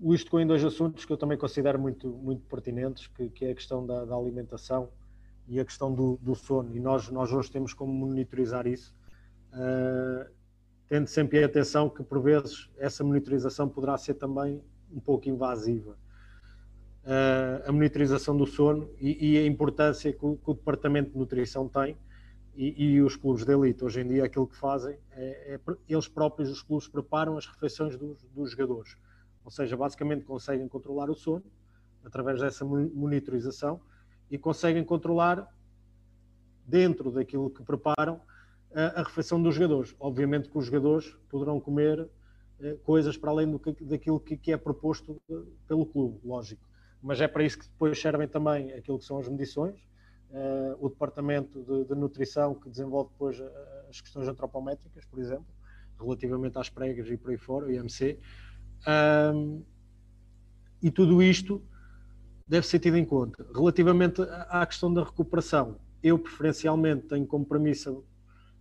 isto em dois assuntos que eu também considero muito, muito pertinentes, que, que é a questão da, da alimentação e a questão do, do, sono. E nós, nós hoje temos como monitorizar isso. Uh, tendo sempre atenção que, por vezes, essa monitorização poderá ser também um pouco invasiva. Uh, a monitorização do sono e, e a importância que o, que o, Departamento de Nutrição tem e, e, os clubes de elite. Hoje em dia, aquilo que fazem é, é eles próprios, os clubes, preparam as refeições dos, dos, jogadores. Ou seja, basicamente conseguem controlar o sono através dessa monitorização e conseguem controlar, dentro daquilo que preparam, a, refeição dos jogadores. Obviamente que os jogadores poderão comer uh, coisas para além do que, daquilo que, que é proposto pelo clube, lógico. Mas é para isso que depois servem também aquilo que são as medições, uh, o departamento de, de, nutrição que desenvolve depois as questões antropométricas, por exemplo, relativamente às pregas e por aí fora, o IMC. E tudo isto deve ser tido em conta. Relativamente à questão da recuperação, eu preferencialmente tenho como premissa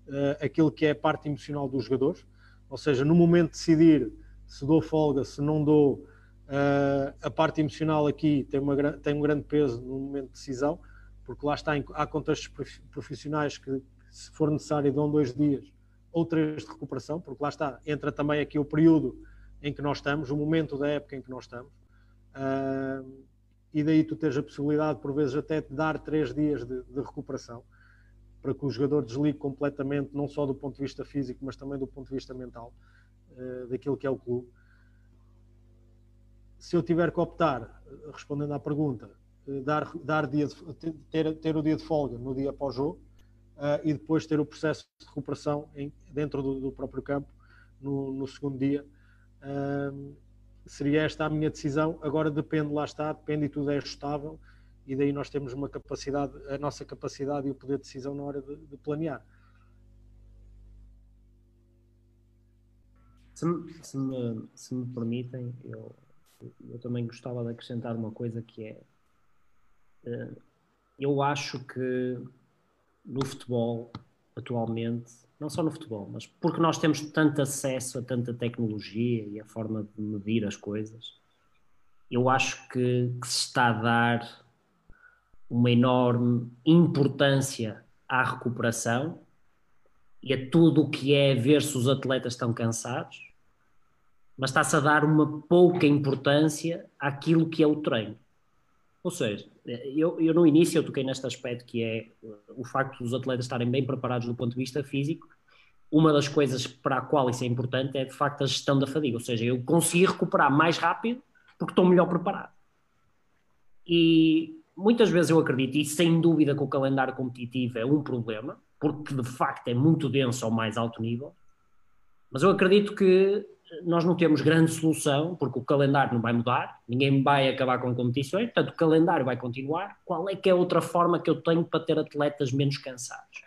uh, aquilo que é a parte emocional dos jogadores, ou seja, no momento de decidir se dou folga, se não dou, uh, a parte emocional aqui tem, uma, tem um grande peso no momento de decisão, porque lá está, há contextos profissionais que, se for necessário, dão dois dias ou três de recuperação, porque lá está, entra também aqui o período em que nós estamos, o momento da época em que nós estamos. Uh, e daí tu tens a possibilidade, por vezes, até de dar três dias de, de, recuperação para que o jogador desligue completamente, não só do ponto de vista físico, mas também do ponto de vista mental, uh, daquilo que é o clube. Se eu tiver que optar, respondendo à pergunta, uh, dar, dar dia de, ter, ter o dia de folga no dia pós-jogo uh, e depois ter o processo de recuperação em, dentro do, do, próprio campo no, no segundo dia seria esta a minha decisão. Agora depende, lá está, depende e tudo é ajustável e daí nós temos uma capacidade, a nossa capacidade e o poder de decisão na hora de, de planear. Se me, se me, se me permitem, eu, eu também gostava de acrescentar uma coisa que é eh, eu acho que no futebol atualmente não só no futebol, mas porque nós temos tanto acesso a tanta tecnologia e a forma de medir as coisas, eu acho que, que se está a dar uma enorme importância à recuperação e a tudo o que é ver se os atletas estão cansados, mas está-se a dar uma pouca importância àquilo que é o treino. Ou seja, eu, eu, no início eu toquei neste aspecto que é o facto dos atletas estarem bem preparados do ponto de vista físico. Uma das coisas para a qual isso é importante é de facto a gestão da fadiga, ou seja, eu consegui recuperar mais rápido porque estou melhor preparado. E muitas vezes eu acredito, e sem dúvida que o calendário competitivo é um problema, porque de facto é muito denso ao mais alto nível, mas eu acredito que nós não temos grande solução, porque o calendário não vai mudar, ninguém vai acabar com competições, portanto o calendário vai continuar. Qual é que é outra forma que eu tenho para ter atletas menos cansados?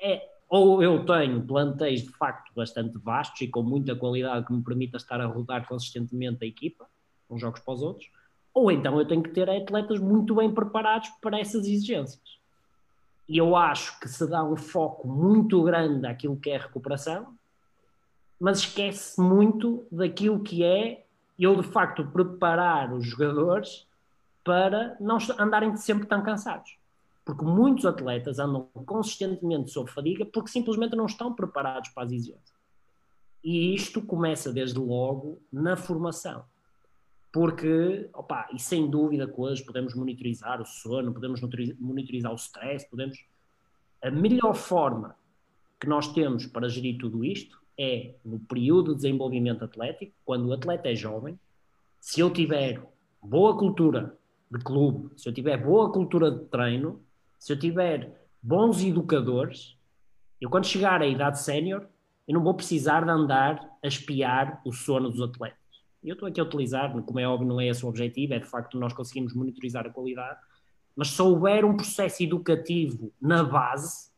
É, ou eu tenho plantéis de facto bastante vastos e com muita qualidade que me permita estar a rodar consistentemente a equipa, uns jogos para os outros, ou então eu tenho que ter atletas muito bem preparados para essas exigências. E eu acho que se dá um foco muito grande àquilo que é recuperação, mas esquece muito daquilo que é eu de facto preparar os jogadores para não andarem sempre tão cansados. Porque muitos atletas andam consistentemente sob fadiga porque simplesmente não estão preparados para as exigências. E isto começa desde logo na formação. Porque, opa, e sem dúvida que hoje podemos monitorizar o sono, podemos monitorizar o stress, podemos. A melhor forma que nós temos para gerir tudo isto é no período de desenvolvimento atlético, quando o atleta é jovem, se eu tiver boa cultura de clube, se eu tiver boa cultura de treino, se eu tiver bons educadores, eu quando chegar à idade sénior, eu não vou precisar de andar a espiar o sono dos atletas. Eu estou aqui a utilizar, como é óbvio, não é esse o objetivo, é de facto nós conseguimos monitorizar a qualidade, mas se houver um processo educativo na base,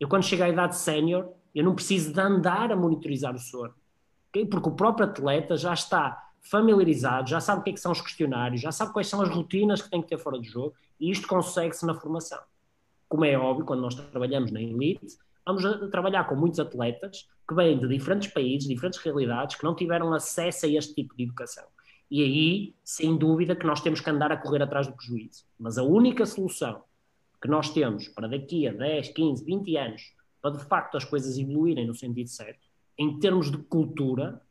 eu quando chegar à idade sénior, eu não preciso de andar a monitorizar o sono. Okay? Porque o próprio atleta já está familiarizado, já sabe o que, é que são os questionários, já sabe quais são as rotinas que tem que ter fora do jogo e isto consegue-se na formação. Como é óbvio, quando nós trabalhamos na elite, vamos trabalhar com muitos atletas que vêm de diferentes países, diferentes realidades, que não tiveram acesso a este tipo de educação. E aí, sem dúvida, que nós temos que andar a correr atrás do prejuízo. Mas a única solução que nós temos para daqui a 10, 15, 20 anos para de facto as coisas evoluírem no sentido certo, em termos de cultura,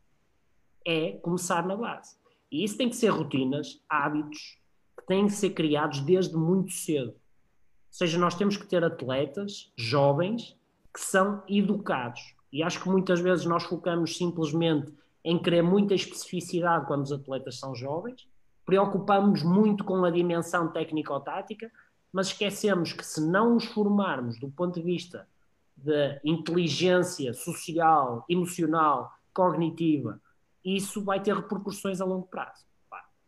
é começar na base. E isso tem que ser rotinas, hábitos, que têm que ser criados desde muito cedo. Ou seja, nós temos que ter atletas jovens que são educados. E acho que muitas vezes nós focamos simplesmente em querer muita especificidade quando os atletas são jovens, preocupamos muito com a dimensão técnico-tática, mas esquecemos que se não os formarmos do ponto de vista da inteligência social, emocional, cognitiva, isso vai ter repercussões a longo prazo.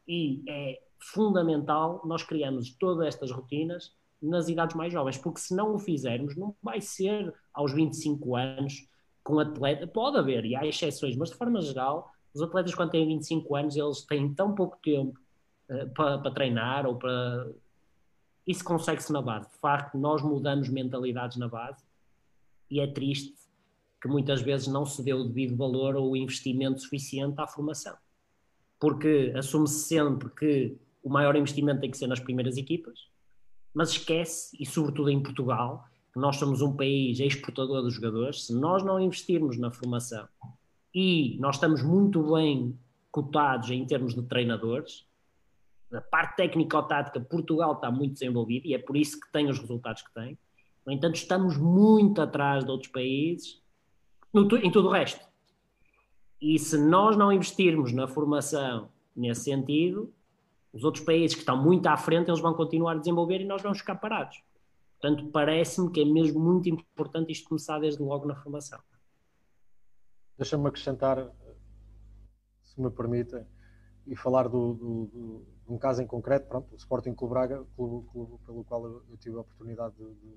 E é fundamental nós criarmos todas estas rotinas nas idades mais jovens, porque se não o fizermos, não vai ser aos 25 anos com atleta. Pode haver, e há exceções, mas de forma geral, os atletas, quando têm 25 anos, eles têm tão pouco tempo uh, para, para treinar ou para. Isso consegue-se na base. De facto, nós mudamos mentalidades na base e é triste que muitas vezes não se dê o devido valor ou investimento suficiente à formação. Porque assume-se sempre que o maior investimento tem que ser nas primeiras equipas, mas esquece, e sobretudo em Portugal, que nós somos um país exportador dos jogadores, se nós não investirmos na formação e nós estamos muito bem cotados em termos de treinadores, na parte técnico-tática, Portugal está muito desenvolvido e é por isso que tem os resultados que tem. No entanto, estamos muito atrás de outros países em tudo o resto. E se nós não investirmos na formação nesse sentido, os outros países que estão muito à frente, eles vão continuar a desenvolver e nós vamos ficar parados. Portanto, parece-me que é mesmo muito importante isto começar desde logo na formação. Deixa-me acrescentar, se me permitem, e falar do, do, do, de um caso em concreto, pronto, o Sporting Clube Braga, clube, clube pelo qual eu, tive a oportunidade de, de,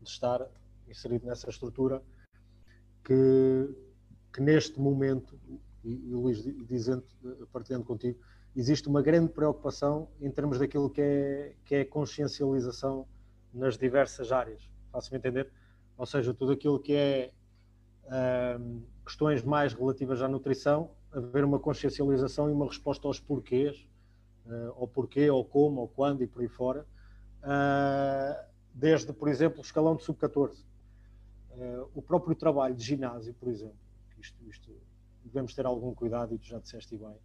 de, estar inserido nessa estrutura, que, que neste momento, e, e Luís dizendo, partilhando contigo, existe uma grande preocupação em termos daquilo que é, que é consciencialização nas diversas áreas. Faço-me entender? Ou seja, tudo aquilo que é questões mais relativas à nutrição, haver uma consciencialização e uma resposta aos porquês, uh, porquê, ao como, ao quando e por aí fora, uh, desde, por exemplo, o escalão de sub-14. Uh, o próprio trabalho de ginásio, por exemplo, isto, isto, devemos ter algum cuidado, e tu já disseste bem,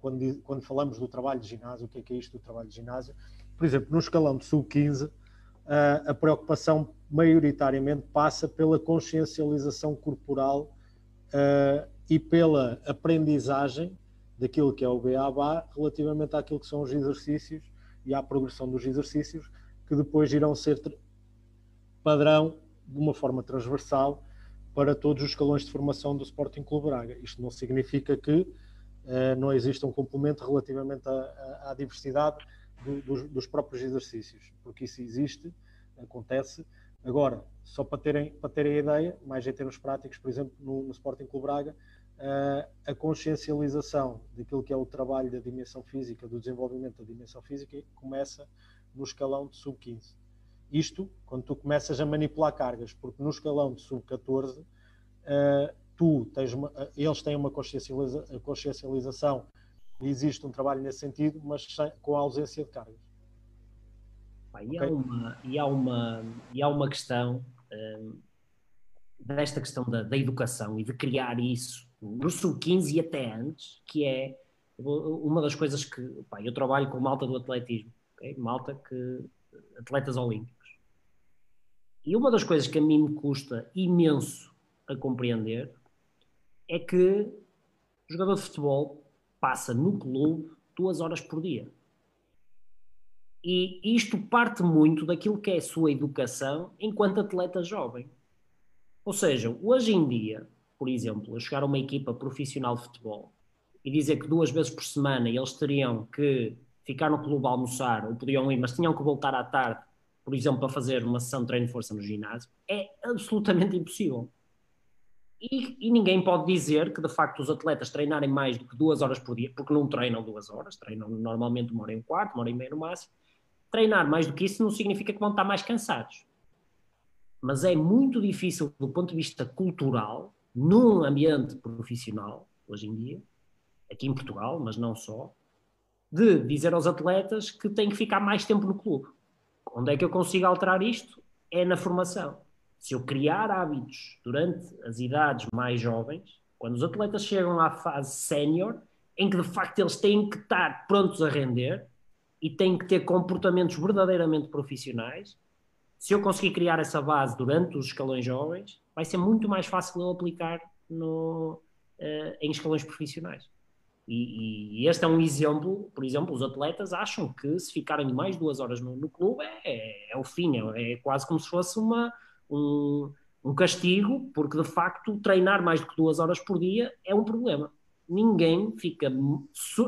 quando, quando falamos do trabalho de ginásio, o que é que é isto do trabalho de ginásio? Por exemplo, no escalão de sub-15, a preocupação maioritariamente passa pela consciencialização corporal uh, e pela aprendizagem daquilo que é o BABA relativamente àquilo que são os exercícios e à progressão dos exercícios que depois irão ser padrão de uma forma transversal para todos os escalões de formação do Sporting Clube Braga. Isto não significa que não exista um complemento relativamente à, à diversidade do, dos, dos, próprios exercícios, porque isso existe, acontece. Agora, só para terem, para terem a ideia, mais em termos práticos, por exemplo, no, no Sporting Clube Braga, uh, a consciencialização daquilo que é o trabalho da dimensão física, do desenvolvimento da dimensão física, começa no escalão de sub-15. Isto, quando tu começas a manipular cargas, porque no escalão de sub-14, uh, tu tens uma, eles têm uma consciencializa, consciencialização existe um trabalho nesse sentido, mas sem, com a ausência de cargas. e, okay? há uma, e, há uma, e há uma questão um, desta questão da, da, educação e de criar isso no sub-15 e até antes, que é uma das coisas que pá, eu trabalho com malta do atletismo, okay? malta que atletas olímpicos. E uma das coisas que a mim me custa imenso a compreender é que o jogador de futebol passa no clube duas horas por dia. E isto parte muito daquilo que é a sua educação enquanto atleta jovem. Ou seja, hoje em dia, por exemplo, eu chegar a uma equipa profissional de futebol e dizer que duas vezes por semana eles teriam que ficar no clube a almoçar, ou podiam ir, mas tinham que voltar à tarde, por exemplo, para fazer uma sessão de treino de força no ginásio, é absolutamente impossível. E, e, ninguém pode dizer que de facto os atletas treinarem mais do que duas horas por dia, porque não treinam duas horas, treinam normalmente uma hora e um quarto, uma hora e meia no máximo. Treinar mais do que isso não significa que vão estar mais cansados. Mas é muito difícil, do ponto de vista cultural, num ambiente profissional, hoje em dia, aqui em Portugal, mas não só, de dizer aos atletas que têm que ficar mais tempo no clube. Onde é que eu consigo alterar isto? É na formação se eu criar hábitos durante as idades mais jovens, quando os atletas chegam à fase sénior, em que de facto eles têm que estar prontos a render e têm que ter comportamentos verdadeiramente profissionais, se eu conseguir criar essa base durante os escalões jovens, vai ser muito mais fácil eu aplicar no, uh, em escalões profissionais. E, e, este é um exemplo, por exemplo, os atletas acham que se ficarem mais duas horas no, no clube é, é, o fim, é, é quase como se fosse uma, um, um castigo, porque de facto treinar mais do que duas horas por dia é um problema. Ninguém fica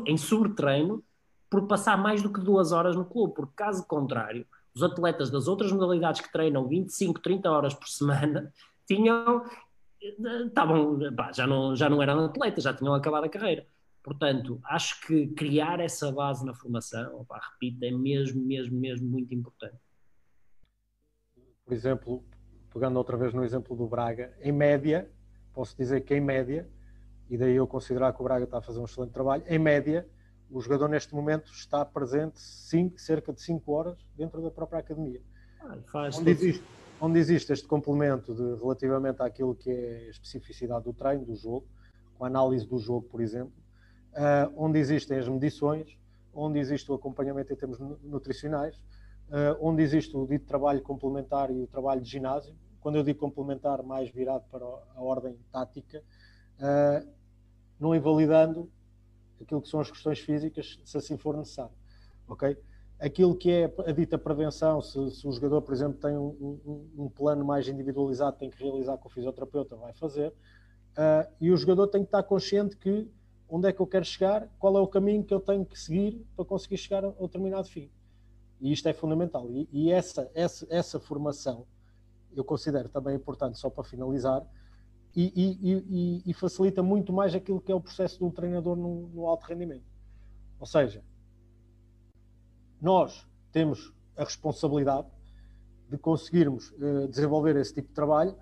em sobretreino por passar mais do que duas horas no clube, porque caso contrário, os atletas das outras modalidades que treinam 25, 30 horas por semana tinham estavam, já não, já não eram atletas, já tinham acabado a carreira. Portanto, acho que criar essa base na formação, opa, repito, é mesmo, mesmo, mesmo muito importante. Por exemplo, pegando outra vez no exemplo do Braga, em média, posso dizer que em média, e daí eu considerar que o Braga está a fazer um excelente trabalho, em média, o jogador neste momento está presente cinco, cerca de 5 horas dentro da própria academia. Ah, onde, existe, onde, existe, este complemento de, relativamente àquilo que é a especificidade do treino, do jogo, com a análise do jogo, por exemplo, uh, onde existem as medições, onde existe o acompanhamento em termos nutricionais, onde existe o dito trabalho complementar e o trabalho de ginásio. Quando eu digo complementar, mais virado para a ordem tática, uh, não invalidando aquilo que são as questões físicas, se assim for necessário. Ok? Aquilo que é a dita prevenção, se, se o jogador, por exemplo, tem um, um, um, plano mais individualizado, tem que realizar com o fisioterapeuta, vai fazer. Uh, e o jogador tem que estar consciente que onde é que eu quero chegar, qual é o caminho que eu tenho que seguir para conseguir chegar ao determinado fim. E isto é fundamental. E, e essa, essa, essa formação eu considero também importante, só para finalizar, e, e, e, facilita muito mais aquilo que é o processo do treinador no, no alto rendimento. Ou seja, nós temos a responsabilidade de conseguirmos uh, desenvolver esse tipo de trabalho,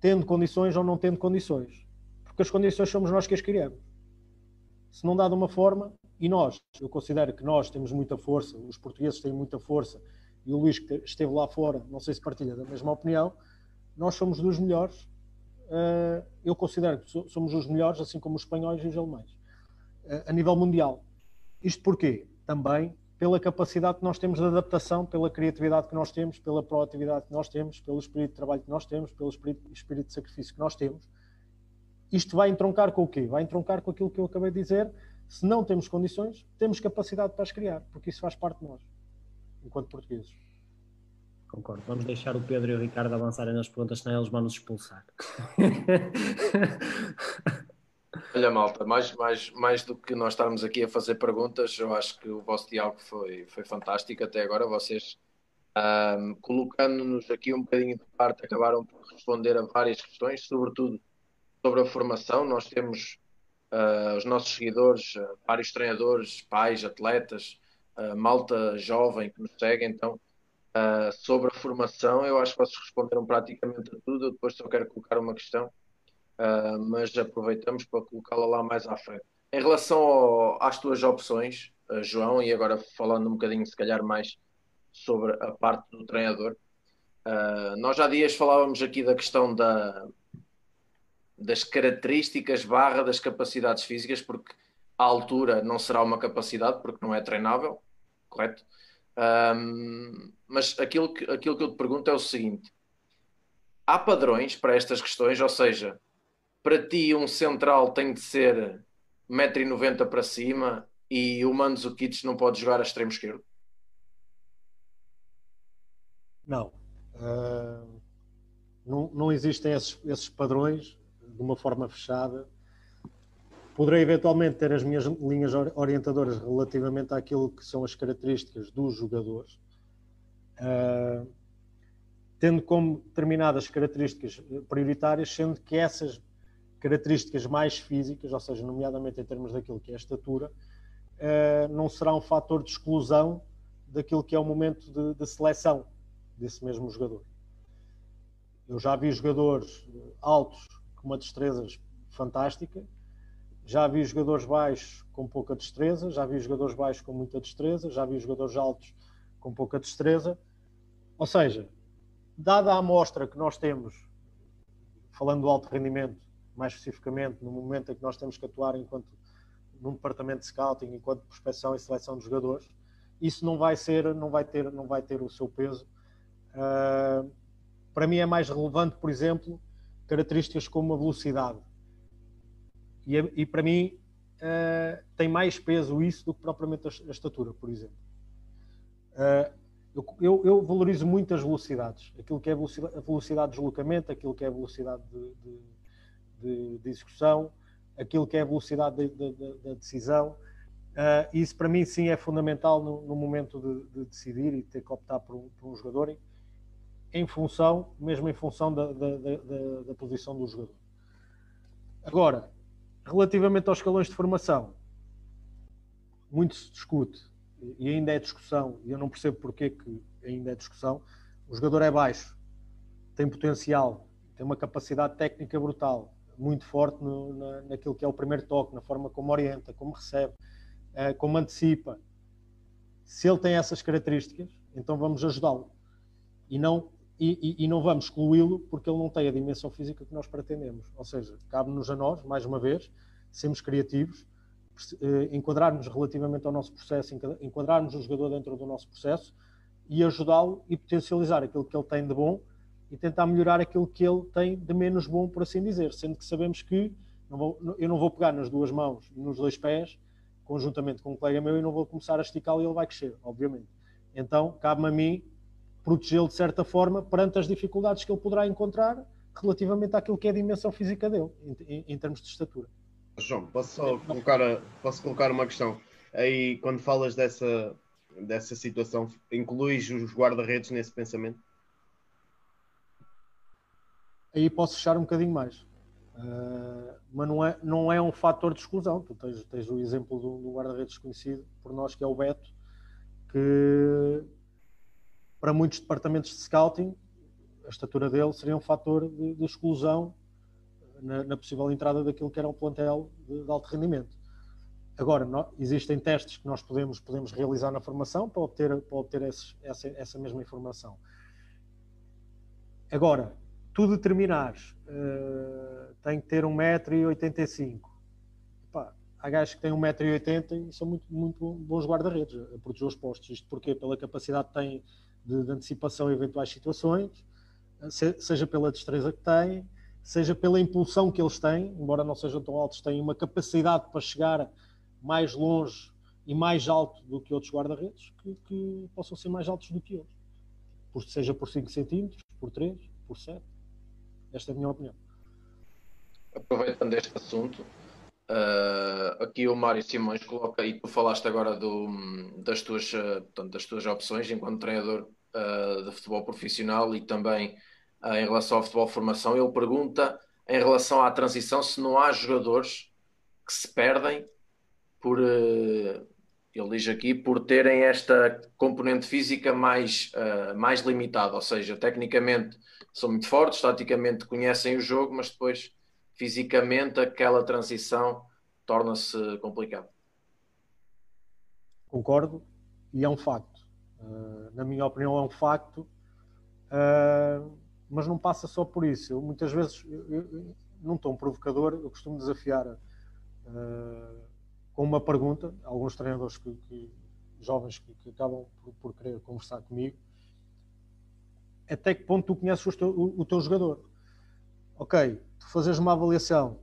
tendo condições ou não tendo condições. Porque as condições somos nós que as criamos. Se não dá de uma forma, e nós, eu considero que nós temos muita força, os portugueses têm muita força, e o Luís que esteve lá fora, não sei se partilha da mesma opinião, nós somos dos melhores. Uh, eu considero que somos os melhores, assim como os espanhóis e os alemães, uh, a nível mundial. Isto porquê? Também pela capacidade que nós temos de adaptação, pela criatividade que nós temos, pela proatividade que nós temos, pelo espírito de trabalho que nós temos, pelo espírito, espírito de sacrifício que nós temos. Isto vai entroncar com o quê? Vai entroncar com aquilo que eu acabei de dizer, se não temos condições, temos capacidade para as criar, porque isso faz parte de nós, enquanto portugueses. Concordo. Vamos deixar o Pedro e o Ricardo avançarem nas perguntas, senão eles vão nos expulsar. Olha, malta, mais, mais, mais do que nós estarmos aqui a fazer perguntas, eu acho que o vosso diálogo foi, foi fantástico até agora. Vocês, um, colocando-nos aqui um bocadinho de parte, acabaram por responder a várias questões, sobretudo sobre a formação. Nós temos uh, os nossos seguidores, uh, vários treinadores, pais, atletas, uh, malta jovem que nos segue, então sobre a formação eu acho que vocês responderam praticamente a tudo, eu depois só quero colocar uma questão, mas aproveitamos para colocá-la lá mais à frente. Em relação ao, às tuas opções, João, e agora falando um bocadinho se calhar mais sobre a parte do treinador, nós há dias falávamos aqui da questão da, das características barra das capacidades físicas, porque a altura não será uma capacidade, porque não é treinável, correto? Um, mas aquilo que, aquilo que eu te pergunto é o seguinte: há padrões para estas questões, ou seja, para ti um central tem de ser 1,90m para cima e o Mandzukic não pode jogar a extremo esquerdo? Não. Uh, não, não existem esses, esses padrões de uma forma fechada. Poderei eventualmente ter as minhas linhas orientadoras relativamente àquilo que são as características dos jogadores, uh, tendo como determinadas características prioritárias, sendo que essas características mais físicas, ou seja, nomeadamente em termos daquilo que é a estatura, uh, não será um fator de exclusão daquilo que é o momento de, de seleção desse mesmo jogador. Eu já vi jogadores altos com uma destreza fantástica. Já vi jogadores baixos com pouca destreza, já vi jogadores baixos com muita destreza, já vi jogadores altos com pouca destreza. Ou seja, dada a amostra que nós temos, falando do alto rendimento, mais especificamente, no momento em que nós temos que atuar enquanto num departamento de scouting, enquanto prospecção e seleção de jogadores, isso não vai ser, não vai ter, não vai ter o seu peso. Uh, para mim é mais relevante, por exemplo, características como a velocidade. E, e para mim uh, tem mais peso isso do que propriamente a, estatura, por exemplo. Uh, Eu, eu, valorizo muito as velocidades, aquilo que é velocidade, a velocidade de deslocamento, aquilo que é a velocidade de, de, de, de execução, aquilo que é a velocidade da decisão. Uh, isso para mim sim é fundamental no, no momento de, decidir e ter que optar por um, por um jogador em, função, mesmo em função da, da, da, da posição do jogador. Agora, relativamente aos escalões de formação, muito se discute e ainda é discussão, e eu não percebo porque que ainda é discussão. O jogador é baixo, tem potencial, tem uma capacidade técnica brutal, muito forte no, na, naquilo que é o primeiro toque, na forma como orienta, como recebe, uh, como antecipa. Se ele tem essas características, então vamos ajudá-lo. E não, e, e, e não vamos excluí-lo porque ele não tem a dimensão física que nós pretendemos. Ou seja, cabe-nos a nós, mais uma vez, sermos criativos, eh, enquadrarmos relativamente ao nosso processo, enquadrarmos o jogador dentro do nosso processo e ajudá-lo e potencializar aquilo que ele tem de bom e tentar melhorar aquilo que ele tem de menos bom, por assim dizer, sendo que sabemos que não vou, eu não vou pegar nas duas mãos e nos dois pés, conjuntamente com um colega meu, e não vou começar a esticá-lo e ele vai crescer, obviamente. Então, cabe-me a mim protegê-lo de certa forma perante as dificuldades que ele poderá encontrar relativamente àquilo que é a dimensão física dele, em, em termos de estatura. João, posso só colocar, posso colocar uma questão? Aí, quando falas dessa, dessa situação, incluís os guarda-redes nesse pensamento? Aí posso fechar um bocadinho mais. Uh, mas não é, não é um fator de exclusão. Tu tens, tens o exemplo do, do guarda-redes conhecido por nós, que é o Beto, que para muitos departamentos de scouting, a estatura dele seria um fator de, de exclusão na, na, possível entrada daquilo que era um plantel de, de alto rendimento. Agora, existem testes que nós podemos, podemos realizar na formação para obter, para obter esses, essa, essa mesma informação. Agora, tu determinares uh, tem que ter 1,85m. Há gajos que têm 1,80m e são muito, muito bons guarda-redes a proteger os postos. Isto porque pela capacidade que têm de, de antecipação em eventuais situações, seja pela destreza que têm, seja pela impulsão que eles têm, embora não sejam tão altos, têm uma capacidade para chegar mais longe e mais alto do que outros guarda-redes que, que, possam ser mais altos do que eles. Por, seja por 5 centímetros, por 3, por 7. Esta é a minha opinião. Aproveitando este assunto, uh, aqui o Mário Simões coloca, e tu falaste agora do, das, tuas, uh, portanto, das tuas opções enquanto treinador uh, de futebol profissional e também em relação ao futebol formação, ele pergunta em relação à transição se não há jogadores que se perdem por, eh, ele diz aqui, por terem esta componente física mais, uh, mais limitada, ou seja, tecnicamente são muito fortes, taticamente conhecem o jogo, mas depois fisicamente aquela transição torna-se complicada. Concordo, e é um facto. Uh, na minha opinião, é um facto. Uh, mas não passa só por isso. Eu, muitas vezes, eu, eu, num tom provocador, eu costumo desafiar uh, com uma pergunta, alguns treinadores que, que jovens que, que acabam por, por, querer conversar comigo, até que ponto tu conheces o teu, o, o teu jogador? Ok, tu fazes uma avaliação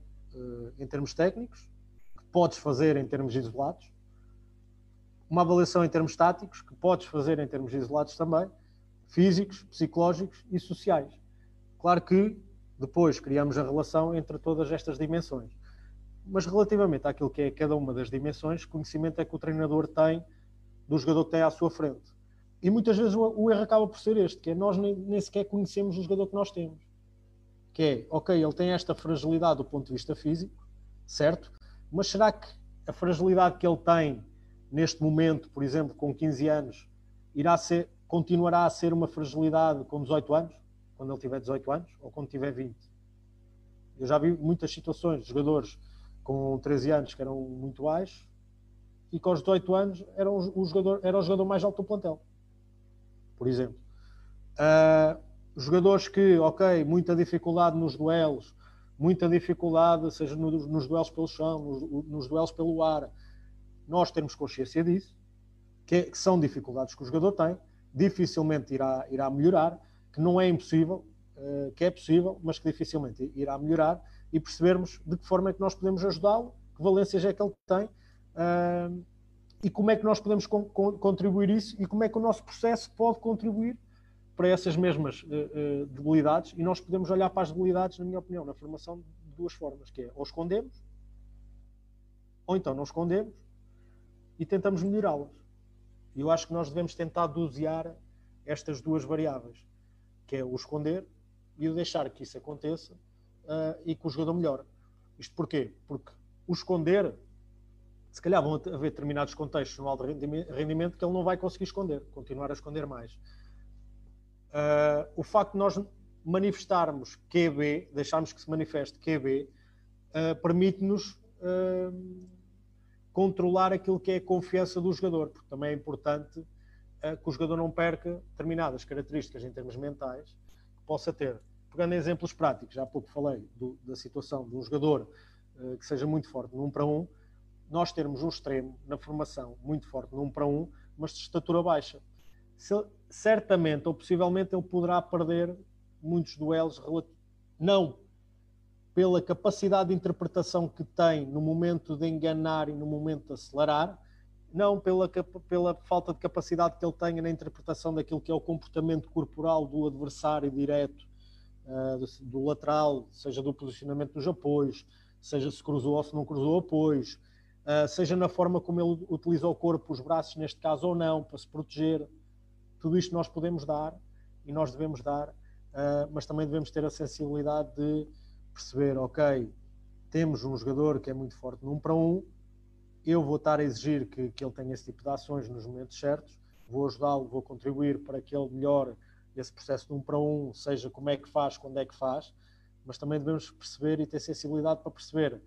em termos técnicos, que podes fazer em termos isolados, uma avaliação em termos táticos, que podes fazer em termos isolados também, físicos, psicológicos e sociais. Claro que depois criamos a relação entre todas estas dimensões. Mas relativamente àquilo que é cada uma das dimensões, conhecimento é que o treinador tem do jogador que tem à sua frente. E muitas vezes o, erro acaba por ser este, que é nós nem, nem sequer conhecemos o jogador que nós temos. Que é, ok, ele tem esta fragilidade do ponto de vista físico, certo? Mas será que a fragilidade que ele tem neste momento, por exemplo, com 15 anos, irá ser, continuará a ser uma fragilidade com 18 anos, quando ele tiver 18 anos, ou quando tiver 20. Eu já vi muitas situações de jogadores com 13 anos que eram muito baixos e com os 18 anos eram o jogador, era o jogador mais alto do plantel, por exemplo. Uh, jogadores que, ok, muita dificuldade nos duelos, muita dificuldade, seja nos, nos duelos pelo chão, nos, nos, duelos pelo ar, nós temos consciência disso, que, que são dificuldades que o jogador tem, dificilmente irá, irá melhorar, que não é impossível, uh, que é possível, mas que dificilmente irá melhorar, e percebermos de que forma é que nós podemos ajudá-lo, que valências é que ele tem, uh, e como é que nós podemos con contribuir isso e como é que o nosso processo pode contribuir para essas mesmas uh, debilidades e nós podemos olhar para as debilidades, na minha opinião, na formação de duas formas, que é ou escondemos ou então não escondemos e tentamos melhorá-las. E eu acho que nós devemos tentar dosear estas duas variáveis, que é o esconder e o deixar que isso aconteça uh, e que o jogador melhore. Isto porquê? Porque o esconder se calhar vão haver determinados contextos no alto rendimento que ele não vai conseguir esconder, continuar a esconder mais. Uh, o facto de nós manifestarmos QB, deixarmos que se manifeste QB, uh, permite-nos uh, controlar aquilo que é a confiança do jogador, porque também é importante que o jogador não perca determinadas características em termos mentais que possa ter. Pegando exemplos práticos, já há pouco falei do, da situação de um jogador que seja muito forte num para um, nós termos um extremo na formação muito forte num para um, mas de estatura baixa. Se, certamente ou possivelmente ele poderá perder muitos duelos, não pela capacidade de interpretação que tem no momento de enganar e no momento de acelerar, não pela, pela falta de capacidade que ele tenha na interpretação daquilo que é o comportamento corporal do adversário direto, uh, do, do, lateral, seja do posicionamento dos apoios, seja se cruzou ou se não cruzou apoios, uh, seja na forma como ele utiliza o corpo, os braços neste caso ou não, para se proteger. Tudo isto nós podemos dar e nós devemos dar, uh, mas também devemos ter a sensibilidade de perceber, ok, temos um jogador que é muito forte num para um, eu vou estar a exigir que, que ele tenha esse tipo de ações nos momentos certos, vou ajudá-lo, vou contribuir para que ele melhore esse processo de para um, seja como é que faz, quando é que faz, mas também devemos perceber e ter sensibilidade para perceber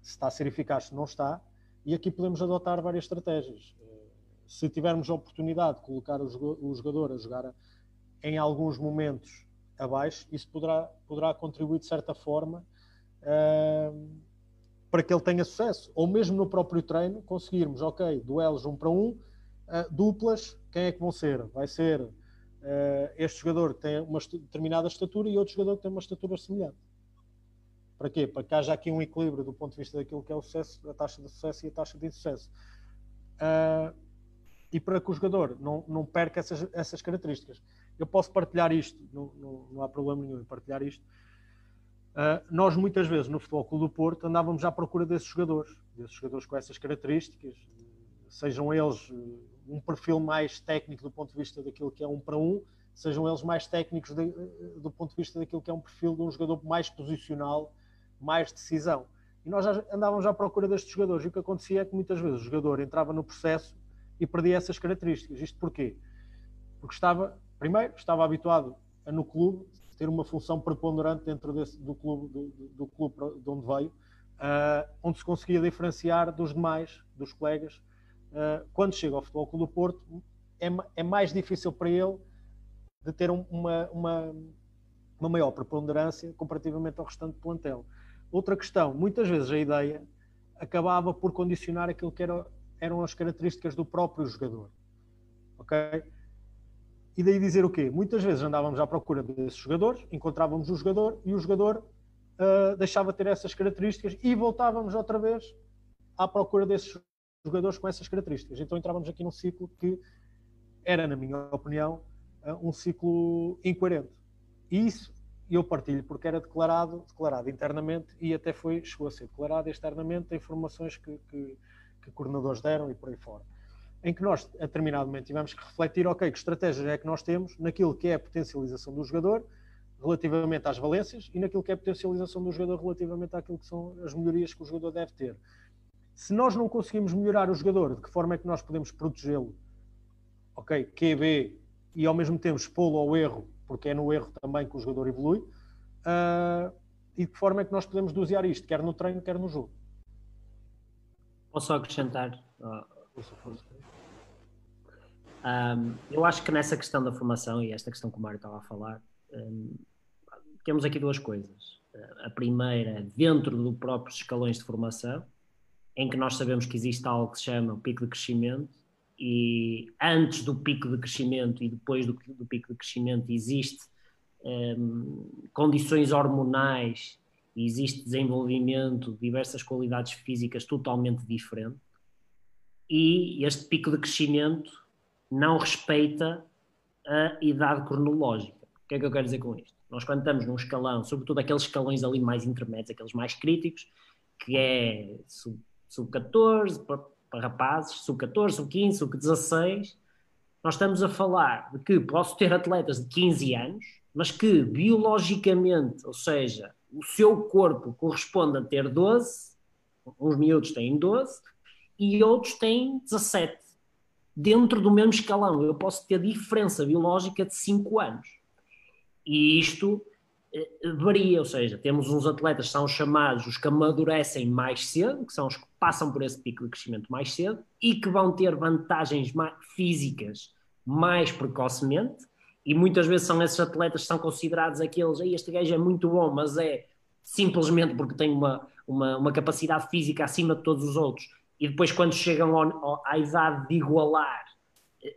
se está a ser eficaz, se não está, e aqui podemos adotar várias estratégias. Eh, se tivermos a oportunidade de colocar o jogador a jogar em alguns momentos abaixo, isso poderá, poderá contribuir de certa forma uh, para que ele tenha sucesso. Ou mesmo no próprio treino, conseguirmos, ok, duelos um para um, uh, duplas, quem é que vão ser? Vai ser uh, este jogador que tem uma determinada estatura e outro jogador que tem uma estatura semelhante. Para quê? Para que haja aqui um equilíbrio do ponto de vista daquilo que é o sucesso, a taxa de sucesso e a taxa de insucesso. Uh, e para que o jogador não, não perca essas, essas características. Eu posso partilhar isto, não, não, não há problema nenhum em partilhar isto. Uh, nós muitas vezes no Futebol Clube do Porto andávamos à procura desses jogadores, desses jogadores com essas características, sejam eles um perfil mais técnico do ponto de vista daquilo que é um para um, sejam eles mais técnicos de, do ponto de vista daquilo que é um perfil de um jogador mais posicional, mais decisão. E nós andávamos à procura destes jogadores. E o que acontecia é que muitas vezes o jogador entrava no processo e perdia essas características. Isto porquê? Porque estava, primeiro, estava habituado a no clube ter uma função preponderante dentro desse, do, clube, do, do, clube de onde veio, uh, onde se conseguia diferenciar dos demais, dos colegas. Uh, quando chega ao Futebol Clube do Porto, é, é mais difícil para ele de ter um, uma, uma, uma maior preponderância comparativamente ao restante plantel. Outra questão, muitas vezes a ideia acabava por condicionar aquilo que era, eram as características do próprio jogador. Ok? E daí dizer o quê? Muitas vezes andávamos à procura desses jogadores, encontrávamos o jogador e o jogador uh, deixava de ter essas características e voltávamos outra vez à procura desses jogadores com essas características. Então entrávamos aqui num ciclo que era, na minha opinião, uh, um ciclo incoerente. E isso eu partilho porque era declarado, declarado internamente e até foi, chegou a ser declarado externamente informações que, que, que coordenadores deram e por aí fora. Em que nós, a determinado momento, tivemos que refletir, ok, que estratégias é que nós temos naquilo que é a potencialização do jogador relativamente às valências e naquilo que é a potencialização do jogador relativamente àquilo que são as melhorias que o jogador deve ter. Se nós não conseguimos melhorar o jogador, de que forma é que nós podemos protegê-lo? Ok, QB e ao mesmo tempo expô-lo ao erro porque é no erro também que o jogador evolui. Uh, e de que forma é que nós podemos dosear isto, quer no treino, quer no jogo? Posso acrescentar? Um, eu acho que nessa questão da formação e esta questão que o Mário estava a falar, um, temos aqui duas coisas. A primeira, dentro do próprios escalões de formação, em que nós sabemos que existe algo que se chama o pico de crescimento, e antes do pico de crescimento e depois do, do pico de crescimento existe um, condições hormonais, existe desenvolvimento, diversas qualidades físicas totalmente diferentes. E este pico de crescimento não respeita a idade cronológica. O que é que eu quero dizer com isto? Nós, quando estamos num escalão, sobretudo aqueles escalões ali mais intermédios, aqueles mais críticos, que é sub-14 para, para rapazes, sub-14, sub-15, sub-16, nós estamos a falar de que posso ter atletas de 15 anos, mas que biologicamente, ou seja, o seu corpo corresponde a ter 12, uns miúdos têm 12 e outros têm 17. Dentro do mesmo escalão, eu posso ter diferença biológica de 5 anos. E isto eh, varia, ou seja, temos uns atletas que são chamados os que amadurecem mais cedo, que são os que passam por esse pico de crescimento mais cedo e que vão ter vantagens físicas mais precocemente, e muitas vezes são esses atletas que são considerados aqueles, este gajo é muito bom, mas é simplesmente porque tem uma, uma, uma capacidade física acima de todos os outros, e depois quando chegam ao, à idade de igualar,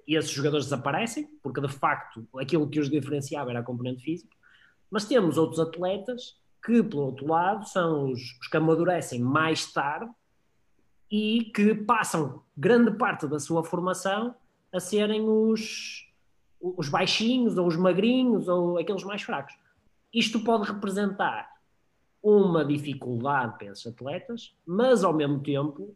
esses jogadores desaparecem, porque de facto aquilo que os diferenciava era a componente física, mas temos outros atletas que, pelo outro lado, são os, os que amadurecem mais tarde e que passam grande parte da sua formação a serem os, os baixinhos, ou os magrinhos, ou aqueles mais fracos. Isto pode representar uma dificuldade para esses atletas, mas ao mesmo tempo,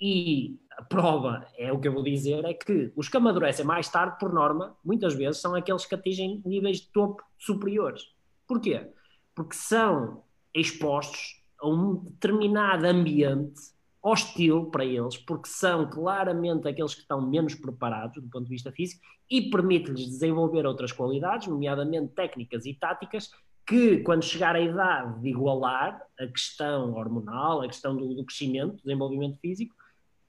e a prova é o que eu vou dizer, é que os que amadurecem mais tarde, por norma, muitas vezes são aqueles que atingem níveis de topo superiores. Porquê? Porque são expostos a um determinado ambiente hostil para eles, porque são claramente aqueles que estão menos preparados do ponto de vista físico e permite-lhes desenvolver outras qualidades, nomeadamente técnicas e táticas, que quando chegar à idade de igualar a questão hormonal, a questão do, do crescimento, desenvolvimento físico,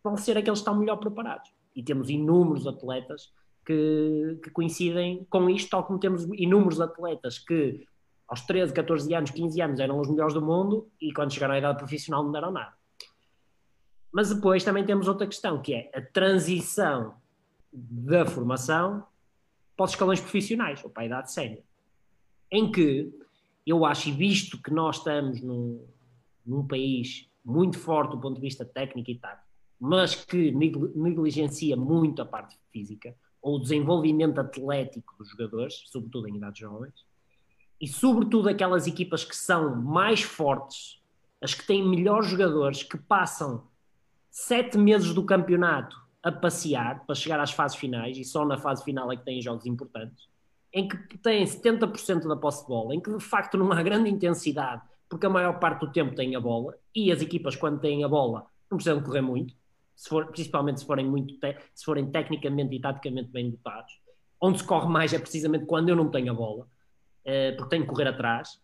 vão ser aqueles que estão melhor preparados. E temos inúmeros atletas que, que coincidem com isto, tal como temos inúmeros atletas que aos 13, 14 anos, 15 anos eram os melhores do mundo e quando chegaram à idade profissional não deram nada. Mas depois também temos outra questão, que é a transição da formação para os escalões profissionais, ou para a idade sénior. Em que eu acho, e visto que nós estamos num, num país muito forte do ponto de vista técnico e tático, mas que negligencia muito a parte física, ou o desenvolvimento atlético dos jogadores, sobretudo em idades jovens, e sobretudo aquelas equipas que são mais fortes, as que têm melhores jogadores, que passam sete meses do campeonato a passear para chegar às fases finais, e só na fase final é que têm jogos importantes, em que têm 70% da posse de bola, em que de facto não há grande intensidade, porque a maior parte do tempo têm a bola, e as equipas, quando têm a bola, não precisam correr muito, se for, principalmente se forem, muito se forem tecnicamente e taticamente bem dotados. Onde se corre mais é precisamente quando eu não tenho a bola, eh, porque tenho que correr atrás.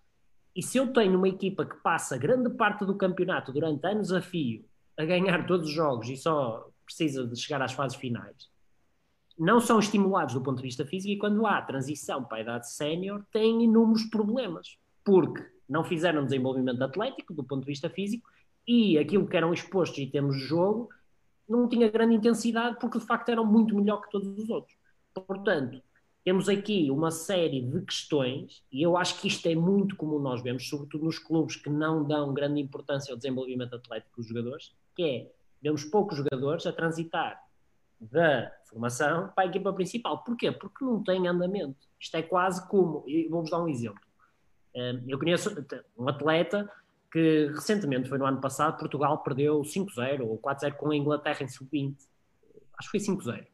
E se eu tenho uma equipa que passa grande parte do campeonato durante anos a fio a ganhar todos os jogos e só precisa de chegar às fases finais, não são estimulados do ponto de vista físico e quando há transição para a idade sénior têm inúmeros problemas, porque não fizeram desenvolvimento atlético do ponto de vista físico e aquilo que eram expostos em termos de jogo não tinha grande intensidade porque de facto eram muito melhor que todos os outros. Portanto, temos aqui uma série de questões, e eu acho que isto é muito comum nós vemos, sobretudo nos clubes que não dão grande importância ao desenvolvimento atlético dos jogadores, que é, vemos poucos jogadores a transitar da formação para a equipa principal. Porquê? Porque não tem andamento. Isto é quase como, vou-vos dar um exemplo. Hum, eu conheço um atleta que recentemente, foi no ano passado, Portugal perdeu 5-0 ou 4-0 com a Inglaterra em sub-20. Acho que foi 5-0.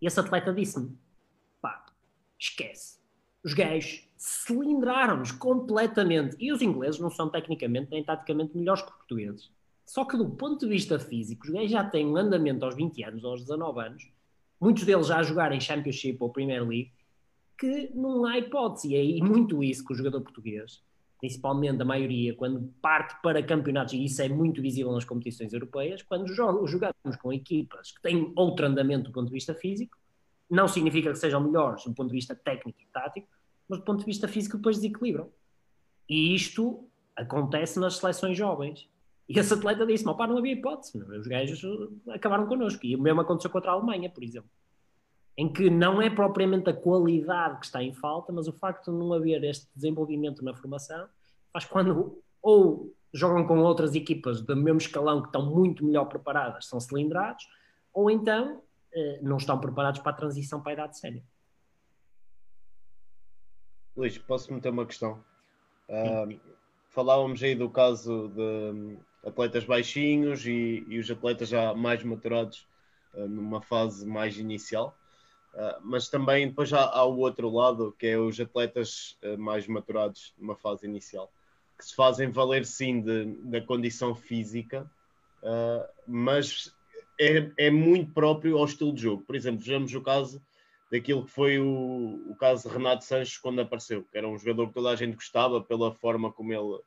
E esse atleta disse-me, pá, esquece. Os gajos cilindraram-nos completamente. E os ingleses não são tecnicamente nem taticamente melhores que os portugueses. Só que do ponto de vista físico, os gajos já têm um andamento aos 20 anos, aos 19 anos, muitos deles já a jogar em Championship ou Premier League, que não há hipótese. E é muito isso que o jogador português, principalmente a maioria, quando parte para campeonatos, e isso é muito visível nas competições europeias, quando jogamos com equipas que têm outro andamento do ponto de vista físico, não significa que sejam melhores do ponto de vista técnico e tático, mas do ponto de vista físico depois desequilibram. E isto acontece nas seleções jovens. E esse atleta disse: pá, não havia hipótese, os gajos acabaram connosco. E o mesmo aconteceu contra a Alemanha, por exemplo. Em que não é propriamente a qualidade que está em falta, mas o facto de não haver este desenvolvimento na formação faz quando ou jogam com outras equipas do mesmo escalão que estão muito melhor preparadas, são cilindrados, ou então uh, não estão preparados para a transição para a idade séria. Luís, posso meter uma questão? Uh, falávamos aí do caso de hum, atletas baixinhos e, e os atletas já mais maturados uh, numa fase mais inicial. Uh, mas também depois já há o outro lado, que é os atletas uh, mais maturados numa fase inicial, que se fazem valer sim de, da condição física, mas é, é, muito próprio ao estilo de jogo. Por exemplo, vejamos o caso daquilo que foi o, o caso de Renato Sanches quando apareceu, que era um jogador que toda a gente gostava pela forma como ele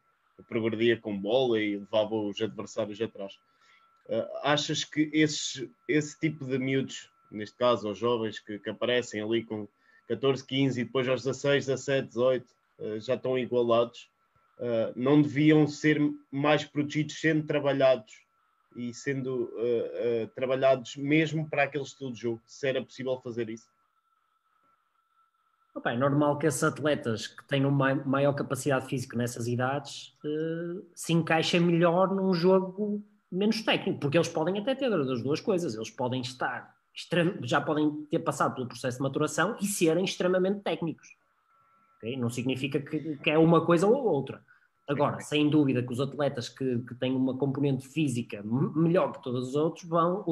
progredia com bola e levava os adversários atrás. Uh, achas que esses, esse tipo de miúdos, neste caso aos jovens que, que, aparecem ali com 14, 15 e depois aos 16, 17, 18 uh, já estão igualados, uh, não deviam ser mais protegidos sendo trabalhados e sendo uh, trabalhados mesmo para aquele estilo de jogo, se era possível fazer isso? É normal que esses atletas que tenham maior capacidade física nessas idades se encaixem melhor num jogo menos técnico, porque eles podem até ter das duas coisas, eles podem estar, já podem ter passado pelo processo de maturação e serem extremamente técnicos. Okay? Não significa que, que, é uma coisa ou outra. Agora, sem dúvida que os atletas que, que têm uma componente física melhor que todos os outros vão,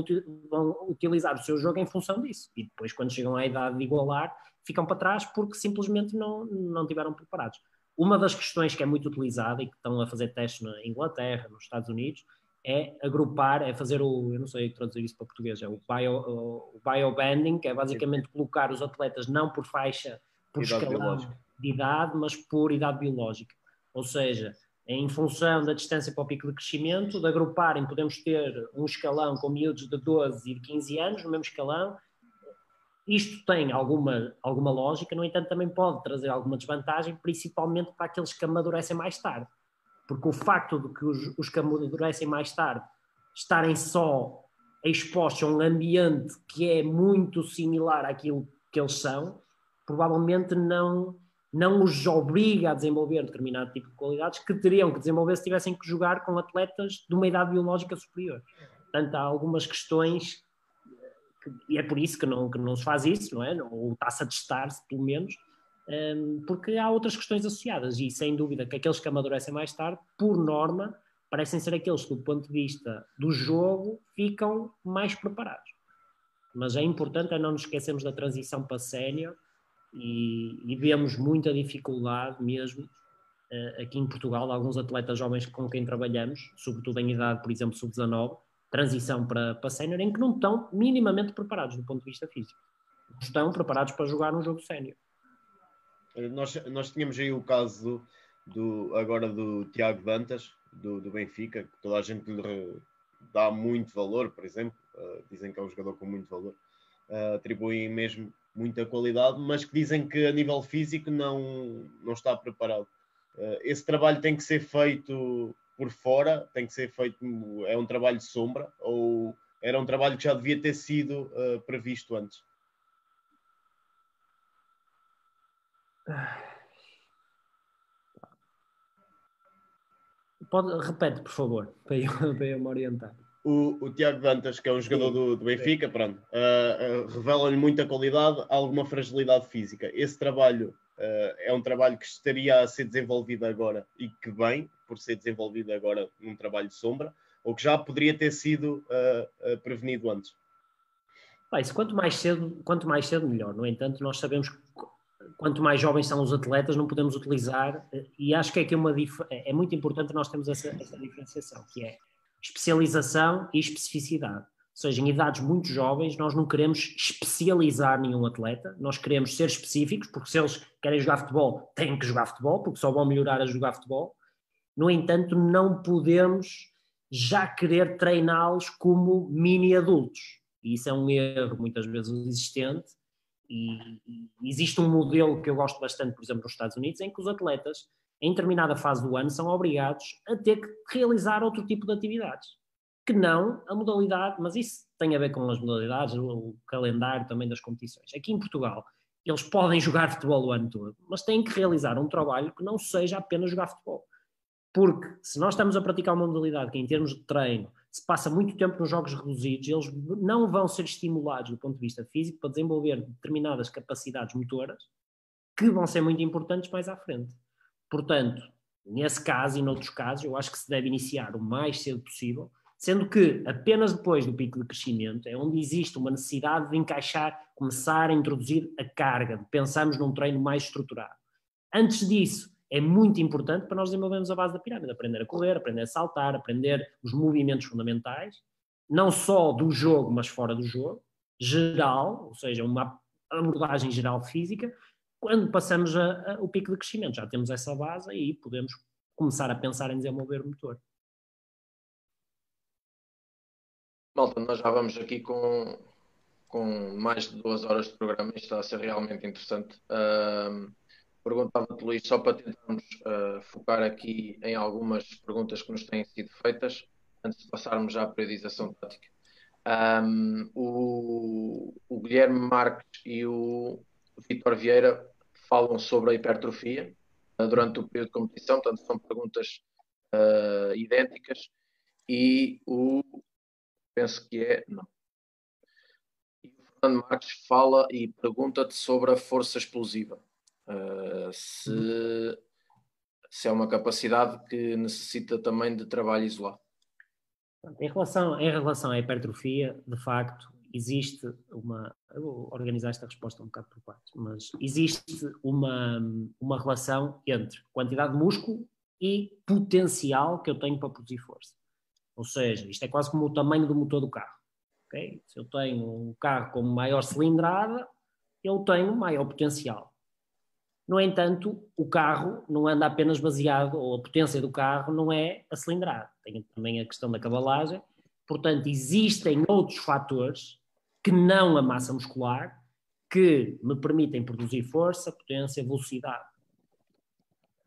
vão utilizar o seu jogo em função disso. E depois, quando chegam à idade de igualar, ficam para trás porque simplesmente não, não tiveram preparados. Uma das questões que é muito utilizada e que estão a fazer testes na Inglaterra, nos Estados Unidos, é agrupar, é fazer o, eu não sei traduzir isso para português, é o, bio, o biobanding, que é basicamente Sim. colocar os atletas não por faixa, por idade escalão biológica. de idade, mas por idade biológica. Ou seja, em função da distância para o pico de crescimento, de agruparem, podemos ter um escalão com miúdos de 12 e de 15 anos no mesmo escalão, isto tem alguma, alguma lógica, no entanto, também pode trazer alguma desvantagem, principalmente para aqueles que amadurecem mais tarde. Porque o facto de que os, os que amadurecem mais tarde estarem só expostos a um ambiente que é muito similar àquilo que eles são, provavelmente não, não os obriga a desenvolver determinado tipo de qualidades que teriam que desenvolver se tivessem que jogar com atletas de uma idade biológica superior. Portanto, há algumas questões e é por isso que não, que não se faz isso, não é? Ou está-se a testar-se, pelo menos, um, porque há outras questões associadas e sem dúvida que aqueles que amadurecem mais tarde, por norma, parecem ser aqueles que, do ponto de vista do jogo, ficam mais preparados. Mas é importante não nos esquecermos da transição para sénior e, e, vemos muita dificuldade mesmo uh, aqui em Portugal, alguns atletas jovens com quem trabalhamos, sobretudo em idade, por exemplo, sub-19, transição para, para sénior em que não estão minimamente preparados do ponto de vista físico. Estão preparados para jogar um jogo sénior. Nós, nós tínhamos aí o caso do, agora do Tiago Dantas, do, do, Benfica, que toda a gente lhe dá muito valor, por exemplo, uh, dizem que é um jogador com muito valor, uh, atribuem mesmo muita qualidade, mas que dizem que a nível físico não, não está preparado. Uh, esse trabalho tem que ser feito por fora tem que ser feito, é um trabalho de sombra ou era um trabalho que já devia ter sido previsto antes? Pode, repete, por favor, para eu, para eu me orientar. O, o, Tiago Dantas, que é um jogador do, do Benfica, pronto, uh, uh, revela-lhe muita qualidade, alguma fragilidade física. Esse trabalho uh, é um trabalho que estaria a ser desenvolvido agora e que vem, por ser desenvolvido agora num trabalho de sombra, ou que já poderia ter sido uh, uh, prevenido antes? Bem, isso quanto mais cedo, quanto mais cedo melhor. No entanto, nós sabemos que quanto mais jovens são os atletas, não podemos utilizar, e acho que é, que uma é muito importante nós termos essa, essa diferenciação, que é especialização e especificidade. Ou seja, em idades muito jovens, nós não queremos especializar nenhum atleta, nós queremos ser específicos, porque se eles querem jogar futebol, têm que jogar futebol, porque só vão melhorar a jogar futebol. No entanto, não podemos já querer treiná-los como mini adultos. E isso é um erro muitas vezes existente. E, existe um modelo que eu gosto bastante, por exemplo, nos Estados Unidos, em que os atletas, em determinada fase do ano, são obrigados a ter que realizar outro tipo de atividades. Que não a modalidade, mas isso tem a ver com as modalidades, o calendário também das competições. Aqui em Portugal, eles podem jogar futebol o ano todo, mas têm que realizar um trabalho que não seja apenas jogar futebol Porque se nós estamos a praticar uma modalidade que, em termos de treino, se passa muito tempo nos jogos reduzidos, eles não vão ser estimulados do ponto de vista físico para desenvolver determinadas capacidades motoras que vão ser muito importantes mais à frente. Portanto, nesse caso e noutros casos, eu acho que se deve iniciar o mais cedo possível, sendo que apenas depois do pico de crescimento é onde existe uma necessidade de encaixar, começar a introduzir a carga, pensamos num treino mais estruturado. Antes disso, é muito importante para nós desenvolvermos a base da pirâmide, aprender a correr, aprender a saltar, aprender os movimentos fundamentais, não só do jogo, mas fora do jogo, geral, ou seja, uma abordagem geral física, quando passamos a, a, o pico de crescimento, já temos essa base e podemos começar a pensar em desenvolver o motor. Malta, nós já vamos aqui com, com mais de duas horas de programa, isto está a ser realmente interessante. Uh, perguntava-te, Luís, só para tentarmos uh, focar aqui em algumas perguntas que nos têm sido feitas, antes de passarmos já à periodização tática. Um, o, o, Guilherme Marques e o Vitor Vieira falam sobre a hipertrofia uh, durante o período de competição, portanto, são perguntas uh, idênticas. E o. Penso que é. Não. E o Fernando Marques fala e pergunta-te sobre a força explosiva. Uh, se, se é uma capacidade que necessita também de trabalho isolado. Em relação, em relação à hipertrofia, de facto, existe uma. Eu vou organizar esta resposta um bocado por partes, mas existe uma, uma relação entre quantidade de músculo e potencial que eu tenho para produzir força. Ou seja, isto é quase como o tamanho do motor do carro. Okay? Se eu tenho um carro com maior cilindrada, eu tenho maior potencial. No entanto, o carro não anda apenas baseado, ou a potência do carro não é a cilindrada, tem também a questão da cabalagem. Portanto, existem outros fatores que não a massa muscular que me permitem produzir força, potência, velocidade.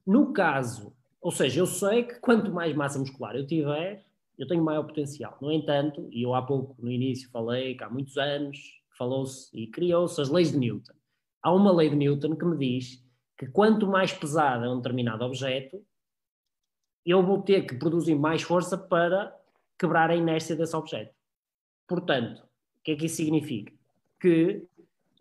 No caso, ou seja, eu sei que quanto mais massa muscular eu tiver, eu tenho maior potencial. No entanto, e eu há pouco no início falei que há muitos anos falou-se e criou-se as leis de Newton. Há uma lei de Newton que me diz que quanto mais pesado é um determinado objeto, eu vou ter que produzir mais força para quebrar a inércia desse objeto. Portanto, o que é que isso significa? Que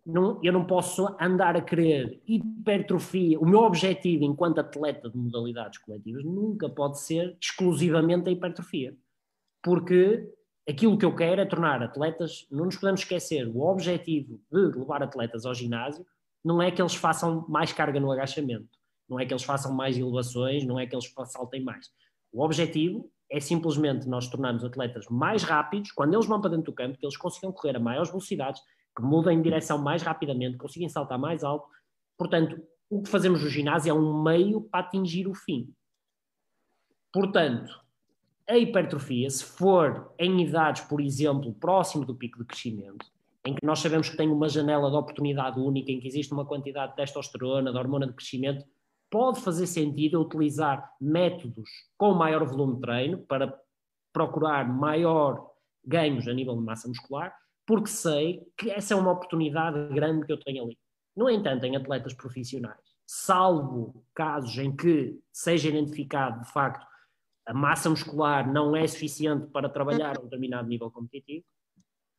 não, eu não posso andar a querer hipertrofia. O meu objetivo enquanto atleta de modalidades coletivas nunca pode ser exclusivamente a hipertrofia. Porque aquilo que eu quero é tornar atletas, não nos podemos esquecer, o objetivo de levar atletas ao ginásio não é que eles façam mais carga no agachamento, não é que eles façam mais elevações, não é que eles saltem mais. O objetivo é simplesmente nós tornarmos atletas mais rápidos, quando eles vão para dentro do campo, que eles consigam correr a maiores velocidades, que mudem de direção mais rapidamente, consigam saltar mais alto. Portanto, o que fazemos no ginásio é um meio para atingir o fim. Portanto, a hipertrofia, se for em idades, por exemplo, próximo do pico de crescimento, em que nós sabemos que tem uma janela de oportunidade única, em que existe uma quantidade de testosterona, de hormona de crescimento, pode fazer sentido utilizar métodos com maior volume de treino para procurar maior ganhos a nível de massa muscular, porque sei que essa é uma oportunidade grande que eu tenho ali. No entanto, em atletas profissionais, salvo casos em que seja identificado de facto a massa muscular não é suficiente para trabalhar a um determinado nível competitivo,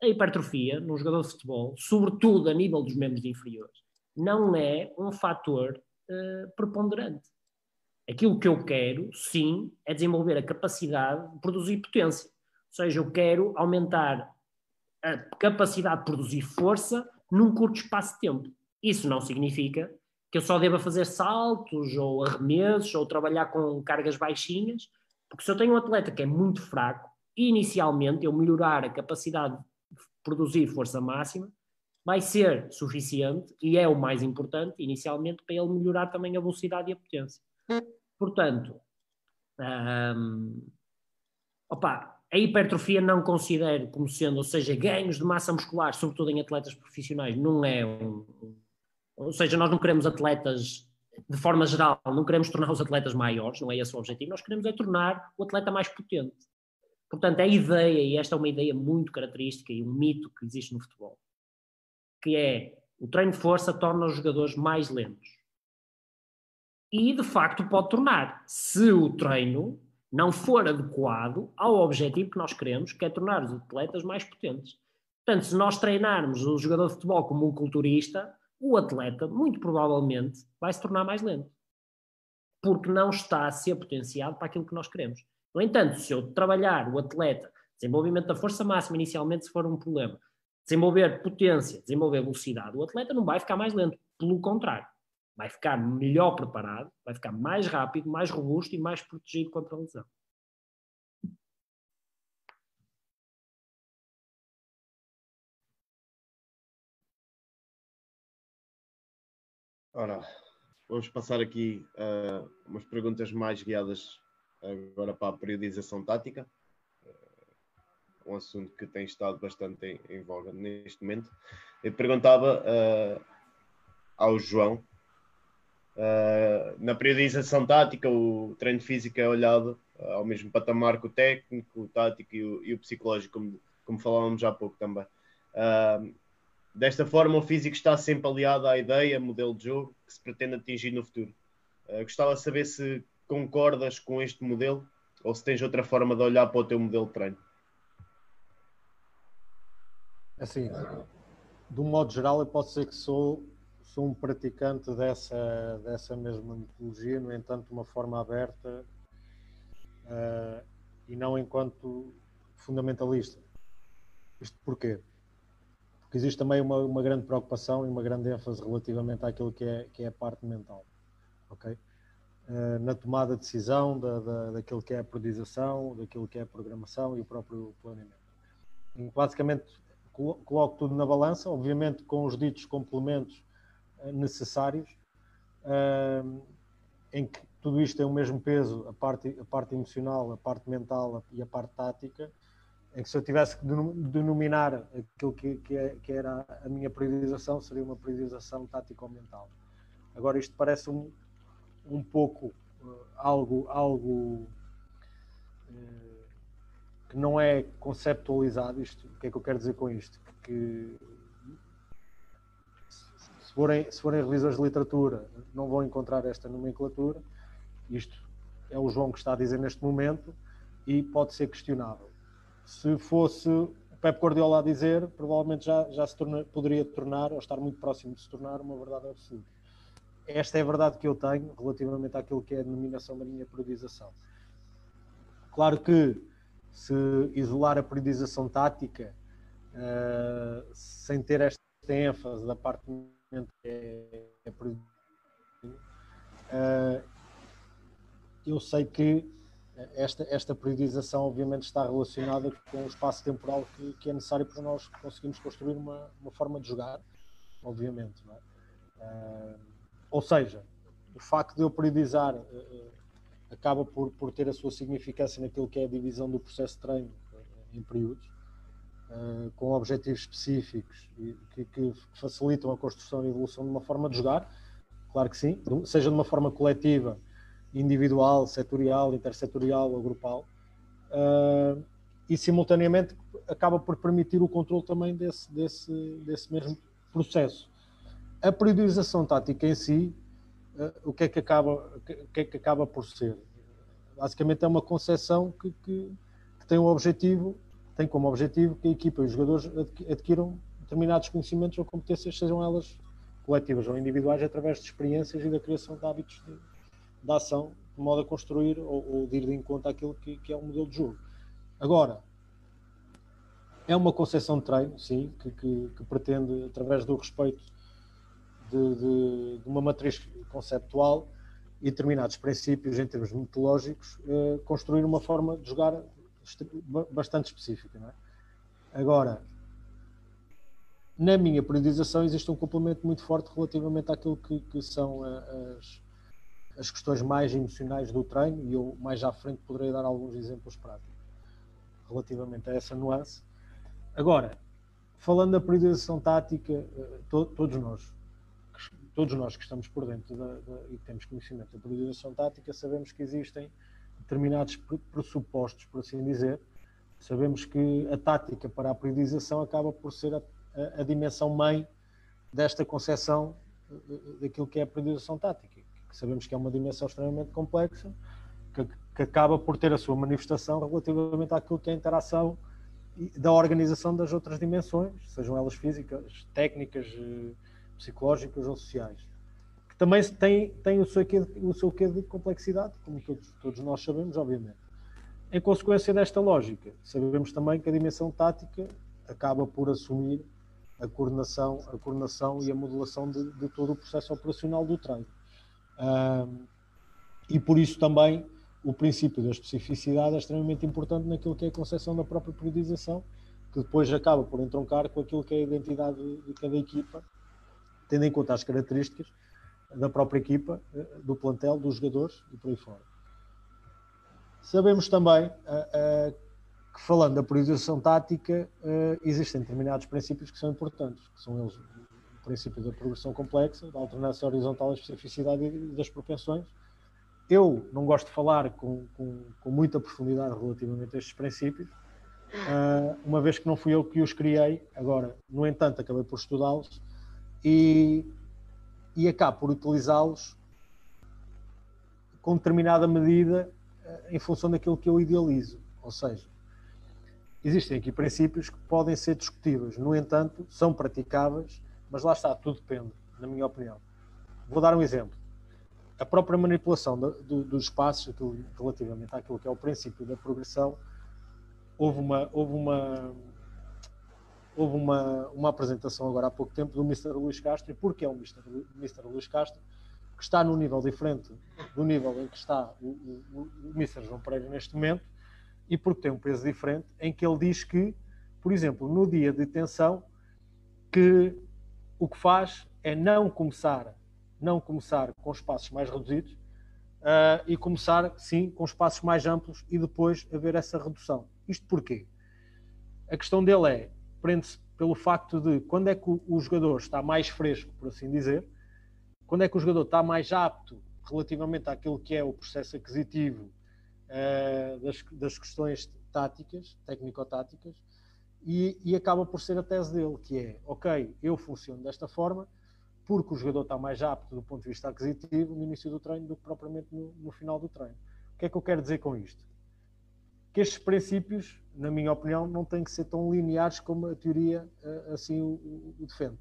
a hipertrofia num jogador de futebol, sobretudo a nível dos membros inferiores, não é um fator uh, preponderante. Aquilo que eu quero, sim, é desenvolver a capacidade de produzir potência. Ou seja, eu quero aumentar a capacidade de produzir força num curto espaço de tempo. Isso não significa que eu só deva fazer saltos ou arremessos ou trabalhar com cargas baixinhas, porque se eu tenho um atleta que é muito fraco, inicialmente eu melhorar a capacidade produzir força máxima, vai ser suficiente e é o mais importante inicialmente para ele melhorar também a velocidade e a potência. Portanto, opa, a hipertrofia não considero como sendo, ou seja, ganhos de massa muscular, sobretudo em atletas profissionais, não é um. Ou seja, nós não queremos atletas, de forma geral, não queremos tornar os atletas maiores, não é esse o objetivo, nós queremos é tornar o atleta mais potente. Portanto, a ideia, e esta é uma ideia muito característica e um mito que existe no futebol, que é o treino de força torna os jogadores mais lentos. E de facto pode tornar, se o treino não for adequado ao objetivo que nós queremos, que é tornar os atletas mais potentes. Portanto, se nós treinarmos o jogador de futebol como um culturista, o atleta, muito provavelmente, vai se tornar mais lento. Porque não está a ser potenciado para aquilo que nós queremos. No entanto, se eu trabalhar o atleta, desenvolvimento da força máxima inicialmente, se for um problema, desenvolver potência, desenvolver velocidade, o atleta não vai ficar mais lento. Pelo contrário, vai ficar melhor preparado, vai ficar mais rápido, mais robusto e mais protegido contra a lesão. Ora, vamos passar aqui uh, umas perguntas mais guiadas agora para a periodização tática, uh, um assunto que tem estado bastante em, em voga neste momento. Eu perguntava uh, ao João, na periodização tática, o treino físico é olhado ao mesmo patamar que o técnico, o tático e o, e o psicológico, como, como falávamos há pouco também. Uh, Desta forma, o físico está sempre aliado à ideia, modelo de jogo que se pretende atingir no futuro. Uh, gostava de saber se concordas com este modelo ou se tens outra forma de olhar para o teu modelo de treino. Assim, de um modo geral, eu posso dizer que sou, sou um praticante dessa, dessa mesma metodologia, no entanto, de uma forma aberta uh, e não enquanto fundamentalista. Isto porquê? porque existe também uma, uma grande preocupação e uma grande ênfase relativamente àquilo que é, que é a parte mental, ok? Uh, na tomada de decisão da, da, daquilo que é a periodização, daquilo que é a programação e o próprio planeamento. E, basicamente, coloco tudo na balança, obviamente com os ditos complementos uh, necessários, uh, em que tudo isto tem o mesmo peso, a parte, a parte emocional, a parte mental e a parte tática, em que se eu tivesse que denominar aquilo que, que, é, que, era a minha priorização, seria uma priorização tático-mental. Agora, isto parece um, um pouco uh, algo, algo uh, que não é conceptualizado. Isto, o que é que eu quero dizer com isto? Que, se forem, se forem revisores de literatura, não vão encontrar esta nomenclatura. Isto é o João que está a dizer neste momento e pode ser questionável se fosse o Pep Guardiola a dizer, provavelmente já, já se torna, poderia tornar, ou estar muito próximo de se tornar, uma verdade absoluta. Esta é a verdade que eu tenho relativamente àquilo que é a denominação da minha periodização. Claro que se isolar a periodização tática uh, sem ter esta ênfase da parte que é, é uh, eu sei que esta, esta periodização obviamente está relacionada com o espaço temporal que, que é necessário para nós conseguirmos construir uma, uma forma de jogar, obviamente. É? Uh, ou seja, o facto de eu periodizar uh, uh, acaba por, por ter a sua significância naquilo que é a divisão do processo de treino em períodos, com objetivos específicos que, que facilitam a construção e evolução de uma forma de jogar, claro que sim, seja de uma forma coletiva individual, setorial, intersetorial ou grupal, e simultaneamente acaba por permitir o controle também desse, desse, desse mesmo processo. A periodização tática em si, uh, o, que é que acaba, que é que acaba por ser? Basicamente é uma concepção que, que, que tem um objetivo, tem como objetivo que a equipa e os jogadores adquiram determinados conhecimentos ou competências, sejam elas coletivas ou individuais, através de experiências e da criação de hábitos de, da ação de modo a construir ou, ou de ir de encontro àquilo que, que, é o modelo de jogo. Agora, é uma concepção de treino, sim, que, que, que pretende, através do respeito de, de, de, uma matriz conceptual e determinados princípios em termos metodológicos, eh, construir uma forma de jogar bastante específica. É? Agora, na minha periodização existe um complemento muito forte relativamente àquilo que, que são eh, as, as questões mais emocionais do treino e eu mais à frente poderei dar alguns exemplos práticos relativamente a essa nuance. Agora, falando da periodização tática, eh, to, todos nós, todos nós que estamos por dentro da, da, e temos conhecimento da periodização tática, sabemos que existem determinados pressupostos, por assim dizer. Sabemos que a tática para a periodização acaba por ser a, a, a dimensão mãe desta concepção eh, daquilo que é a periodização tática sabemos que é uma dimensão extremamente complexa, que, que acaba por ter a sua manifestação relativamente àquilo que é a interação da organização das outras dimensões, sejam elas físicas, técnicas, psicológicas ou sociais. Que também tem, tem o, seu quê, o seu quê de complexidade, como todos, todos nós sabemos, obviamente. Em consequência desta lógica, sabemos também que a dimensão tática acaba por assumir a coordenação, a coordenação e a modelação de, de todo o processo operacional do treino. Um, e por isso também o princípio da especificidade é extremamente importante naquilo que é a concepção da própria periodização, que depois acaba por entroncar com aquilo que é a identidade de cada equipa, tendo em conta as características da própria equipa, eh, do plantel, dos jogadores e por aí fora. Sabemos também uh, uh, que, falando da periodização tática, existem determinados princípios que são importantes, que são eles o princípio da progressão complexa, da alternância horizontal da especificidade e das propensões, eu não gosto de falar com, com, com muita profundidade relativamente a estes princípios, uma vez que não fui eu que os criei, agora, no entanto, acabei por estudá-los e, e acabo por utilizá-los com determinada medida uh, em função daquilo que eu idealizo. Ou seja, existem aqui princípios que podem ser discutidos, no entanto, são praticáveis, mas lá está, tudo depende, na minha opinião. Vou dar um exemplo a própria manipulação do, do, dos espaços, relativamente àquilo que é o princípio da progressão, houve uma, houve uma, houve uma, uma apresentação agora há pouco tempo do Mr. Luís Castro, e porque é o Mr. Mr. Luís Castro, que está num nível diferente do nível em que está o, o, o Mr. João Pereira neste momento, e porque tem um peso diferente, em que ele diz que, por exemplo, no dia de tensão, que o que faz é não começar não começar com espaços mais reduzidos uh, e começar, sim, com espaços mais amplos e depois haver essa redução. Isto porquê? A questão dele é, prende-se pelo facto de quando é que o, o jogador está mais fresco, por assim dizer, quando é que o jogador está mais apto relativamente àquilo que é o processo aquisitivo uh, das, das questões táticas, técnico-táticas, e, e, acaba por ser a tese dele, que é, ok, eu funciono desta forma, porque o jogador está mais apto do ponto de vista aquisitivo no início do treino do que propriamente no, no final do treino. O que é que eu quero dizer com isto? Que estes princípios, na minha opinião, não têm que ser tão lineares como a teoria eh, assim o, o defende.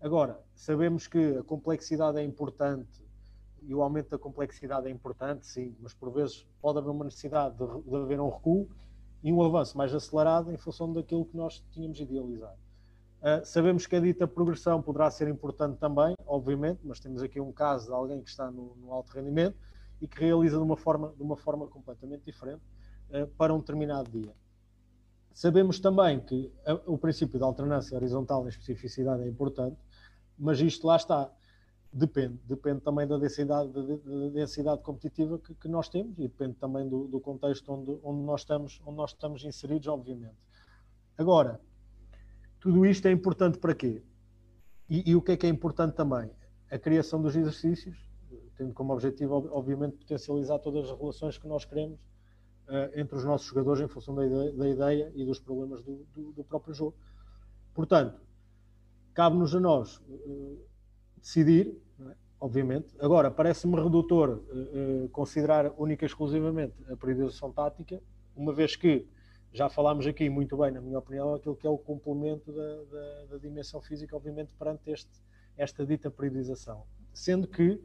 Agora, sabemos que a complexidade é importante e o aumento da complexidade é importante, sim, mas por vezes pode haver uma necessidade de, de haver um recuo e um avanço mais acelerado em função daquilo que nós tínhamos idealizado. Uh, sabemos que a dita progressão poderá ser importante também, obviamente, mas temos aqui um caso de alguém que está no, no alto rendimento e que realiza de uma forma, de uma forma completamente diferente para um determinado dia. Sabemos também que a, o princípio da alternância horizontal na especificidade é importante, mas isto lá está. Depende, depende também da densidade, da, da densidade competitiva que, que, nós temos e depende também do, do contexto onde, onde, nós estamos, onde nós estamos inseridos, obviamente. Agora, tudo isto é importante para quê? E, e, o que é que é importante também? A criação dos exercícios, tendo como objetivo, obviamente, potencializar todas as relações que nós queremos entre os nossos jogadores em função da ideia, da ideia e dos problemas do, do, do, próprio jogo. Portanto, cabe-nos a nós uh, decidir, é? obviamente. Agora, parece-me redutor uh, considerar única e exclusivamente a periodização tática, uma vez que já falámos aqui muito bem, na minha opinião, aquilo que é o complemento da, da, da dimensão física, obviamente, perante este, esta dita periodização. Sendo que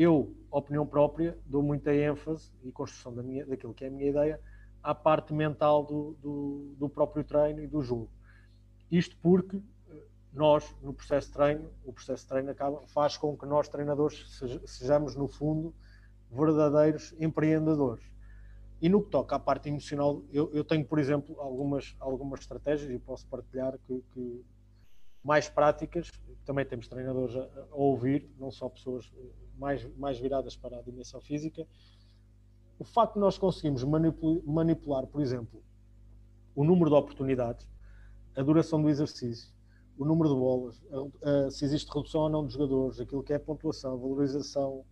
eu, opinião própria, dou muita ênfase e construção da minha, daquilo que é a minha ideia à parte mental do, do, do próprio treino e do jogo. Isto porque eh, nós, no processo de treino, o processo de treino acaba, faz com que nós, treinadores, sejamos, no fundo, verdadeiros empreendedores e no que toca à parte emocional, eu, eu tenho, por exemplo, algumas, algumas estratégias e posso partilhar que, que mais práticas. Também temos treinadores a, a, ouvir, não só pessoas eh, mais, mais viradas para a dimensão física. O facto de nós conseguirmos manipular, por exemplo, o número de oportunidades, a duração do exercício, o número de bolas, se existe redução ou não de jogadores, aquilo que é a pontuação, a valorização,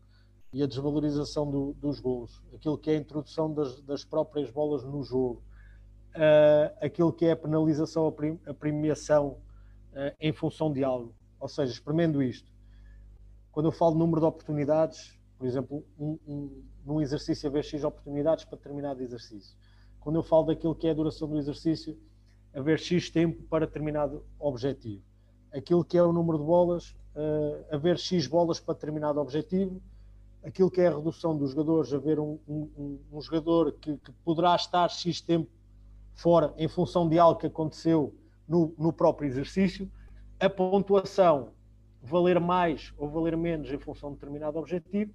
e a desvalorização do, dos gols, aquilo que é a introdução das, das próprias bolas no jogo, uh, aquilo que é a penalização, a, prim, a premiação uh, em função de algo. Ou seja, experimento isto. Quando eu falo número de oportunidades, Por exemplo, um, um, num exercício haver X oportunidades para determinado exercício. Quando eu falo daquilo que é a duração do exercício, haver X tempo para determinado objetivo. Aquilo que é o número de bolas, uh, haver X bolas para determinado objetivo. Aquilo que é a redução dos jogadores, haver um, um, um jogador que, que, poderá estar X tempo fora em função de algo que aconteceu no, no próprio exercício. A pontuação, valer mais ou valer menos em função de determinado objetivo.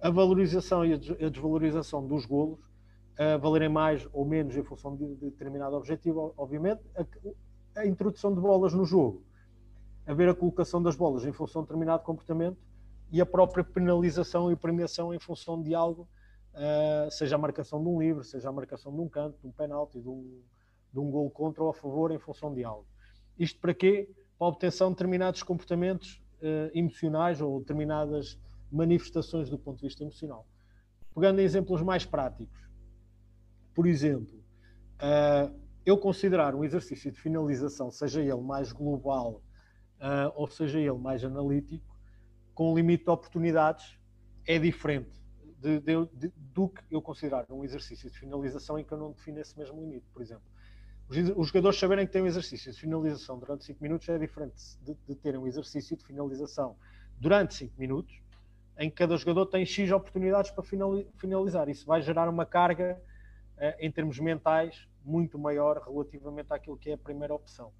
A valorização e a desvalorização dos golos, a valerem mais ou menos em função de, determinado objetivo, obviamente. A, a, introdução de bolas no jogo, haver a colocação das bolas em função de determinado comportamento e a própria penalização e premiação em função de algo, uh, seja a marcação de um livre, seja a marcação de um canto, de um penalti, de um, de um gol contra ou a favor em função de algo. Isto para quê? Para a obtenção de determinados comportamentos uh, emocionais ou determinadas manifestações do ponto de vista emocional. Pegando em exemplos mais práticos, por exemplo, uh, eu considerar um exercício de finalização, seja ele mais global uh, ou seja ele mais analítico, com limite de oportunidades, é diferente de, de, de, do que eu considerar um exercício de finalização em que eu não defino esse mesmo limite, por exemplo. Os, jogadores saberem que têm um exercício de finalização durante 5 minutos é diferente de, de terem um exercício de finalização durante 5 minutos, em que cada jogador tem X oportunidades para finalizar. Isso vai gerar uma carga eh, em termos mentais, muito maior relativamente àquilo que é a primeira opção.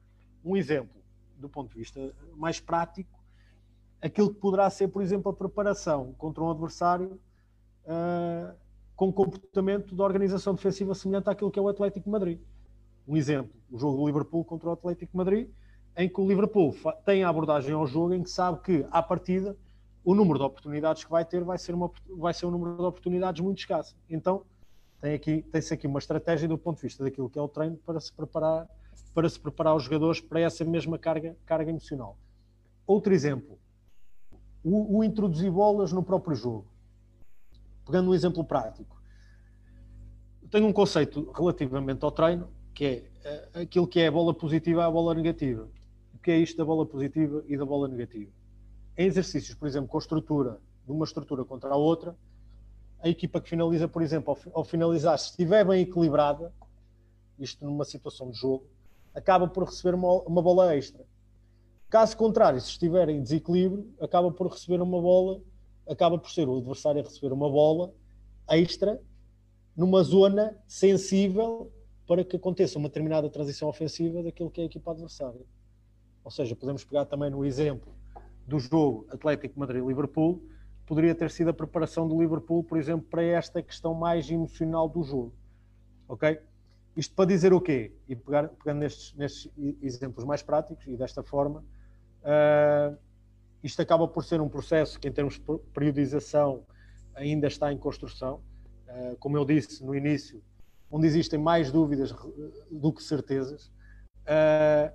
Um exemplo, do ponto de vista mais prático, aquilo que poderá ser, por exemplo, a preparação contra um adversário uh, com comportamento de organização defensiva semelhante àquilo que é o Atlético Madrid. Um exemplo, o jogo do Liverpool contra o Atlético Madrid, em que o Liverpool tem a abordagem ao jogo em que sabe que, à partida, o número de oportunidades que vai ter vai ser, uma, vai ser um número de oportunidades muito escasso. Então, tem aqui, tem-se aqui uma estratégia do ponto de vista daquilo que é o treino para se preparar, para se preparar os jogadores para essa mesma carga, carga emocional. Outro exemplo, o, o introduzir bolas no próprio jogo. Pegando um exemplo prático. Tenho um conceito relativamente ao treino, que é eh, aquilo que é a bola positiva à bola negativa. O que é isto da bola positiva e da bola negativa? Em exercícios, por exemplo, com estrutura, de uma estrutura contra a outra, a equipa que finaliza, por exemplo, ao finalizar, se estiver bem equilibrada, isto numa situação de jogo, acaba por receber uma, uma bola extra. Caso contrário, se estiver em desequilíbrio, acaba por receber uma bola, acaba por ser o adversário a receber uma bola extra numa zona sensível para que aconteça uma determinada transição ofensiva daquilo que é a equipa adversária. Ou seja, podemos pegar também no exemplo do jogo Atlético Madrid-Liverpool, poderia ter sido a preparação do Liverpool, por exemplo, para esta questão mais emocional do jogo. Ok? Isto para dizer o quê? E pegar, pegando nestes, nestes exemplos mais práticos e desta forma, uh, isto acaba por ser um processo que, em termos de periodização, ainda está em construção. Uh, como eu disse no início, onde existem mais dúvidas do que certezas. Uh,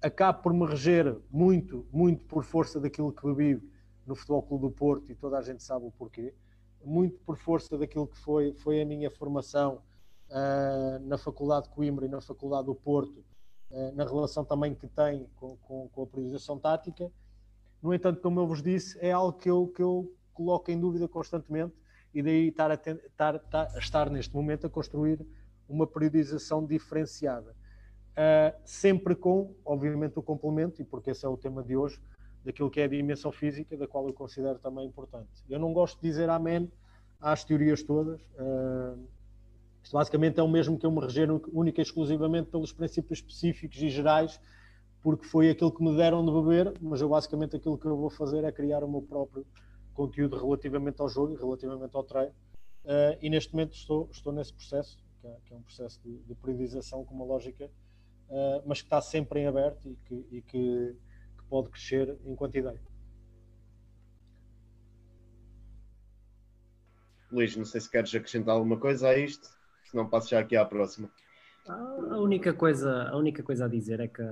acabo por me reger muito, muito por força daquilo que bebi no Futebol Clube do Porto e toda a gente sabe o porquê. Muito por força daquilo que foi, foi a minha formação uh, na Faculdade de Coimbra e na Faculdade do Porto, uh, na relação também que tem com, com, com, a priorização tática. No entanto, como eu vos disse, é algo que eu, que eu coloco em dúvida constantemente e daí estar, a estar, estar, estar neste momento a construir uma periodização diferenciada. Uh, sempre com, obviamente, o complemento, e porque esse é o tema de hoje, daquilo que é a dimensão física, da qual eu considero também importante. Eu não gosto de dizer amém às teorias todas. Uh, isto basicamente é o mesmo que eu me reger única e exclusivamente pelos princípios específicos e gerais, porque foi aquilo que me deram de beber, mas eu basicamente aquilo que eu vou fazer é criar o meu próprio conteúdo relativamente ao jogo e relativamente ao treino. Uh, e neste momento estou, estou nesse processo que é, que é um processo de, de, periodização com uma lógica, uh, mas que está sempre em aberto e que, e que, que pode crescer enquanto ideia. Luís, não sei se queres acrescentar alguma coisa a isto, se não passo já aqui à próxima. A única coisa, a única coisa a dizer é que,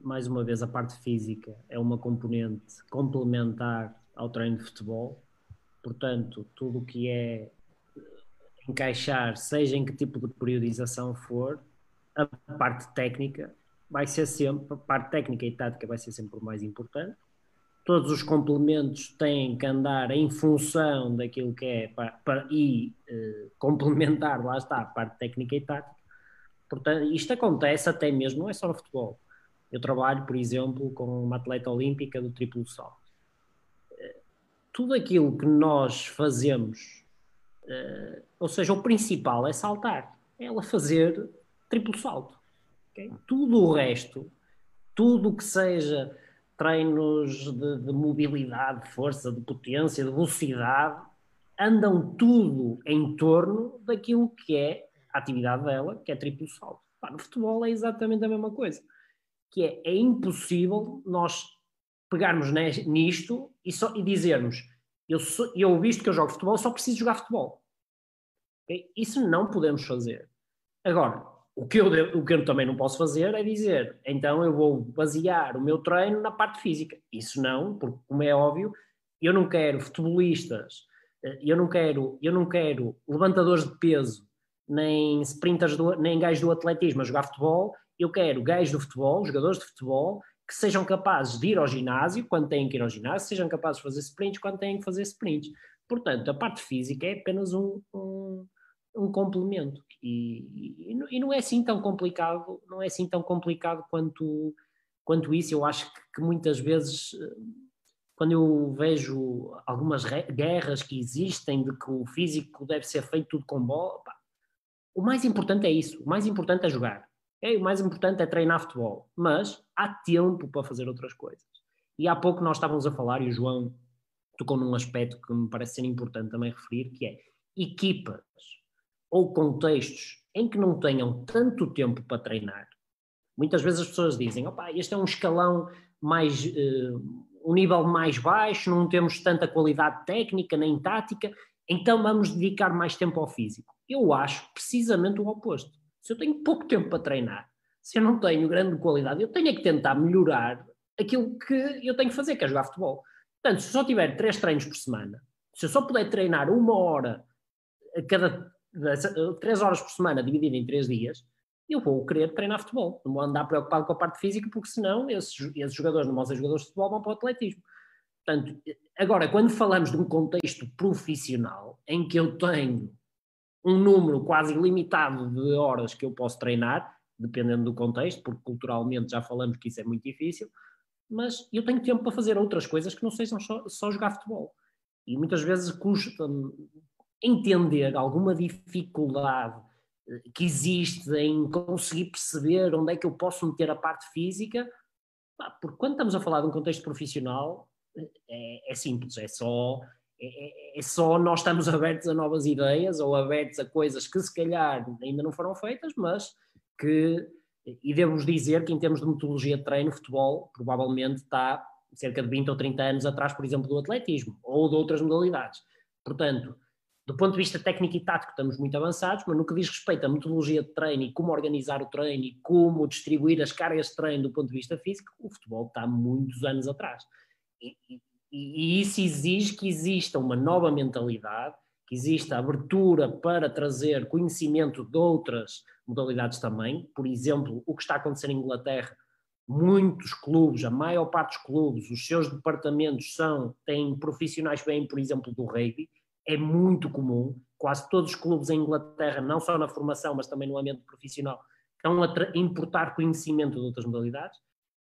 mais uma vez, a parte física é uma componente complementar ao treino de futebol. Portanto, tudo o que é encaixar, seja em que tipo de periodização for, a parte técnica vai ser sempre, a parte técnica e tática vai ser sempre o mais importante. todos os complementos têm que andar em função daquilo que é para, para e uh, complementar, lá está, a parte técnica e tática. Portanto, isto acontece até mesmo, não é só no futebol. Eu trabalho, por exemplo, com uma atleta olímpica do triplo salto. Tudo aquilo que nós fazemos, uh, ou seja, o principal é saltar, é ela fazer triplo salto. Okay? Tudo o resto, tudo o que seja treinos de, de, mobilidade, de força, de potência, de velocidade, andam tudo em torno daquilo que é a atividade dela, que é triplo salto. Pá, no futebol é exatamente a mesma coisa, que é, é impossível nós pegarmos nisto e, só, e dizermos eu, sou, eu visto que eu jogo futebol, só preciso jogar futebol. Okay? Isso não podemos fazer. Agora, o que, eu, o que eu também não posso fazer é dizer, então eu vou basear o meu treino na parte física. Isso não, porque como é óbvio, eu não quero futebolistas, eh, eu não quero, eu não quero levantadores de peso, nem sprinters, do, nem gajos do atletismo a jogar futebol, eu quero gajos do futebol, jogadores de futebol, que sejam capazes de ir ao ginásio quando têm que ir ao ginásio, sejam capazes de fazer sprints quando têm que fazer sprints. Portanto, a parte física é apenas um, um um complemento. E, e, e, não é assim tão complicado não é assim tão complicado quanto quanto isso. Eu acho que, que muitas vezes quando eu vejo algumas guerras que existem de que o físico deve ser feito tudo com bola pá, o mais importante é isso. O mais importante é jogar é, o mais importante é treinar futebol mas há tempo para fazer outras coisas e há pouco nós estávamos a falar e o João tocou num aspecto que me parece ser importante também referir que é equipas ou contextos em que não tenham tanto tempo para treinar, muitas vezes as pessoas dizem: opa, este é um escalão mais. Uh, um nível mais baixo, não temos tanta qualidade técnica nem tática, então vamos dedicar mais tempo ao físico. Eu acho precisamente o oposto. Se eu tenho pouco tempo para treinar, se eu não tenho grande qualidade, eu tenho que tentar melhorar aquilo que eu tenho que fazer, que é jogar futebol. Portanto, se eu só tiver três treinos por semana, se eu só puder treinar uma hora a cada três horas por semana dividido em três dias, eu vou querer treinar futebol. Não vou andar preocupado com a parte física, porque senão esses, esses jogadores, não vão ser jogadores de futebol, vão para o atletismo. Portanto, agora, quando falamos de um contexto profissional, em que eu tenho um número quase ilimitado de horas que eu posso treinar, dependendo do contexto, porque culturalmente já falamos que isso é muito difícil, mas eu tenho tempo para fazer outras coisas que não sejam só, só jogar futebol. E muitas vezes custa-me entender alguma dificuldade eh, que existe em conseguir perceber onde é que eu posso meter a parte física, porque quando estamos a falar de um contexto profissional, eh, é, é simples, é só, é, é, é, só nós estamos abertos a novas ideias ou abertos a coisas que se calhar ainda não foram feitas, mas que, e devo-vos dizer que em termos de metodologia de treino, futebol provavelmente está cerca de 20 ou 30 anos atrás, por exemplo, do atletismo ou de outras modalidades. Portanto, do ponto de vista técnico e tático, estamos muito avançados, mas no que diz respeito à metodologia de treino e como organizar o treino e como distribuir as cargas de treino do ponto de vista físico, o futebol está muitos anos atrás. E, e, e isso exige que exista uma nova mentalidade, que exista abertura para trazer conhecimento de outras modalidades também. Por exemplo, o que está a acontecer em Inglaterra, muitos clubes, a maior parte dos clubes, os seus departamentos são, têm profissionais vêm, por exemplo, do rugby, é muito comum. Quase todos os clubes em Inglaterra, não só na formação, mas também no ambiente profissional, estão a importar conhecimento de outras modalidades.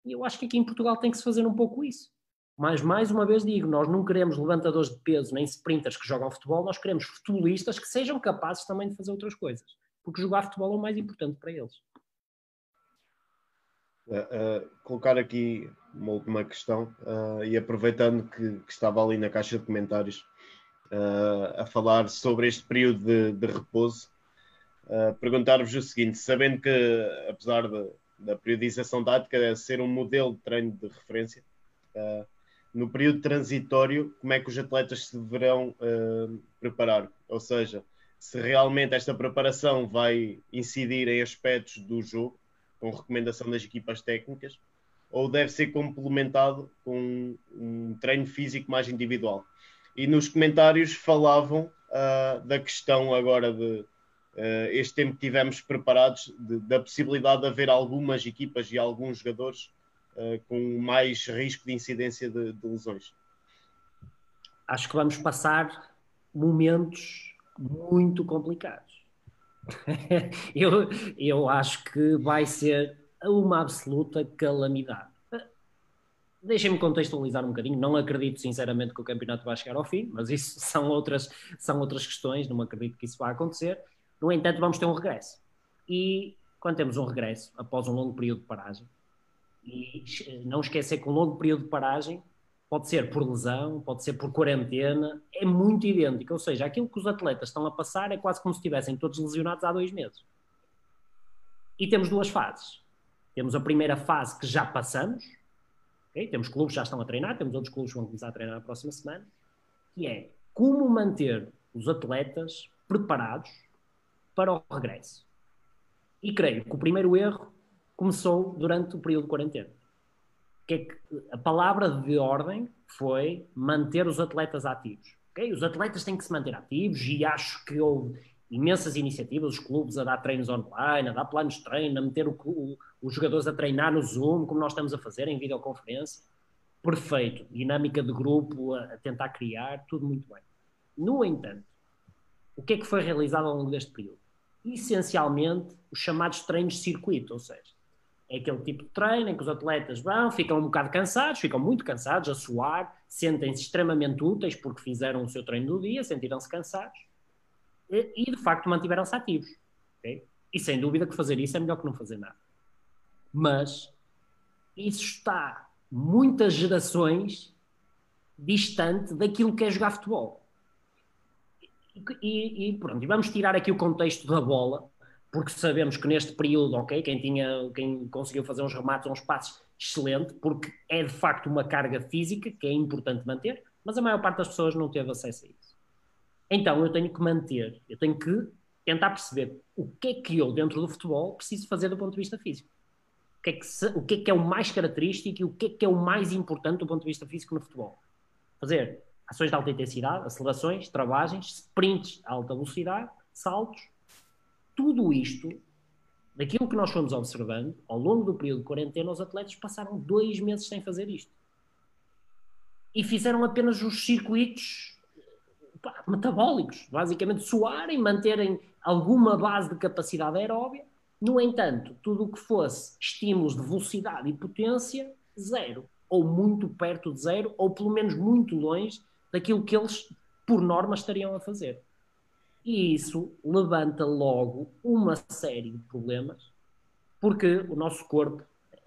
E eu acho que aqui em Portugal tem que se fazer um pouco isso. Mas, mais uma vez digo, nós não queremos levantadores de peso nem sprinters que jogam futebol, nós queremos futebolistas que sejam capazes também de fazer outras coisas. Porque jogar futebol é o mais importante para eles. Uh, uh, colocar aqui uma última questão uh, e aproveitando que, que, estava ali na caixa de comentários a falar sobre este período de, de repouso. Perguntar-vos o seguinte: sabendo que, apesar de, da periodização tática ser um modelo de treino de referência, no período transitório, como é que os atletas se deverão preparar? Ou seja, se realmente esta preparação vai incidir em aspectos do jogo, com recomendação das equipas técnicas, ou deve ser complementado com um treino físico mais individual e nos comentários falavam uh, da questão agora de uh, este tempo que tivemos preparados, de, da possibilidade de haver algumas equipas e alguns jogadores uh, com mais risco de incidência de, de lesões? Acho que vamos passar momentos muito complicados. eu, eu acho que vai ser uma absoluta calamidade. Deixem-me contextualizar um bocadinho. Não acredito sinceramente que o campeonato vai chegar ao fim, mas isso são outras, são outras questões. Não acredito que isso vá acontecer. No entanto, vamos ter um regresso. E quando temos um regresso, após um longo período de paragem, e não esquecer que um longo período de paragem pode ser por lesão, pode ser por quarentena, é muito idêntico. Ou seja, aquilo que os atletas estão a passar é quase como se estivessem todos lesionados há dois meses. E temos duas fases. Temos a primeira fase que já passamos, okay? temos clubes que já estão a treinar, temos outros clubes que vão começar a treinar na próxima semana, que é como manter os atletas preparados para o regresso. E creio que o primeiro erro começou durante o período de quarentena que, é que a palavra de ordem foi manter os atletas ativos. Okay? Os atletas têm que se manter ativos e acho que houve imensas iniciativas, os clubes a dar treinos online, a dar planos de treino, a meter o, o, os jogadores a treinar no Zoom, como nós estamos a fazer em videoconferência. Perfeito. Dinâmica de grupo, a, a tentar criar, tudo muito bem. No entanto, o que é que foi realizado ao longo deste período? Essencialmente, os chamados treinos de circuito, ou seja, é aquele tipo de treino em que os atletas vão, ficam um bocado cansados, ficam muito cansados, a suar, sentem-se extremamente úteis porque fizeram o seu treino do dia, sentiram-se cansados e, e, de facto mantiveram-se ativos. Okay? E sem dúvida que fazer isso é melhor que não fazer nada. Mas isso está muitas gerações distante daquilo que é jogar futebol. E, e, pronto, e vamos tirar aqui o contexto da bola, porque sabemos que neste período, ok, quem, tinha, quem conseguiu fazer uns remates uns passos, excelente, porque é de facto uma carga física que é importante manter, mas a maior parte das pessoas não teve acesso a isso. Então eu tenho que manter, eu tenho que tentar perceber o que é que eu, dentro do futebol, preciso fazer do ponto de vista físico. O que é que, se, o, que é, que é o mais característico e o que é que é o mais importante do ponto de vista físico no futebol? Fazer ações de alta intensidade, acelerações, travagens, sprints a alta velocidade, saltos, tudo isto, daquilo que nós fomos observando, ao longo do período de quarentena, os atletas passaram dois meses sem fazer isto. E fizeram apenas os circuitos pá, metabólicos, basicamente suarem, manterem alguma base de capacidade aeróbia. No entanto, tudo o que fosse estímulos de velocidade e potência, zero. Ou muito perto de zero, ou pelo menos muito longe daquilo que eles, por norma, estariam a fazer. E isso levanta logo uma série de problemas, porque o nosso corpo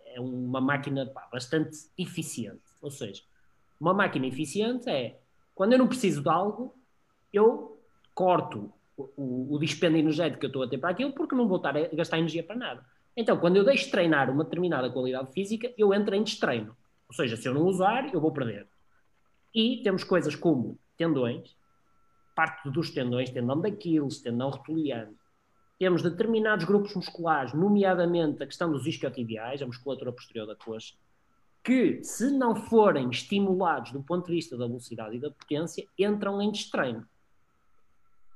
é uma máquina pá, bastante eficiente. Ou seja, uma máquina eficiente é quando eu não preciso de algo, eu corto o, o, o dispêndio energético que eu estou a ter para aquilo, porque não vou estar a gastar energia para nada. Então, quando eu deixo de treinar uma determinada qualidade física, eu entro em destreino. Ou seja, se eu não usar, eu vou perder. E temos coisas como tendões, parte dos tendões, tendão daqueles, tendão rotuliano. Temos determinados grupos musculares, nomeadamente a questão dos isquiotibiais, a musculatura posterior da coxa, que, se não forem estimulados do ponto de vista da velocidade e da potência, entram em destreino.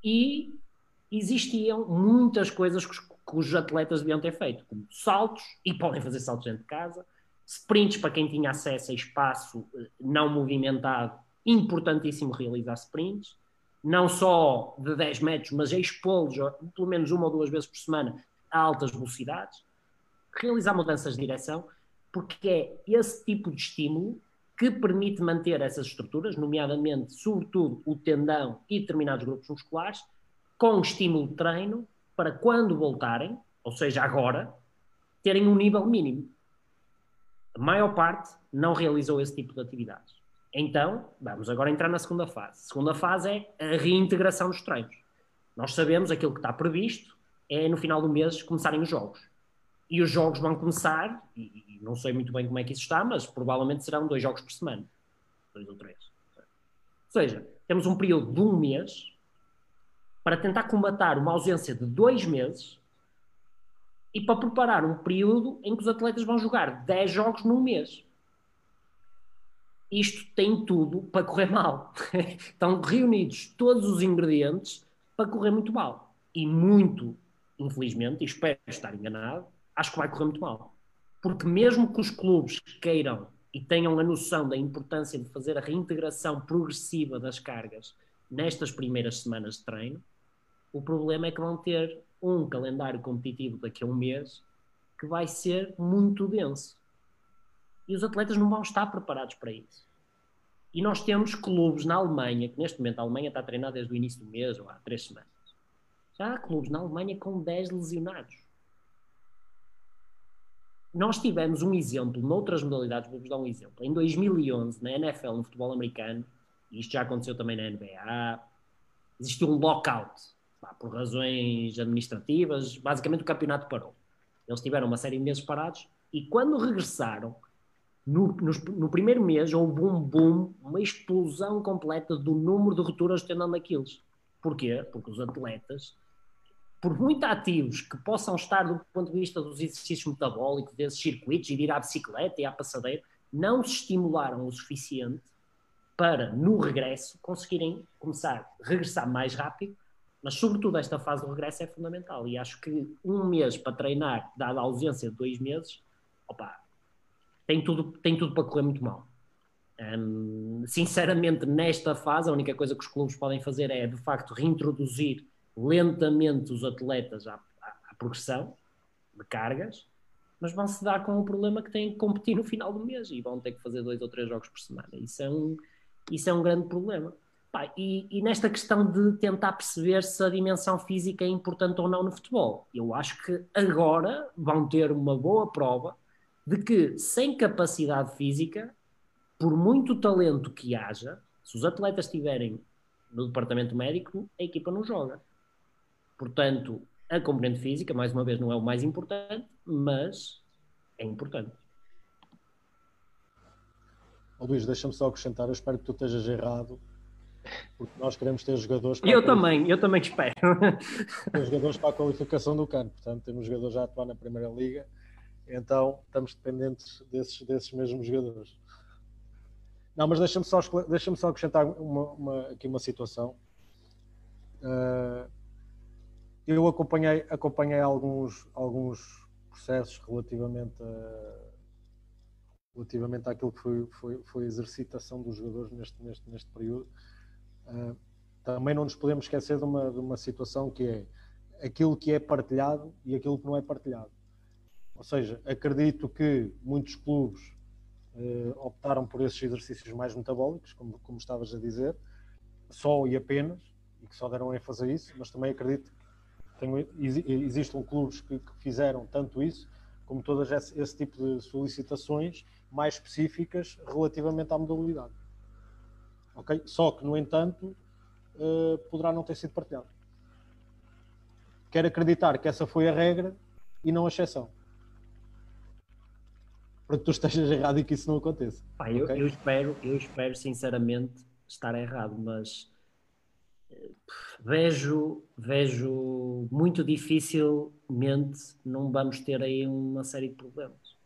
E existiam muitas coisas que os, que os atletas deviam ter feito, como saltos, e podem fazer saltos dentro de casa, sprints para quem tinha acesso a espaço eh, não movimentado, importantíssimo realizar sprints, não só de 10 metros, mas expô-los pelo menos uma ou duas vezes por semana a altas velocidades, realizar mudanças de direção, porque é esse tipo de estímulo que permite manter essas estruturas, nomeadamente, sobretudo, o tendão e determinados grupos musculares, com estímulo de treino, para quando voltarem, ou seja, agora, terem um nível mínimo. A maior parte não realizou esse tipo de atividades. Então, vamos agora entrar na segunda fase. A segunda fase é a reintegração dos treinos. Nós sabemos aquilo que está previsto é no final do mês começarem os jogos. E os jogos vão começar, e, e não sei muito bem como é que isso está, mas provavelmente serão dois jogos por semana. Dois ou três. Ou seja, temos um período de um mês para tentar combatar uma ausência de dois meses e para preparar um período em que os atletas vão jogar 10 jogos num mês isto tem tudo para correr mal. Estão reunidos todos os ingredientes para correr muito mal. E muito, infelizmente, e espero estar enganado, acho que vai correr muito mal. Porque mesmo que os clubes queiram e tenham a noção da importância de fazer a reintegração progressiva das cargas nestas primeiras semanas de treino, o problema é que vão ter um calendário competitivo daqui a um mês que vai ser muito denso. E os atletas não vão estar preparados para isso. E nós temos clubes na Alemanha, que neste momento a Alemanha está a treinar desde o início do mês, ou há três semanas. Já há clubes na Alemanha com 10 lesionados. Nós tivemos um exemplo noutras modalidades, vou-vos dar um exemplo. Em 2011, na NFL, no futebol americano, e isto já aconteceu também na NBA, existiu um lockout, por razões administrativas, basicamente o campeonato parou. Eles tiveram uma série de meses parados e quando regressaram, no, no, primeiro mês houve um boom, uma explosão completa do número de rupturas de tendão daqueles. Porquê? Porque os atletas, por muito ativos que possam estar do ponto de vista dos exercícios metabólicos, desses circuitos, e de ir à bicicleta e à passadeira, não se estimularam o suficiente para, no regresso, conseguirem começar a regressar mais rápido, mas sobretudo esta fase do regresso é fundamental e acho que um mês para treinar, dada a ausência de dois meses, opa, tem tudo, tem tudo para correr muito mal. Um, sinceramente, nesta fase, a única coisa que os clubes podem fazer é, de facto, reintroduzir lentamente os atletas à, à, à progressão de cargas, mas vão se dar com o problema que têm que competir no final do mês e vão ter que fazer dois ou três jogos por semana. Isso é um, isso é um grande problema. Pá, e, e, nesta questão de tentar perceber se a dimensão física é importante ou não no futebol, eu acho que agora vão ter uma boa prova de que sem capacidade física, por muito talento que haja, se os atletas estiverem no departamento médico, a equipa não joga. Portanto, a componente física, mais uma vez, não é o mais importante, mas é importante. Oh, Luís, deixa-me só acrescentar, eu espero que tu estejas errado, porque nós queremos ter jogadores. eu também, eu também espero. Ter jogadores para a qualificação do campo, portanto, temos jogadores já a atuar na Primeira Liga então estamos dependentes desses, desses mesmos jogadores. Não, mas deixa-me só, deixa só acrescentar uma, uma, aqui uma situação. Uh, eu acompanhei, acompanhei alguns, alguns processos relativamente, a, relativamente àquilo que foi, foi, foi a exercitação dos jogadores neste, neste, neste período. Uh, também não nos podemos esquecer de uma, de uma situação que é aquilo que é partilhado e aquilo que não é partilhado. Ou seja, acredito que muitos clubes eh, optaram por esses exercícios mais metabólicos, como, como estavas a dizer, só e apenas, e que só deram ênfase a isso, mas também acredito que tenho, existam clubes que, que, fizeram tanto isso, como todas esse, esse tipo de solicitações mais específicas relativamente à modalidade. Okay? Só que, no entanto, uh, poderá não ter sido partilhado. Quero acreditar que essa foi a regra e não a exceção para que tu estejas errado e que isso não aconteça. Pá, eu, okay? eu, espero, eu espero sinceramente estar errado, mas eh, vejo, vejo muito dificilmente não vamos ter aí uma série de problemas.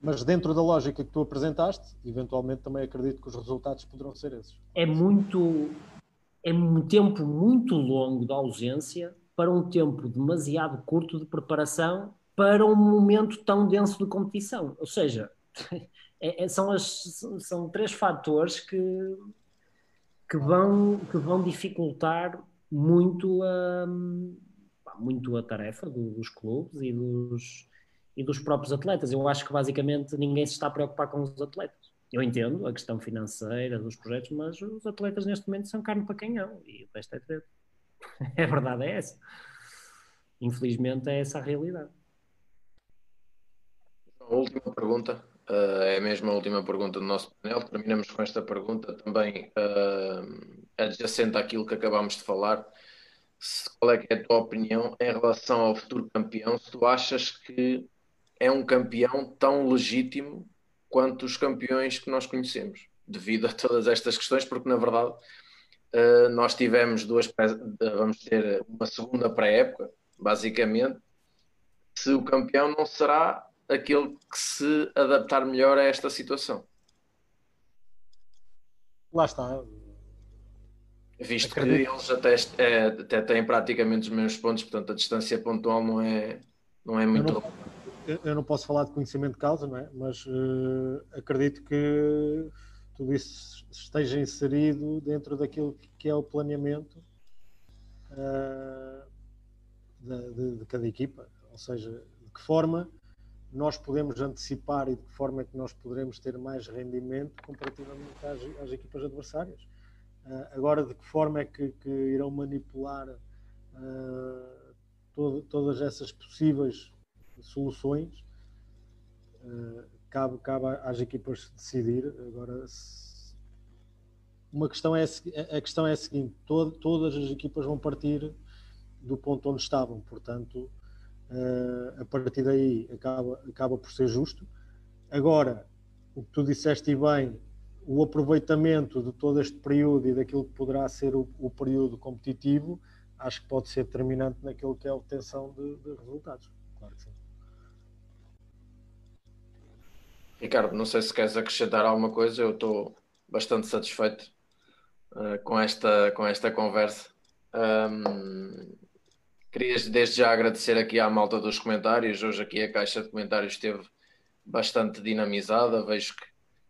Mas dentro da lógica que tu apresentaste, eventualmente também acredito que os resultados poderão ser esses. É muito, é um tempo muito longo de ausência para um tempo demasiado curto de preparação para um momento tão denso de competição. Ou seja, é, é, são, as, são três fatores que, que, vão, que vão dificultar muito a, muito a tarefa dos clubes e dos, e dos próprios atletas. Eu acho que basicamente ninguém se está a preocupar com os atletas. Eu entendo a questão financeira dos projetos, mas os atletas neste momento são carne para canhão e o resto é treino. É verdade, é essa. Infelizmente é essa a realidade. A última pergunta, uh, é mesmo a última pergunta do nosso painel. Terminamos com esta pergunta também uh, adjacente àquilo que acabámos de falar. Se, qual é, é a tua opinião em relação ao futuro campeão? Se tu achas que é um campeão tão legítimo quanto os campeões que nós conhecemos, devido a todas estas questões, porque na verdade uh, nós tivemos duas, vamos ter uma segunda pré-época, basicamente. Se o campeão não será aquele que se adaptar melhor a esta situação. Lá está. Visto Acredito. que eles até, é, até têm praticamente os mesmos pontos, portanto a distância pontual não é, não é muito. Eu não, eu não posso falar de conhecimento de causa, não é? Mas uh, acredito que tudo isso esteja inserido dentro daquilo que é o planeamento uh, de, de, de, cada equipa. Ou seja, de que forma nós podemos antecipar e de que forma é que nós poderemos ter mais rendimento comparativamente às, às equipas adversárias. Uh, agora, de que forma é que, que irão manipular todo, todas essas possíveis soluções. Uh, cabe, cabe às equipas decidir. Agora, se... uma questão é a questão é a seguinte: todo, todas as equipas vão partir do ponto onde estavam, portanto, uh, a partir daí acaba, acaba por ser justo. Agora, o que tu disseste bem, o aproveitamento de todo este período e daquilo que poderá ser o, o período competitivo, acho que pode ser determinante naquilo que é a obtenção de, de resultados. Claro que sim. Ricardo, não sei se queres acrescentar alguma coisa, eu estou bastante satisfeito uh, com, esta, com esta conversa. Um, querias desde já agradecer aqui à malta dos comentários. Hoje aqui a caixa de comentários esteve bastante dinamizada. Vejo que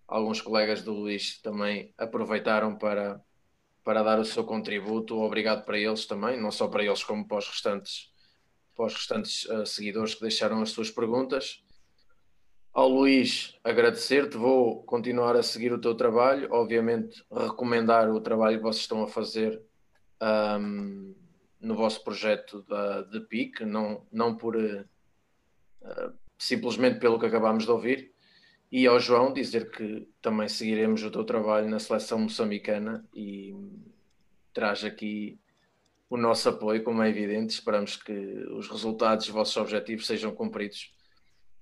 alguns colegas do Luís também aproveitaram para, para dar o seu contributo. Obrigado para eles também, não só para eles como para os restantes, para os restantes uh, seguidores que deixaram as suas perguntas. Ao Luís, agradecer-te, vou continuar a seguir o teu trabalho, obviamente recomendar o trabalho que vocês estão a fazer um, no vosso projeto da, de PIC, não, não por uh, simplesmente pelo que acabámos de ouvir. E ao João dizer que também seguiremos o teu trabalho na seleção moçambicana e traz aqui o nosso apoio, como é evidente. Esperamos que os resultados e os vossos objetivos sejam cumpridos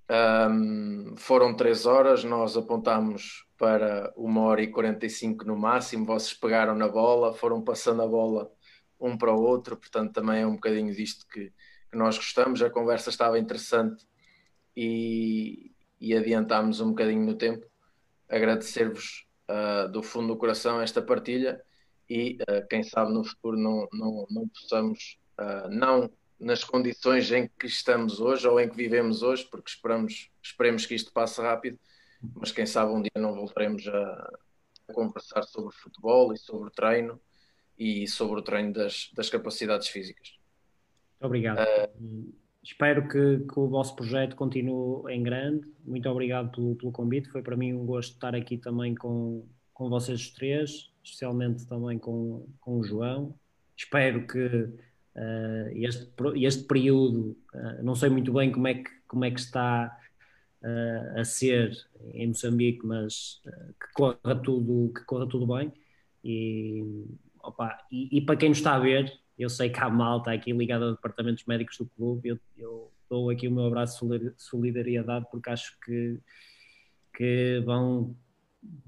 um, foram três horas, nós apontámos para uma hora e 45 no máximo. Vocês pegaram na bola, foram passando a bola um para o outro, portanto, também é um bocadinho disto que, que nós gostamos. A conversa estava interessante e, e adiantámos um bocadinho no tempo. Agradecer-vos uh, do fundo do coração esta partilha e uh, quem sabe no futuro não, não, não possamos uh, não nas condições em que estamos hoje ou em que vivemos hoje, porque esperamos, esperemos que isto passe rápido, mas quem sabe um dia não voltaremos a, a conversar sobre futebol e sobre treino e sobre o treino das, das capacidades físicas. Obrigado. Uh, Espero que, que, o vosso projeto continue em grande. Muito obrigado pelo, pelo, convite. Foi para mim um gosto estar aqui também com, com vocês três, especialmente também com, com o João. Espero que Uh, este, este período, uh, não sei muito bem como é que, como é que está a ser em Moçambique, mas que, corra tudo, que corra tudo bem. E, opa, e, e, para quem nos está a ver, eu sei que há malta aqui ligada a departamentos médicos do clube, eu, eu dou aqui o meu abraço de solidariedade porque acho que, que vão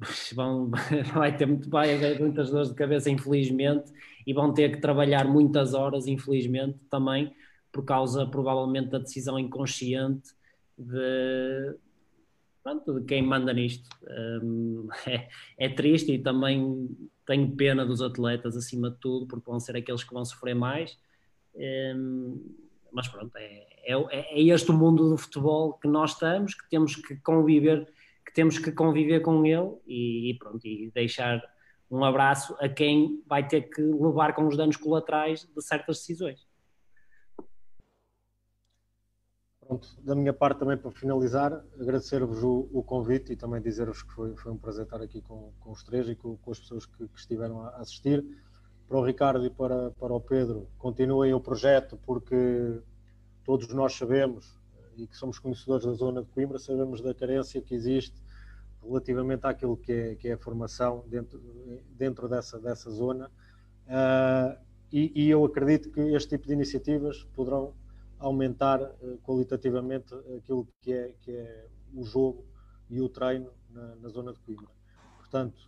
vão, vai ter muito, vai haver muitas dores de cabeça, infelizmente, e vão ter que trabalhar muitas horas, infelizmente, também por causa, provavelmente, da decisão inconsciente de, pronto, de quem manda nisto. Um, é, é, triste e também tenho pena dos atletas, acima de tudo, porque vão ser aqueles que vão sofrer mais. Um, mas pronto, é, é, é este o mundo do futebol que nós estamos, que temos que conviver que temos que conviver com ele e, e, pronto, e deixar um abraço a quem vai ter que levar com os danos colaterais de certas decisões. Pronto, da minha parte também para finalizar, agradecer-vos o, o, convite e também dizer-vos que foi, foi, um prazer estar aqui com, com os três e com, com as pessoas que, que, estiveram a assistir. Para o Ricardo e para, para o Pedro, continuem o projeto porque todos nós sabemos e que somos conhecedores da zona de Coimbra, sabemos da carência que existe relativamente àquilo que é, que é a formação dentro, dentro dessa, dessa zona. Uh, e, e, eu acredito que este tipo de iniciativas poderão aumentar uh, qualitativamente aquilo que é, que é o jogo e o treino na, na zona de Coimbra. Portanto,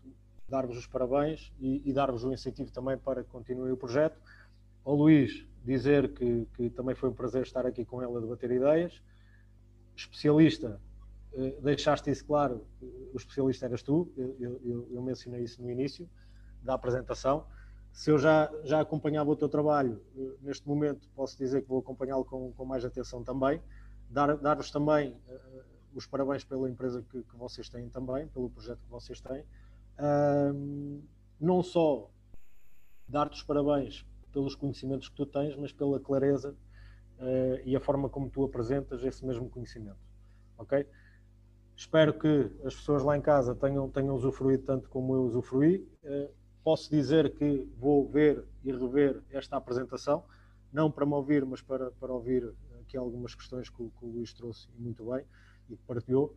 dar-vos os parabéns e, e dar-vos o incentivo também para que continuem o projeto. Ao Luís, dizer que, que também foi um prazer estar aqui com ele a debater ideias especialista, eh, deixaste isso claro, o especialista eras tu, eu, eu, eu, mencionei isso no início da apresentação. Se eu já, já acompanhava o teu trabalho, eh, neste momento posso dizer que vou acompanhá-lo com, com mais atenção também. dar, dar-vos também uh, os parabéns pela empresa que, que, vocês têm também, pelo projeto que vocês têm. Uh, não só dar-te os parabéns pelos conhecimentos que tu tens, mas pela clareza uh, e a forma como tu apresentas esse mesmo conhecimento. Ok? Espero que as pessoas lá em casa tenham, tenham usufruído tanto como eu usufruí. Uh, posso dizer que vou ver e rever esta apresentação, não para me ouvir, mas para, para ouvir aqui algumas questões que o, que o Luís trouxe muito bem e que partilhou.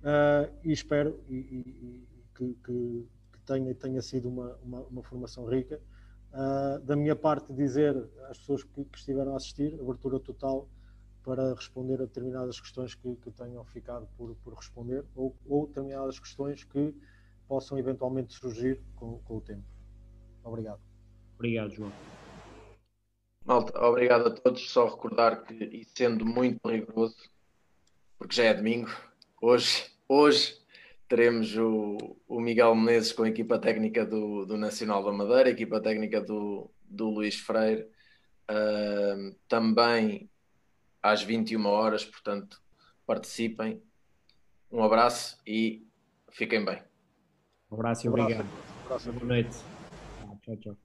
Uh, e espero e, e, que, que, tenha, tenha sido uma, uma, uma formação rica. Uh, da minha parte, dizer às pessoas que, que, estiveram a assistir, abertura total para responder a determinadas questões que, que tenham ficado por, por responder ou, ou, determinadas questões que possam eventualmente surgir com, com o tempo. Obrigado. Obrigado, João. Malta, obrigado a todos. Só recordar que, e sendo muito rigoroso, porque já é domingo, hoje, hoje teremos o, o Miguel Menezes com a equipa técnica do, do Nacional da Madeira, a equipa técnica do, do Luís Freire, uh, também às 21 horas, portanto, participem. Um abraço e fiquem bem. Um abraço e obrigado. Um abraço. Boa noite. Tchau, tchau.